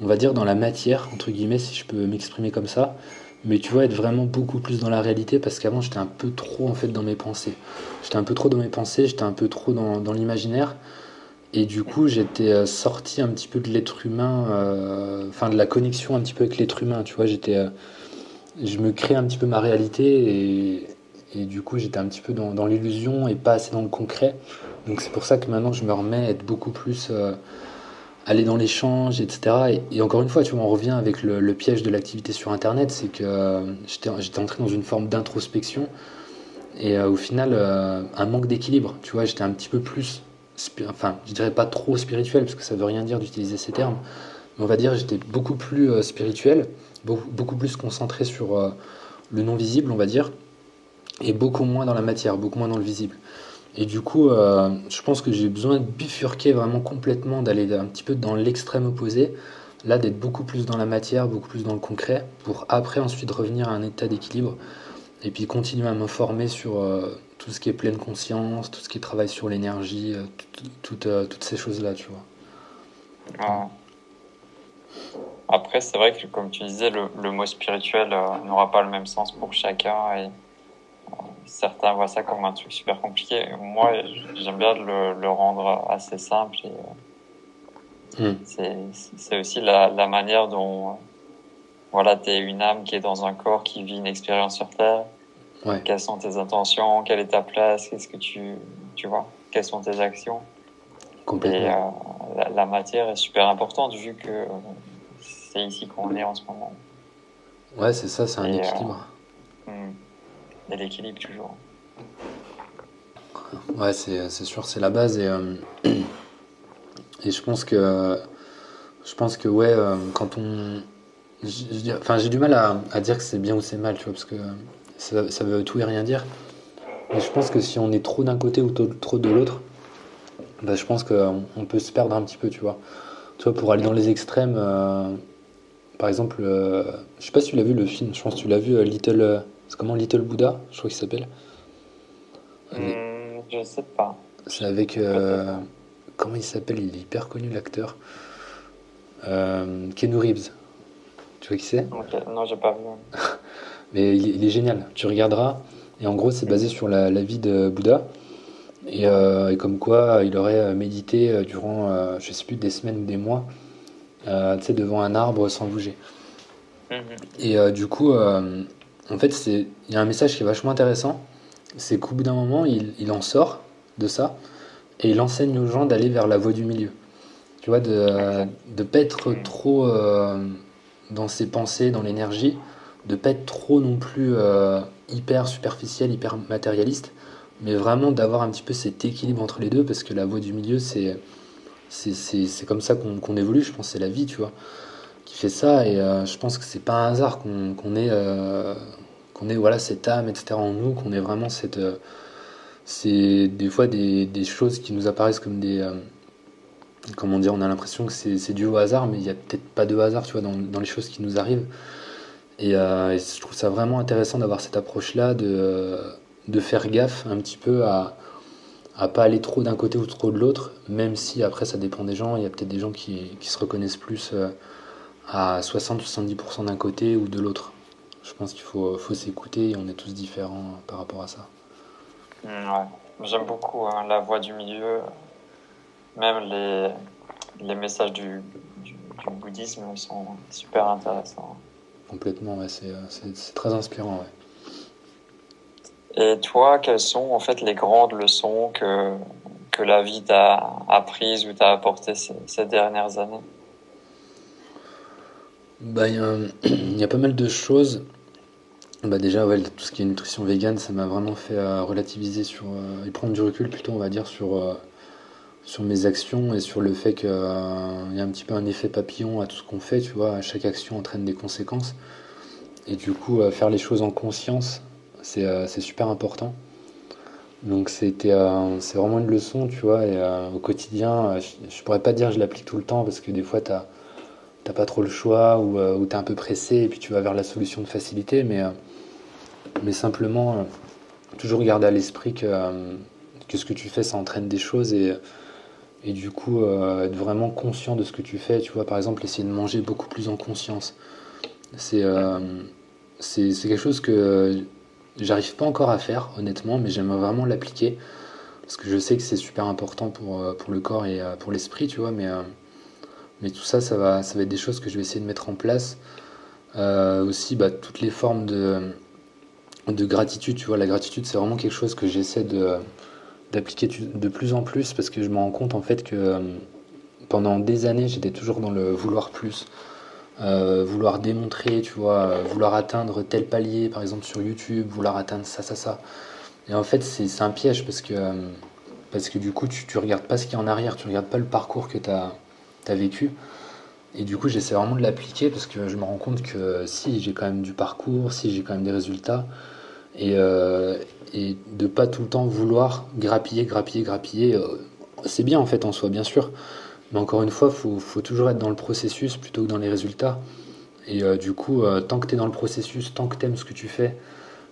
on va dire, dans la matière, entre guillemets, si je peux m'exprimer comme ça. Mais tu vois, être vraiment beaucoup plus dans la réalité parce qu'avant, j'étais un peu trop en fait dans mes pensées. J'étais un peu trop dans mes pensées, j'étais un peu trop dans l'imaginaire. Et du coup, j'étais euh, sorti un petit peu de l'être humain, euh, enfin de la connexion un petit peu avec l'être humain, tu vois. J'étais, euh, je me crée un petit peu ma réalité et, du coup, j'étais un petit peu dans, l'illusion et pas assez dans le concret. Donc c'est pour ça que maintenant, je me remets à être beaucoup plus euh, aller dans l'échange, etc. Et, encore une fois, tu vois, on revient avec le, piège de l'activité sur Internet, c'est que j'étais, entré dans une forme d'introspection et au final, un manque d'équilibre. Tu vois, j'étais un petit peu plus, enfin, je dirais pas trop spirituel parce que ça veut rien dire d'utiliser ces termes, mais on va dire j'étais beaucoup plus euh, spirituel, beaucoup, plus concentré sur euh, le non visible, on va dire, et beaucoup moins dans la matière, beaucoup moins dans le visible. Et du coup, euh, je pense que j'ai besoin de bifurquer vraiment complètement, d'aller un petit peu dans l'extrême opposé. Là, d'être beaucoup plus dans la matière, beaucoup plus dans le concret, pour après ensuite revenir à un état d'équilibre. Et puis continuer à me former sur tout ce qui est pleine conscience, tout ce qui est travail sur l'énergie, euh, toutes ces choses-là, tu vois. Après, c'est vrai que, comme tu disais, le, le mot spirituel n'aura pas le même sens pour chacun. Et certains voient ça comme un truc super compliqué. Moi, j'aime bien le, le, rendre assez simple. Hmm. C'est aussi la, la, manière dont voilà, tu es une âme qui est dans un corps qui vit une expérience sur Terre. Quelles sont tes intentions? Quelle est ta place? Qu'est-ce que tu, tu vois? Quelles sont tes actions? Complètement. Et euh, la, matière est super importante vu que c'est ici qu'on est en ce moment. Ouais, c'est ça, c'est un euh, équilibre. Hmm et l'équilibre toujours. Ouais, c'est, sûr, c'est la base et, euh, et je pense que je pense que ouais, quand on, enfin j'ai du mal à, à, dire que c'est bien ou c'est mal, tu vois, parce que ça, ça, veut tout et rien dire. Mais je pense que si on est trop d'un côté ou trop de l'autre, bah, je pense qu'on on peut se perdre un petit peu, tu vois. Tu vois, pour aller dans les extrêmes, euh, par exemple, je sais pas si tu l'as vu le film, je pense que tu l'as vu, Little c'est comment Little Buddha, je crois qu'il s'appelle. Hmm, je sais pas. C'est avec. Euh, comment il s'appelle Il est hyper connu l'acteur. Euh, Keanu Reeves. Tu vois qui c'est? Non, j'ai pas vu. Mais il, est génial. Tu regarderas. Et en gros, c'est basé sur la, vie de Bouddha. Et, euh, et, comme quoi, il aurait médité durant, je sais plus, des semaines ou des mois, sais, devant un arbre sans bouger. Mhm. Et du coup, en fait, il y a un message qui est vachement intéressant. C'est qu'au bout d'un moment, il, en sort de ça et il enseigne aux gens d'aller vers la voie du milieu. Tu vois, de ne pas être trop euh, dans ses pensées, dans l'énergie, de pas être trop non plus euh, hyper superficiel, hyper matérialiste, mais vraiment d'avoir un petit peu cet équilibre entre les deux parce que la voie du milieu, c'est comme ça qu'on évolue. Je pense c'est la vie, tu vois qui fait ça et euh, je pense que c'est pas un hasard qu'on ait euh, qu'on ait voilà cette âme etc en nous qu'on ait vraiment cette c'est des fois des, choses qui nous apparaissent comme des comment dire on a l'impression que c'est dû au hasard mais il y a peut-être pas de hasard tu vois dans, les choses qui nous arrivent et, je trouve ça vraiment intéressant d'avoir cette approche là de de faire gaffe un petit peu à à pas aller trop d'un côté ou trop de l'autre, même si après ça dépend des gens, il y a peut-être des gens qui, qui se reconnaissent plus à 60-70% d'un côté ou de l'autre. Je pense qu'il faut, faut s'écouter et on est tous différents par rapport à ça. Mm, ouais. J'aime beaucoup hein, la voix du milieu, même les, les messages du, du, bouddhisme sont super intéressants. Complètement, ouais, c'est très inspirant. Ouais. Et toi, quelles sont en fait les grandes leçons que, que la vie t'a apprises ou t'a apportées ces, ces dernières années? Bah, il y, a pas mal de choses. Bah, déjà, ouais, tout ce qui est nutrition végane, ça m'a vraiment fait euh, relativiser sur, euh, et prendre du recul plutôt, on va dire, sur, euh, sur mes actions et sur le fait qu'il y a un petit peu un effet papillon à tout ce qu'on fait, tu vois. Chaque action entraîne des conséquences. Et du coup, faire les choses en conscience, c'est super important. Donc c'était c'est vraiment une leçon, tu vois, au quotidien, je, je, pourrais pas dire que je l'applique tout le temps parce que des fois t'as pas trop le choix ou, euh, ou tu es un peu pressé et puis tu vas vers la solution de facilité, mais, euh, simplement euh, toujours garder à l'esprit que, ce que tu fais, ça entraîne des choses et du coup être vraiment conscient de ce que tu fais. Tu vois, par exemple, essayer de manger beaucoup plus en conscience. C'est c'est quelque chose que j'arrive pas encore à faire, honnêtement, mais j'aimerais vraiment l'appliquer parce que je sais que c'est super important pour, pour le corps et pour l'esprit, tu vois, mais mais tout ça, ça va, ça va être des choses que je vais essayer de mettre en place. Euh, aussi, bah, toutes les formes de, de gratitude. Tu vois, la gratitude, c'est vraiment quelque chose que j'essaie de d'appliquer de plus en plus parce que je me rends compte en fait que euh, pendant des années, j'étais toujours dans le vouloir plus. Euh, vouloir démontrer, tu vois, vouloir atteindre tel palier, par exemple sur YouTube, vouloir atteindre ça, ça, ça. Et en fait, c'est un piège parce que, parce que du coup, tu, tu regardes pas ce qu'il y a en arrière, tu regardes pas le parcours que tu as, vécu. Et du coup, j'essaie vraiment de l'appliquer parce que je me rends compte que si j'ai quand même du parcours, si j'ai quand même des résultats, et, euh, et de pas tout le temps vouloir grappiller, grappiller, grappiller. Euh, c'est bien en fait en soi, bien sûr, mais encore une fois, faut, faut toujours être dans le processus plutôt que dans les résultats. Et euh, du coup, tant que tu es dans le processus, tant que tu aimes ce que tu fais,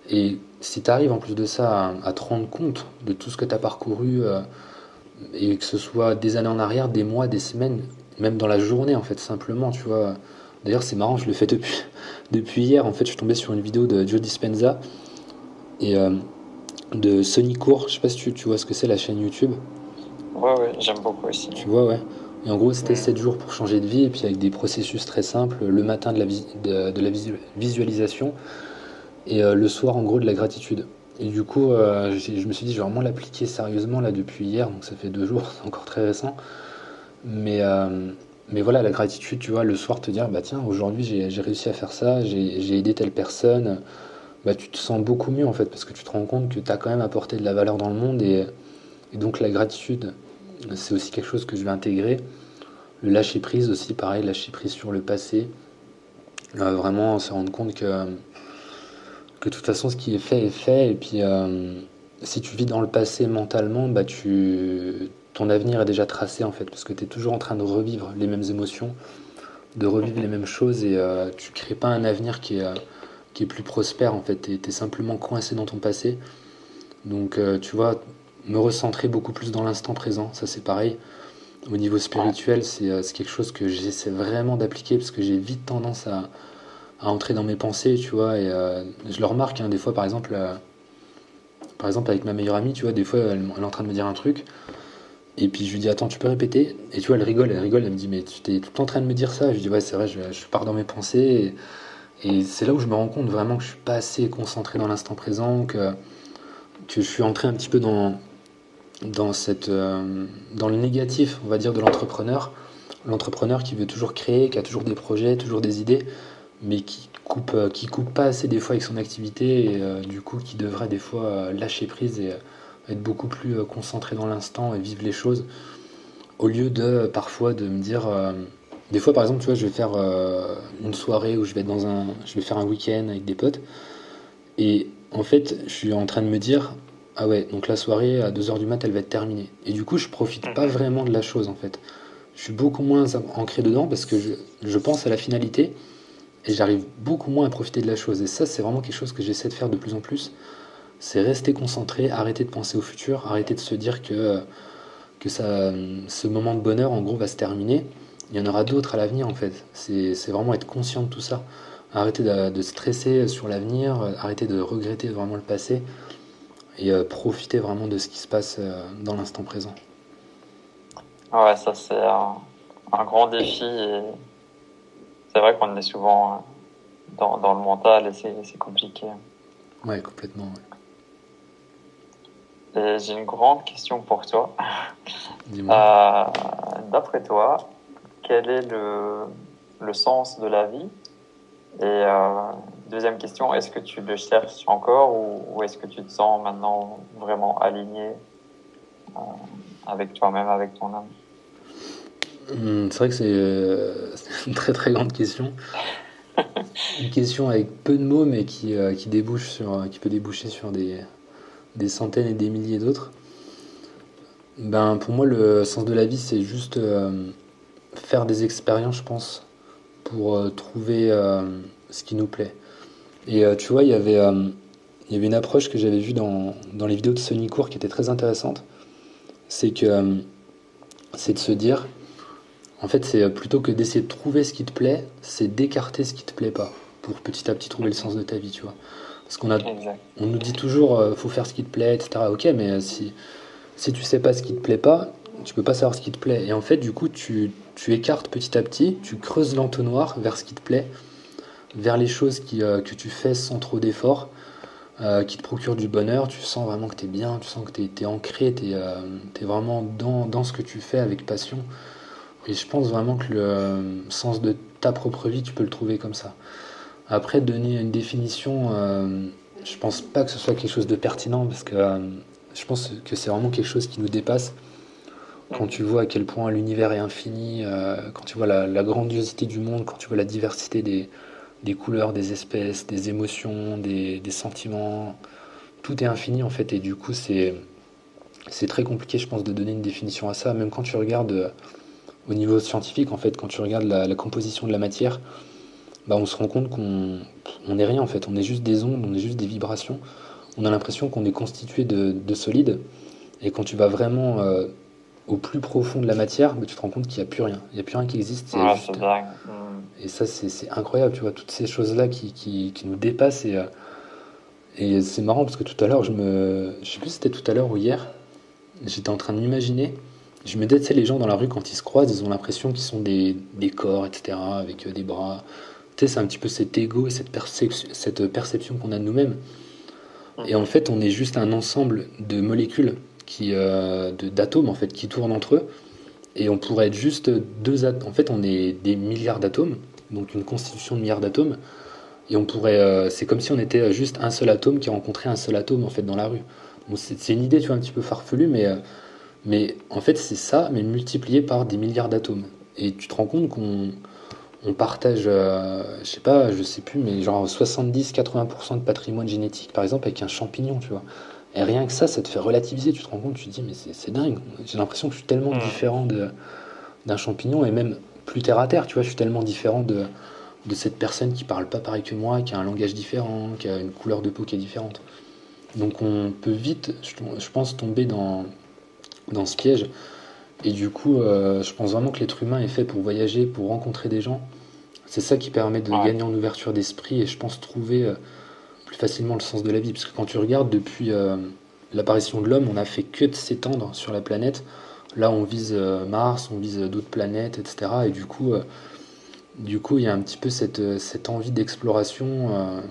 et si tu arrives en plus de ça à, te rendre compte de tout ce que tu as parcouru, et que ce soit des années en arrière, des mois, des semaines, même dans la journée en fait, simplement, tu vois. D'ailleurs, c'est marrant, je le fais depuis, depuis hier. En fait, je suis tombé sur une vidéo de Joe Dispenza et euh, de Sony Court. Je sais pas si tu, tu vois ce que c'est la chaîne YouTube. Ouais, ouais, j'aime beaucoup aussi. Tu vois, ouais. Et en gros, c'était 7 jours pour changer de vie, et puis avec des processus très simples. Le matin, de la, de, de la visualisation, et euh, le soir, en gros, de la gratitude. Et du coup, euh, je me suis dit, je vais vraiment l'appliquer sérieusement là depuis hier, donc ça fait deux jours, c'est encore très récent. Mais, mais voilà, la gratitude, tu vois, le soir te dire, bah tiens, aujourd'hui j'ai réussi à faire ça, j'ai aidé telle personne, bah, tu te sens beaucoup mieux en fait, parce que tu te rends compte que tu as quand même apporté de la valeur dans le monde et, donc la gratitude, c'est aussi quelque chose que je vais intégrer. Le lâcher prise aussi, pareil, lâcher prise sur le passé. Euh, vraiment se rendre compte que, que de toute façon ce qui est fait est fait et puis euh, si tu vis dans le passé mentalement, bah tu, ton avenir est déjà tracé en fait, parce que tu es toujours en train de revivre les mêmes émotions, de revivre les mêmes choses et euh, tu crées pas un avenir qui est qui est plus prospère en fait. Tu es, simplement coincé dans ton passé. Donc euh, tu vois, me recentrer beaucoup plus dans l'instant présent, ça c'est pareil. Au niveau spirituel, euh, c'est quelque chose que j'essaie vraiment d'appliquer parce que j'ai vite tendance à, à, entrer dans mes pensées, tu vois. Et euh, je le remarque, hein, des fois par exemple, par exemple avec ma meilleure amie, tu vois, des fois elle, est en train de me dire un truc. Et puis je lui dis attends tu peux répéter? Et tu vois elle rigole elle rigole elle me dit mais tu t'es tout en train de me dire ça je lui dis ouais c'est vrai je, je, pars dans mes pensées et, et c'est là où je me rends compte vraiment que je suis pas assez concentré dans l'instant présent, que, je suis entré un petit peu dans, euh, dans le négatif, on va dire, de l'entrepreneur. L'entrepreneur qui veut toujours créer, qui a toujours des projets, toujours des idées, mais qui coupe, euh, qui coupe pas assez des fois avec son activité et euh, du coup qui devrait des fois lâcher prise et être beaucoup plus concentré dans l'instant et vivre les choses au lieu de parfois de me dire des fois, par exemple, tu vois, je vais faire euh, une soirée où je vais être dans un, je vais faire un week-end avec des potes, et en fait, je suis en train de me dire, ah ouais, donc la soirée à 2h du mat, elle va être terminée. Et du coup, je profite pas vraiment de la chose, en fait. Je suis beaucoup moins ancré dedans parce que je, je pense à la finalité et j'arrive beaucoup moins à profiter de la chose. Et ça, c'est vraiment quelque chose que j'essaie de faire de plus en plus. C'est rester concentré, arrêter de penser au futur, arrêter de se dire que, que ça, ce moment de bonheur, en gros, va se terminer il y en aura d'autres à l'avenir en fait. C'est vraiment être conscient de tout ça. Arrêter de, stresser sur l'avenir, arrêter de regretter vraiment le passé et euh, profiter vraiment de ce qui se passe euh, dans l'instant présent. Ouais, ça c'est un, grand défi c'est vrai qu'on est souvent euh, dans, dans, le mental et c'est compliqué. Ouais, complètement. Et j'ai une grande question pour toi. Dis-moi. D'après toi, quel est le, le sens de la vie? Et euh, deuxième question, est-ce que tu le cherches encore ou, est-ce que tu te sens maintenant vraiment aligné euh, avec toi-même, avec ton âme hmm, C'est vrai que euh, c'est une très très grande question. une question avec peu de mots, mais qui, qui, débouche sur, qui peut déboucher sur des, des centaines et des milliers d'autres. Ben, pour moi, le sens de la vie, c'est juste faire des expériences, je pense, pour euh, trouver euh, ce qui nous plaît. Et euh, tu vois, il y avait, il y avait une approche que j'avais vue dans, dans, les vidéos de Sony Court qui était très intéressante. C'est que c'est de se dire, en fait, c'est plutôt que d'essayer de trouver ce qui te plaît, c'est d'écarter ce qui te plaît pas pour petit à petit trouver le sens de ta vie, tu vois. Parce qu'on a, on nous dit toujours, faut faire ce qui te plaît, etc. Ok, mais si si tu sais pas ce qui te plaît pas, tu peux pas savoir ce qui te plaît. Et en fait, du coup, tu, tu écartes petit à petit, tu creuses l'entonnoir vers ce qui te plaît, vers les choses qui, euh, que tu fais sans trop d'efforts, euh, qui te procurent du bonheur. Tu sens vraiment que tu es bien, tu sens que tu es, ancré, tu es, euh, vraiment dans, dans, ce que tu fais avec passion. Et je pense vraiment que le sens de ta propre vie, tu peux le trouver comme ça. Après, donner une définition, je pense pas que ce soit quelque chose de pertinent parce que je pense que c'est vraiment quelque chose qui nous dépasse quand tu vois à quel point l'univers est infini, euh, quand tu vois la, grandiosité du monde, quand tu vois la diversité des, couleurs, des espèces, des émotions, des, sentiments, tout est infini en fait, et du coup, c'est très compliqué, je pense, de donner une définition à ça. Même quand tu regardes euh, au niveau scientifique, en fait, quand tu regardes la, composition de la matière, bah, on se rend compte qu'on on est rien en fait. On est juste des ondes, on est juste des vibrations. On a l'impression qu'on est constitué de, de solide. Et quand tu vas vraiment euh, au plus profond de la matière, bah, tu te rends compte qu'il n'y a plus rien. Il n'y a plus rien qui existe. Et ça, c'est incroyable, tu vois, toutes ces choses-là qui, qui, qui, nous dépassent. Et, euh, et c'est marrant parce que tout à l'heure, je me. Je sais plus si c'était tout à l'heure ou hier, j'étais en train de m'imaginer. Je me disais, tu sais, les gens dans la rue, quand ils se croisent, ils ont l'impression qu'ils sont des, des, corps, etc., avec euh, des bras. Tu sais, c'est un petit peu cet ego et cette, perception, cette perception qu'on a de nous-mêmes. Et en fait, on est juste un ensemble de molécules, qui, euh, d'atomes, en fait, qui tournent entre eux. Et on pourrait être juste deux. En fait, on est des milliards d'atomes, donc une constitution de milliards d'atomes. Et on pourrait. Euh, c'est comme si on était juste un seul atome qui rencontrait un seul atome, en fait, dans la rue c'est une idée, tu vois, un petit peu farfelue, mais, euh, mais en fait, c'est ça, mais multiplié par des milliards d'atomes. Et tu te rends compte qu'on on partage, euh, je sais pas, je sais plus, mais genre 70-80% de patrimoine génétique, par exemple, avec un champignon, tu vois. Et rien que ça, ça te fait relativiser. Tu te rends compte, tu te dis, mais c'est dingue. J'ai l'impression que je suis tellement mmh. différent d'un champignon, et même plus terre à terre, tu vois, je suis tellement différent de, de cette personne qui parle pas pareil que moi, qui a un langage différent, qui a une couleur de peau qui est différente. Donc on peut vite, je pense, tomber dans, dans ce piège. Et du coup, euh, je pense vraiment que l'être humain est fait pour voyager, pour rencontrer des gens. C'est ça qui permet de gagner en ouverture d'esprit et je pense trouver euh, plus facilement le sens de la vie. Parce que quand tu regardes depuis euh, l'apparition de l'homme, on n'a fait que de s'étendre sur la planète. Là, on vise Mars, on vise d'autres planètes, etc. Et du coup, du coup, il y a un petit peu cette, cette envie d'exploration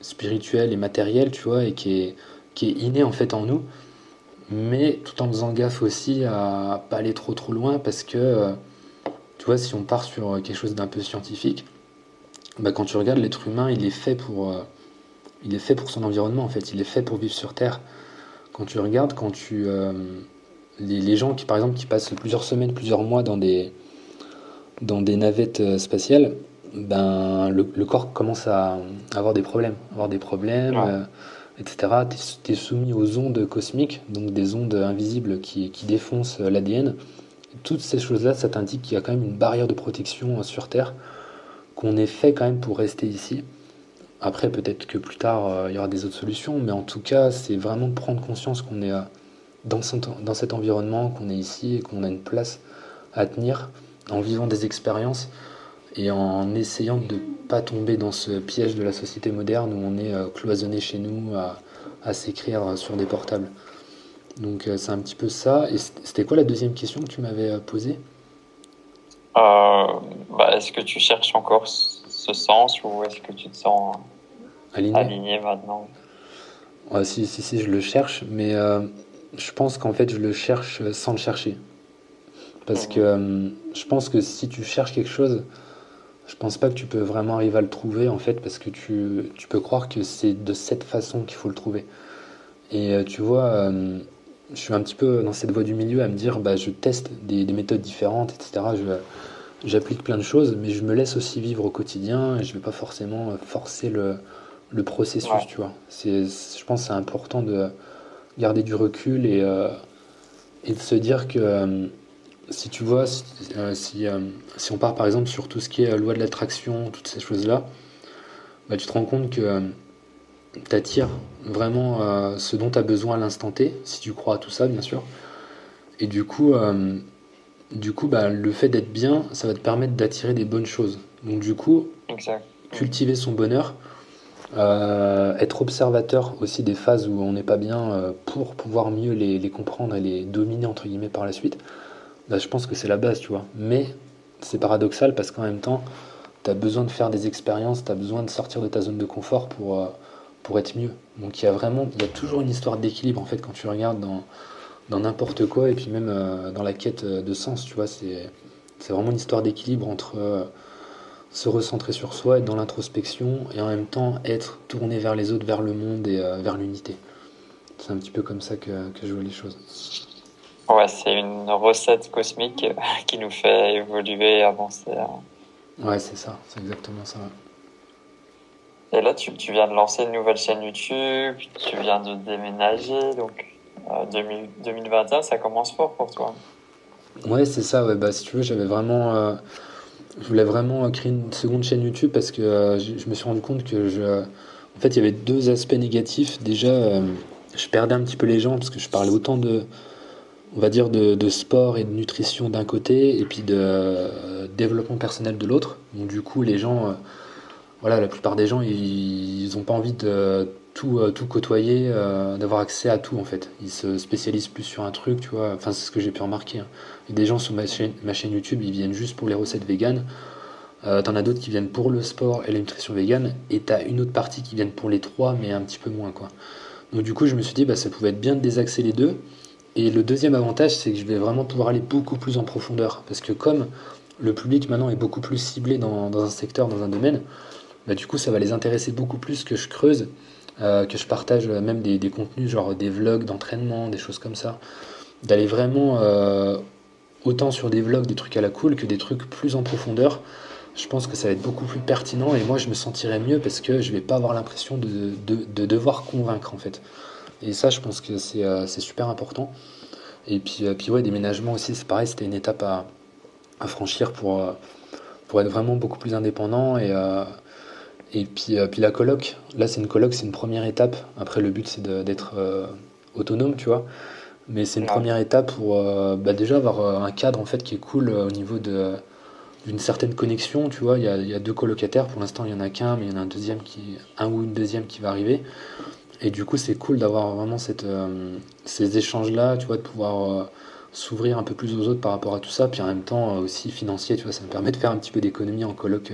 spirituelle et matérielle, tu vois, et qui est qui est inné en fait en nous, mais tout en faisant gaffe aussi à pas aller trop trop loin parce que euh, tu vois si on part sur quelque chose d'un peu scientifique, bah, quand tu regardes l'être humain, il est fait pour euh, il est fait pour son environnement en fait, il est fait pour vivre sur Terre. Quand tu regardes, quand tu euh, les, gens qui par exemple qui passent plusieurs semaines, plusieurs mois dans des dans des navettes spatiales, ben le, corps commence à avoir des problèmes, avoir des problèmes etc. Tu es, soumis aux ondes cosmiques, donc des ondes invisibles qui, qui défoncent l'ADN. Toutes ces choses-là, ça t'indique qu'il y a quand même une barrière de protection sur Terre, qu'on est fait quand même pour rester ici. Après, peut-être que plus tard, euh, il y aura des autres solutions, mais en tout cas, c'est vraiment prendre conscience qu'on est euh, dans, cet environnement, qu'on est ici et qu'on a une place à tenir en vivant des expériences et en essayant de ne pas tomber dans ce piège de la société moderne où on est euh, cloisonné chez nous à, s'écrire sur des portables. Donc c'est un petit peu ça. Et c'était quoi la deuxième question que tu m'avais posée? Bah, Est-ce que tu cherches encore ce sens ou est-ce que tu te sens aligné, maintenant si, si, si, je le cherche, mais je pense qu'en fait je le cherche sans le chercher. Parce mmh. que je pense que si tu cherches quelque chose, je pense pas que tu peux vraiment arriver à le trouver en fait parce que tu, tu peux croire que c'est de cette façon qu'il faut le trouver. Et euh, tu vois, euh, je suis un petit peu dans cette voie du milieu à me dire bah, je teste des, des méthodes différentes, etc. J'applique plein de choses, mais je me laisse aussi vivre au quotidien et je vais pas forcément forcer le, le processus, tu vois. Je pense que c'est important de garder du recul et, euh, et de se dire que si tu vois, si, euh, euh, si, on part par exemple sur tout ce qui est euh, loi de l'attraction, toutes ces choses-là, bah, tu te rends compte que tu attires vraiment ce dont tu as besoin à l'instant T, si tu crois à tout ça, bien sûr. Et du coup, du coup bah, le fait d'être bien, ça va te permettre d'attirer des bonnes choses. Donc du coup, cultiver son bonheur, être observateur aussi des phases où on n'est pas bien pour pouvoir mieux les, comprendre et les dominer entre guillemets par la suite. Bah, je pense que c'est la base, tu vois. Mais c'est paradoxal parce qu'en même temps, tu as besoin de faire des expériences, tu as besoin de sortir de ta zone de confort pour, euh, pour être mieux. Donc il y a vraiment, il y a toujours une histoire d'équilibre en fait quand tu regardes dans dans n'importe quoi et puis même euh, dans la quête de sens, tu vois, c'est c'est vraiment une histoire d'équilibre entre euh, se recentrer sur soi, être dans l'introspection et en même temps être tourné vers les autres, vers le monde et vers l'unité. C'est un petit peu comme ça que, que je vois les choses. Ouais, c'est une recette cosmique qui nous fait évoluer et avancer. Ouais, c'est ça, c'est exactement ça. Et là, tu, tu, viens de lancer une nouvelle chaîne YouTube, tu viens de déménager, donc 2021, ça commence fort pour toi. Ouais, c'est ça. Ouais. Bah, si tu veux, j'avais vraiment, je voulais vraiment créer une seconde chaîne YouTube parce que je, me suis rendu compte que je, en fait, il y avait deux aspects négatifs. Déjà, je perdais un petit peu les gens parce que je parlais autant de, on va dire, de, sport et de nutrition d'un côté et puis de euh, développement personnel de l'autre. Donc du coup, les gens, euh, voilà, la plupart des gens, ils n'ont pas envie de tout, euh, tout côtoyer, d'avoir accès à tout en fait. Ils se spécialisent plus sur un truc, tu vois. Enfin, c'est ce que j'ai pu remarquer. Hein. Des gens sur ma chaîne, YouTube, ils viennent juste pour les recettes véganes. T'en as d'autres qui viennent pour le sport et la nutrition végane, et t'as une autre partie qui viennent pour les trois, mais un petit peu moins quoi. Donc du coup, je me suis dit, bah, ça pouvait être bien de désaxer les deux. Et le deuxième avantage, c'est que je vais vraiment pouvoir aller beaucoup plus en profondeur. Parce que comme le public maintenant est beaucoup plus ciblé dans, un secteur, dans un domaine, bah, du coup, ça va les intéresser beaucoup plus que je creuse, euh, que je partage même des, contenus, genre des vlogs d'entraînement, des choses comme ça. D'aller vraiment euh, autant sur des vlogs, des trucs à la cool, que des trucs plus en profondeur je pense que ça va être beaucoup plus pertinent et moi je me sentirai mieux parce que je vais pas avoir l'impression de, de, devoir convaincre en fait. Et ça, je pense que c'est euh, super important. Et puis, puis ouais, déménagement aussi, c'est pareil, c'était une étape à, à franchir pour, pour être vraiment beaucoup plus indépendant. Et, et puis, puis la coloc, là c'est une coloc, c'est une première étape. Après, le but c'est d'être autonome, tu vois. Mais c'est une première étape pour bah, déjà avoir un cadre en fait qui est cool au niveau de d'une certaine connexion, tu vois, il y a, y a, deux colocataires, pour l'instant il y en a qu'un, mais il y en a un deuxième qui, un ou une deuxième qui va arriver. Et du coup c'est cool d'avoir vraiment cette, euh, ces échanges-là, tu vois, de pouvoir euh, s'ouvrir un peu plus aux autres par rapport à tout ça, puis en même temps euh, aussi financier, tu vois, ça me permet de faire un petit peu d'économie en coloc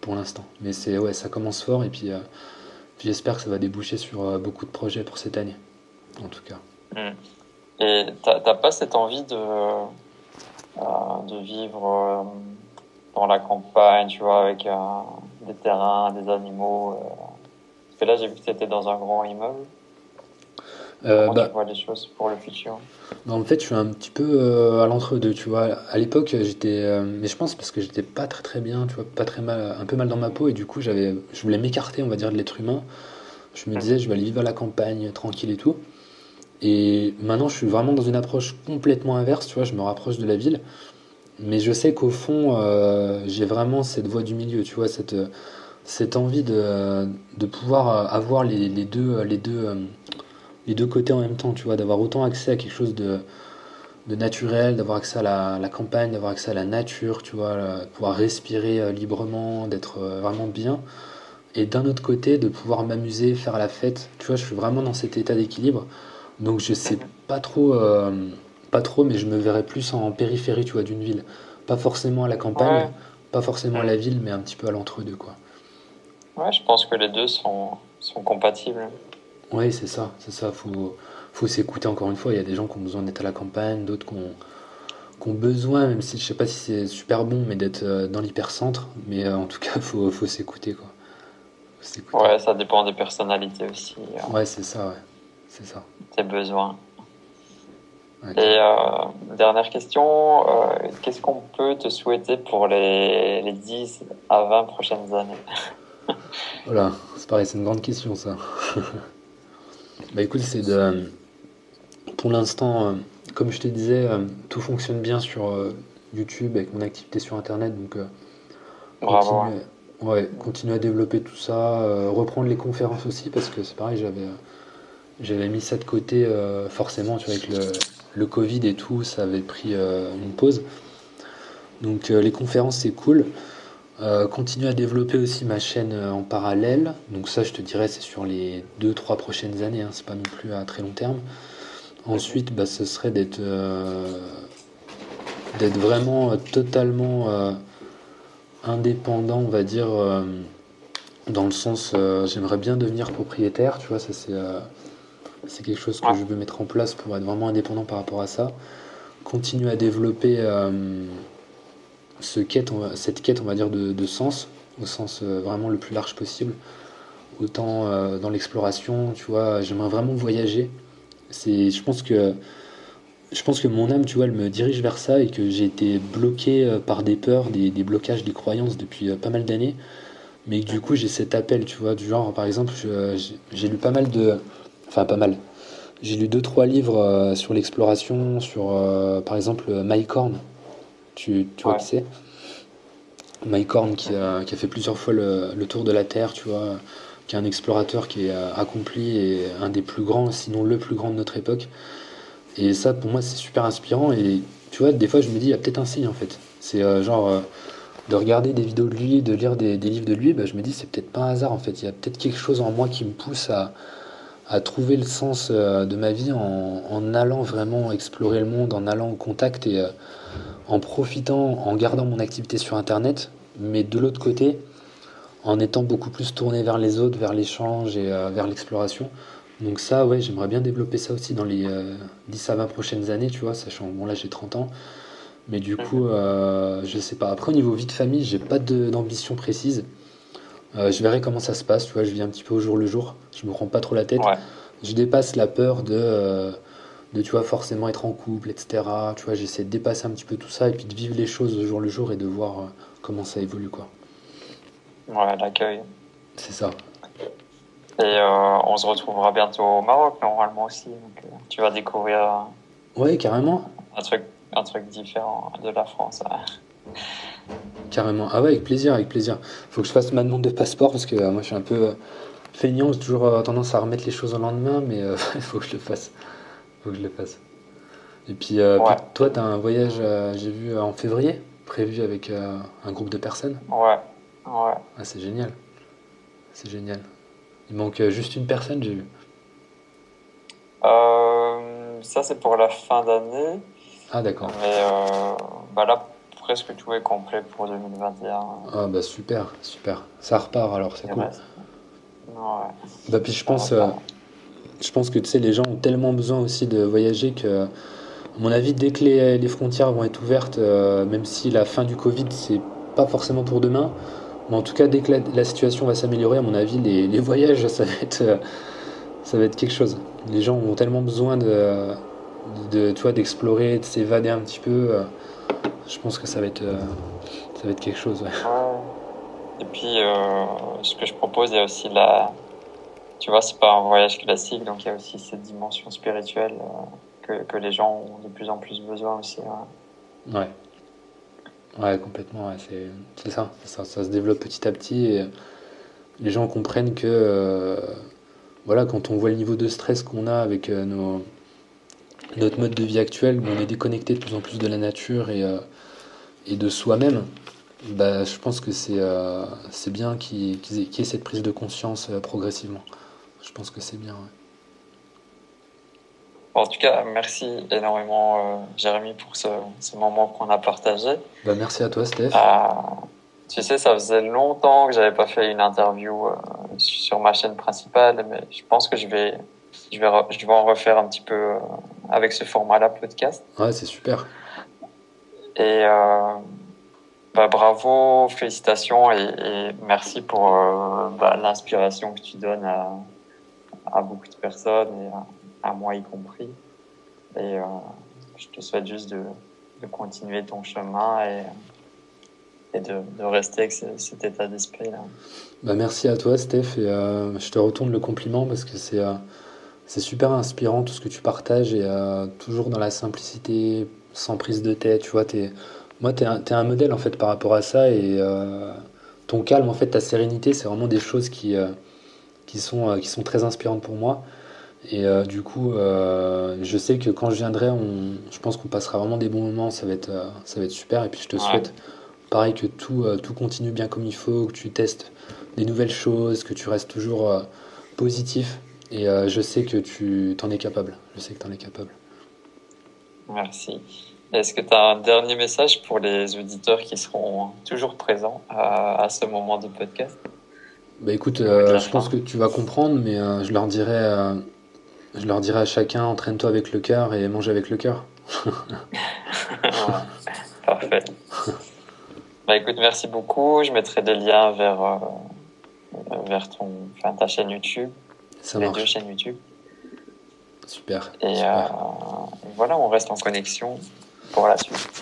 pour l'instant. Mais c'est ouais, ça commence fort et puis, puis j'espère que ça va déboucher sur beaucoup de projets pour cette année, en tout cas. Mmh. Et t'as pas cette envie de, de vivre dans la campagne, tu vois, avec euh, des terrains, des animaux. Euh? Parce que là, j'ai vu que tu étais dans un grand immeuble. Euh, Comment bah, tu vois les choses pour le futur bah, En fait, je suis un petit peu à l'entre-deux, tu vois. À l'époque, j'étais... mais je pense parce que j'étais pas très très bien, tu vois, pas très mal, un peu mal dans ma peau, et du coup, j'avais, je voulais m'écarter, on va dire, de l'être humain. Je me disais, je vais aller vivre à la campagne, tranquille et tout. Et maintenant, je suis vraiment dans une approche complètement inverse, tu vois, je me rapproche de la ville mais je sais qu'au fond, euh, j'ai vraiment cette voie du milieu, tu vois, cette, cette envie de, de pouvoir avoir les, les deux, les, deux, les deux côtés en même temps, tu vois, d'avoir autant accès à quelque chose de, de naturel, d'avoir accès à la, la campagne, d'avoir accès à la nature, tu vois, de pouvoir respirer euh, librement, d'être euh, vraiment bien. Et d'un autre côté, de pouvoir m'amuser, faire la fête. Tu vois, je suis vraiment dans cet état d'équilibre. Donc je sais pas trop pas trop, mais je me verrais plus en périphérie, tu vois, d'une ville. Pas forcément à la campagne, pas forcément à la ville, mais un petit peu à l'entre-deux, quoi. Ouais, je pense que les deux sont, sont compatibles. Oui, c'est ça, c'est ça. Faut, faut s'écouter encore une fois. Il y a des gens qui ont besoin d'être à la campagne, d'autres qui ont, qui ont, besoin, même si je sais pas si c'est super bon, mais d'être euh, dans l'hypercentre. Mais euh, en tout cas, faut, faut s'écouter, quoi. Ouais, ça dépend des personnalités aussi. Hein. Ouais, c'est ça, ouais. C'est ça. Tes besoins. Et euh, dernière question, euh, qu'est-ce qu'on peut te souhaiter pour les, les 10 à 20 prochaines années? Voilà, c'est pareil, c'est une grande question ça. bah écoute, c'est de. Pour l'instant, euh, comme je te disais, euh, tout fonctionne bien sur YouTube avec mon activité sur internet, donc. Bravo. Continuer, ouais, continuer à développer tout ça, reprendre les conférences aussi, parce que c'est pareil, j'avais. j'avais mis ça de côté forcément tu vois, avec le, le Covid et tout, ça avait pris euh, une pause. Donc euh, les conférences, c'est cool. Euh, continuer à développer aussi ma chaîne en parallèle. Donc ça, je te dirais, c'est sur les 2-3 prochaines années. Hein. c'est pas non plus à très long terme. Ensuite, bah, ce serait d'être d'être vraiment totalement indépendant, on va dire, dans le sens, j'aimerais bien devenir propriétaire. Tu vois, ça c'est c'est quelque chose que je veux mettre en place pour être vraiment indépendant par rapport à ça. Continuer à développer euh, ce quête, cette quête, on va dire, de, sens, au sens euh, vraiment le plus large possible. Autant euh, dans l'exploration, tu vois, j'aimerais vraiment voyager. C'est, je pense que je pense que mon âme, tu vois, elle me dirige vers ça et que j'ai été bloqué par des peurs, des, des blocages, des croyances depuis pas mal d'années. mais du coup j'ai cet appel, tu vois, du genre, par exemple, j'ai lu pas mal de... Enfin, pas mal. J'ai lu deux, trois livres euh, sur l'exploration, sur, euh, par exemple, Mike Horn. Tu, tu vois qui c'est? Mike Horn qui a, qui a, fait plusieurs fois le, le, tour de la Terre, tu vois, qui est un explorateur qui est accompli et un des plus grands, sinon le plus grand de notre époque. Et ça, pour moi, c'est super inspirant. Et tu vois, des fois, je me dis, il y a peut-être un signe en fait. C'est euh, genre euh, de regarder des vidéos de lui, de lire des, livres de lui, bah, je me dis, c'est peut-être pas un hasard en fait. Il y a peut-être quelque chose en moi qui me pousse à, à trouver le sens euh, de ma vie en, en, allant vraiment explorer le monde, en allant au contact et en profitant, en gardant mon activité sur Internet, mais de l'autre côté, en étant beaucoup plus tourné vers les autres, vers l'échange et vers l'exploration. Donc ça, ouais, j'aimerais bien développer ça aussi dans les 10 à 20 prochaines années, tu vois, sachant, bon là j'ai 30 ans, mais du coup, euh, je sais pas. Après, au niveau vie de famille, j'ai pas d'ambition précise. Euh, je verrai comment ça se passe. Tu vois, je vis un petit peu au jour le jour. Je me prends pas trop la tête. Je dépasse la peur de, euh, de, tu vois, forcément être en couple, etc. Tu vois, j'essaie de dépasser un petit peu tout ça et puis de vivre les choses au jour le jour et de voir comment ça évolue, quoi. Ouais, l'accueil. C'est ça. Et on se retrouvera bientôt au Maroc, normalement aussi. Donc, tu vas découvrir. Ouais, carrément. Un truc un truc différent de la France. Carrément. Ah ouais, avec plaisir, avec plaisir. Faut que je fasse ma demande de passeport parce que euh, moi je suis un peu euh, feignant, j'ai toujours euh, tendance à remettre les choses au lendemain, mais il faut que je le fasse. Faut que je le fasse. Et puis, toi, tu as un voyage, j'ai vu en février, prévu avec un groupe de personnes. Ouais, ouais. Ah, c'est génial. C'est génial. Il manque juste une personne, j'ai vu. ça, c'est pour la fin d'année. Ah d'accord. Mais euh, bah là, presque tout est complet pour 2021. Ah bah super, super. Ça repart alors, c'est cool. Ouais. Bah puis je pense, euh, je pense que tu sais, les gens ont tellement besoin aussi de voyager que, à mon avis, dès que les, frontières vont être ouvertes, euh, même si la fin du Covid, c'est pas forcément pour demain, mais en tout cas, dès que la, situation va s'améliorer, à mon avis, les, les, voyages, ça va être, être quelque chose. Les gens ont tellement besoin de de toi d'explorer, de s'évader un petit peu. Euh, je pense que ça va être, euh, quelque chose. Et puis, euh, ce que je propose, il y a aussi la. Tu vois, c'est pas un voyage classique, donc il y a aussi cette dimension spirituelle que, que, les gens ont de plus en plus besoin aussi. Ouais. Ouais, complètement. c'est ça, ça, se développe petit à petit et les gens comprennent que. voilà, quand on voit le niveau de stress qu'on a avec nos notre mode de vie actuel où on est déconnecté de plus en plus de la nature et, euh, de soi-même, bah, je pense que c'est euh, c'est bien qu'il y, ait cette prise de conscience euh, progressivement. Je pense que c'est bien. En tout cas, merci énormément, Jérémy, pour ce, ce moment qu'on a partagé. Bah, merci à toi, Steph. tu sais, ça faisait longtemps que j'avais pas fait une interview sur ma chaîne principale, mais je pense que je vais je vais, je vais en refaire un petit peu euh, avec ce format-là, podcast. Ouais, c'est super. Et euh, bah, bravo, félicitations et, merci pour euh, bah, l'inspiration que tu donnes à, à, beaucoup de personnes et à, moi y compris. Et je te souhaite juste de, de continuer ton chemin et, et de, de rester avec cet état d'esprit-là. Bah, merci à toi, Steph, et je te retourne le compliment parce que c'est c'est super inspirant tout ce que tu partages et euh, toujours dans la simplicité, sans prise de tête. Tu vois, es, moi, tu es, un modèle en fait par rapport à ça et euh, ton calme, en fait, ta sérénité, c'est vraiment des choses qui, euh, qui, sont, qui sont très inspirantes pour moi. Et du coup, je sais que quand je viendrai, on, je pense qu'on passera vraiment des bons moments. Ça va être, ça va être super. Et puis, je te souhaite, pareil, que tout, tout continue bien comme il faut, que tu testes des nouvelles choses, que tu restes toujours positif et euh, je sais que tu t'en es capable. Je sais que tu en es capable. Merci. Est-ce que tu as un dernier message pour les auditeurs qui seront toujours présents à, ce moment de podcast? Bah écoute, euh, je pense que tu vas comprendre, mais euh, je leur dirais, je leur dirais à chacun entraîne-toi avec le cœur et mange avec le cœur. Parfait. bah écoute, merci beaucoup. Je mettrai des liens vers vers ton, enfin, ta chaîne YouTube ça les deux chaînes YouTube. Super. Et, super. Euh, voilà, on reste en connexion pour la suite.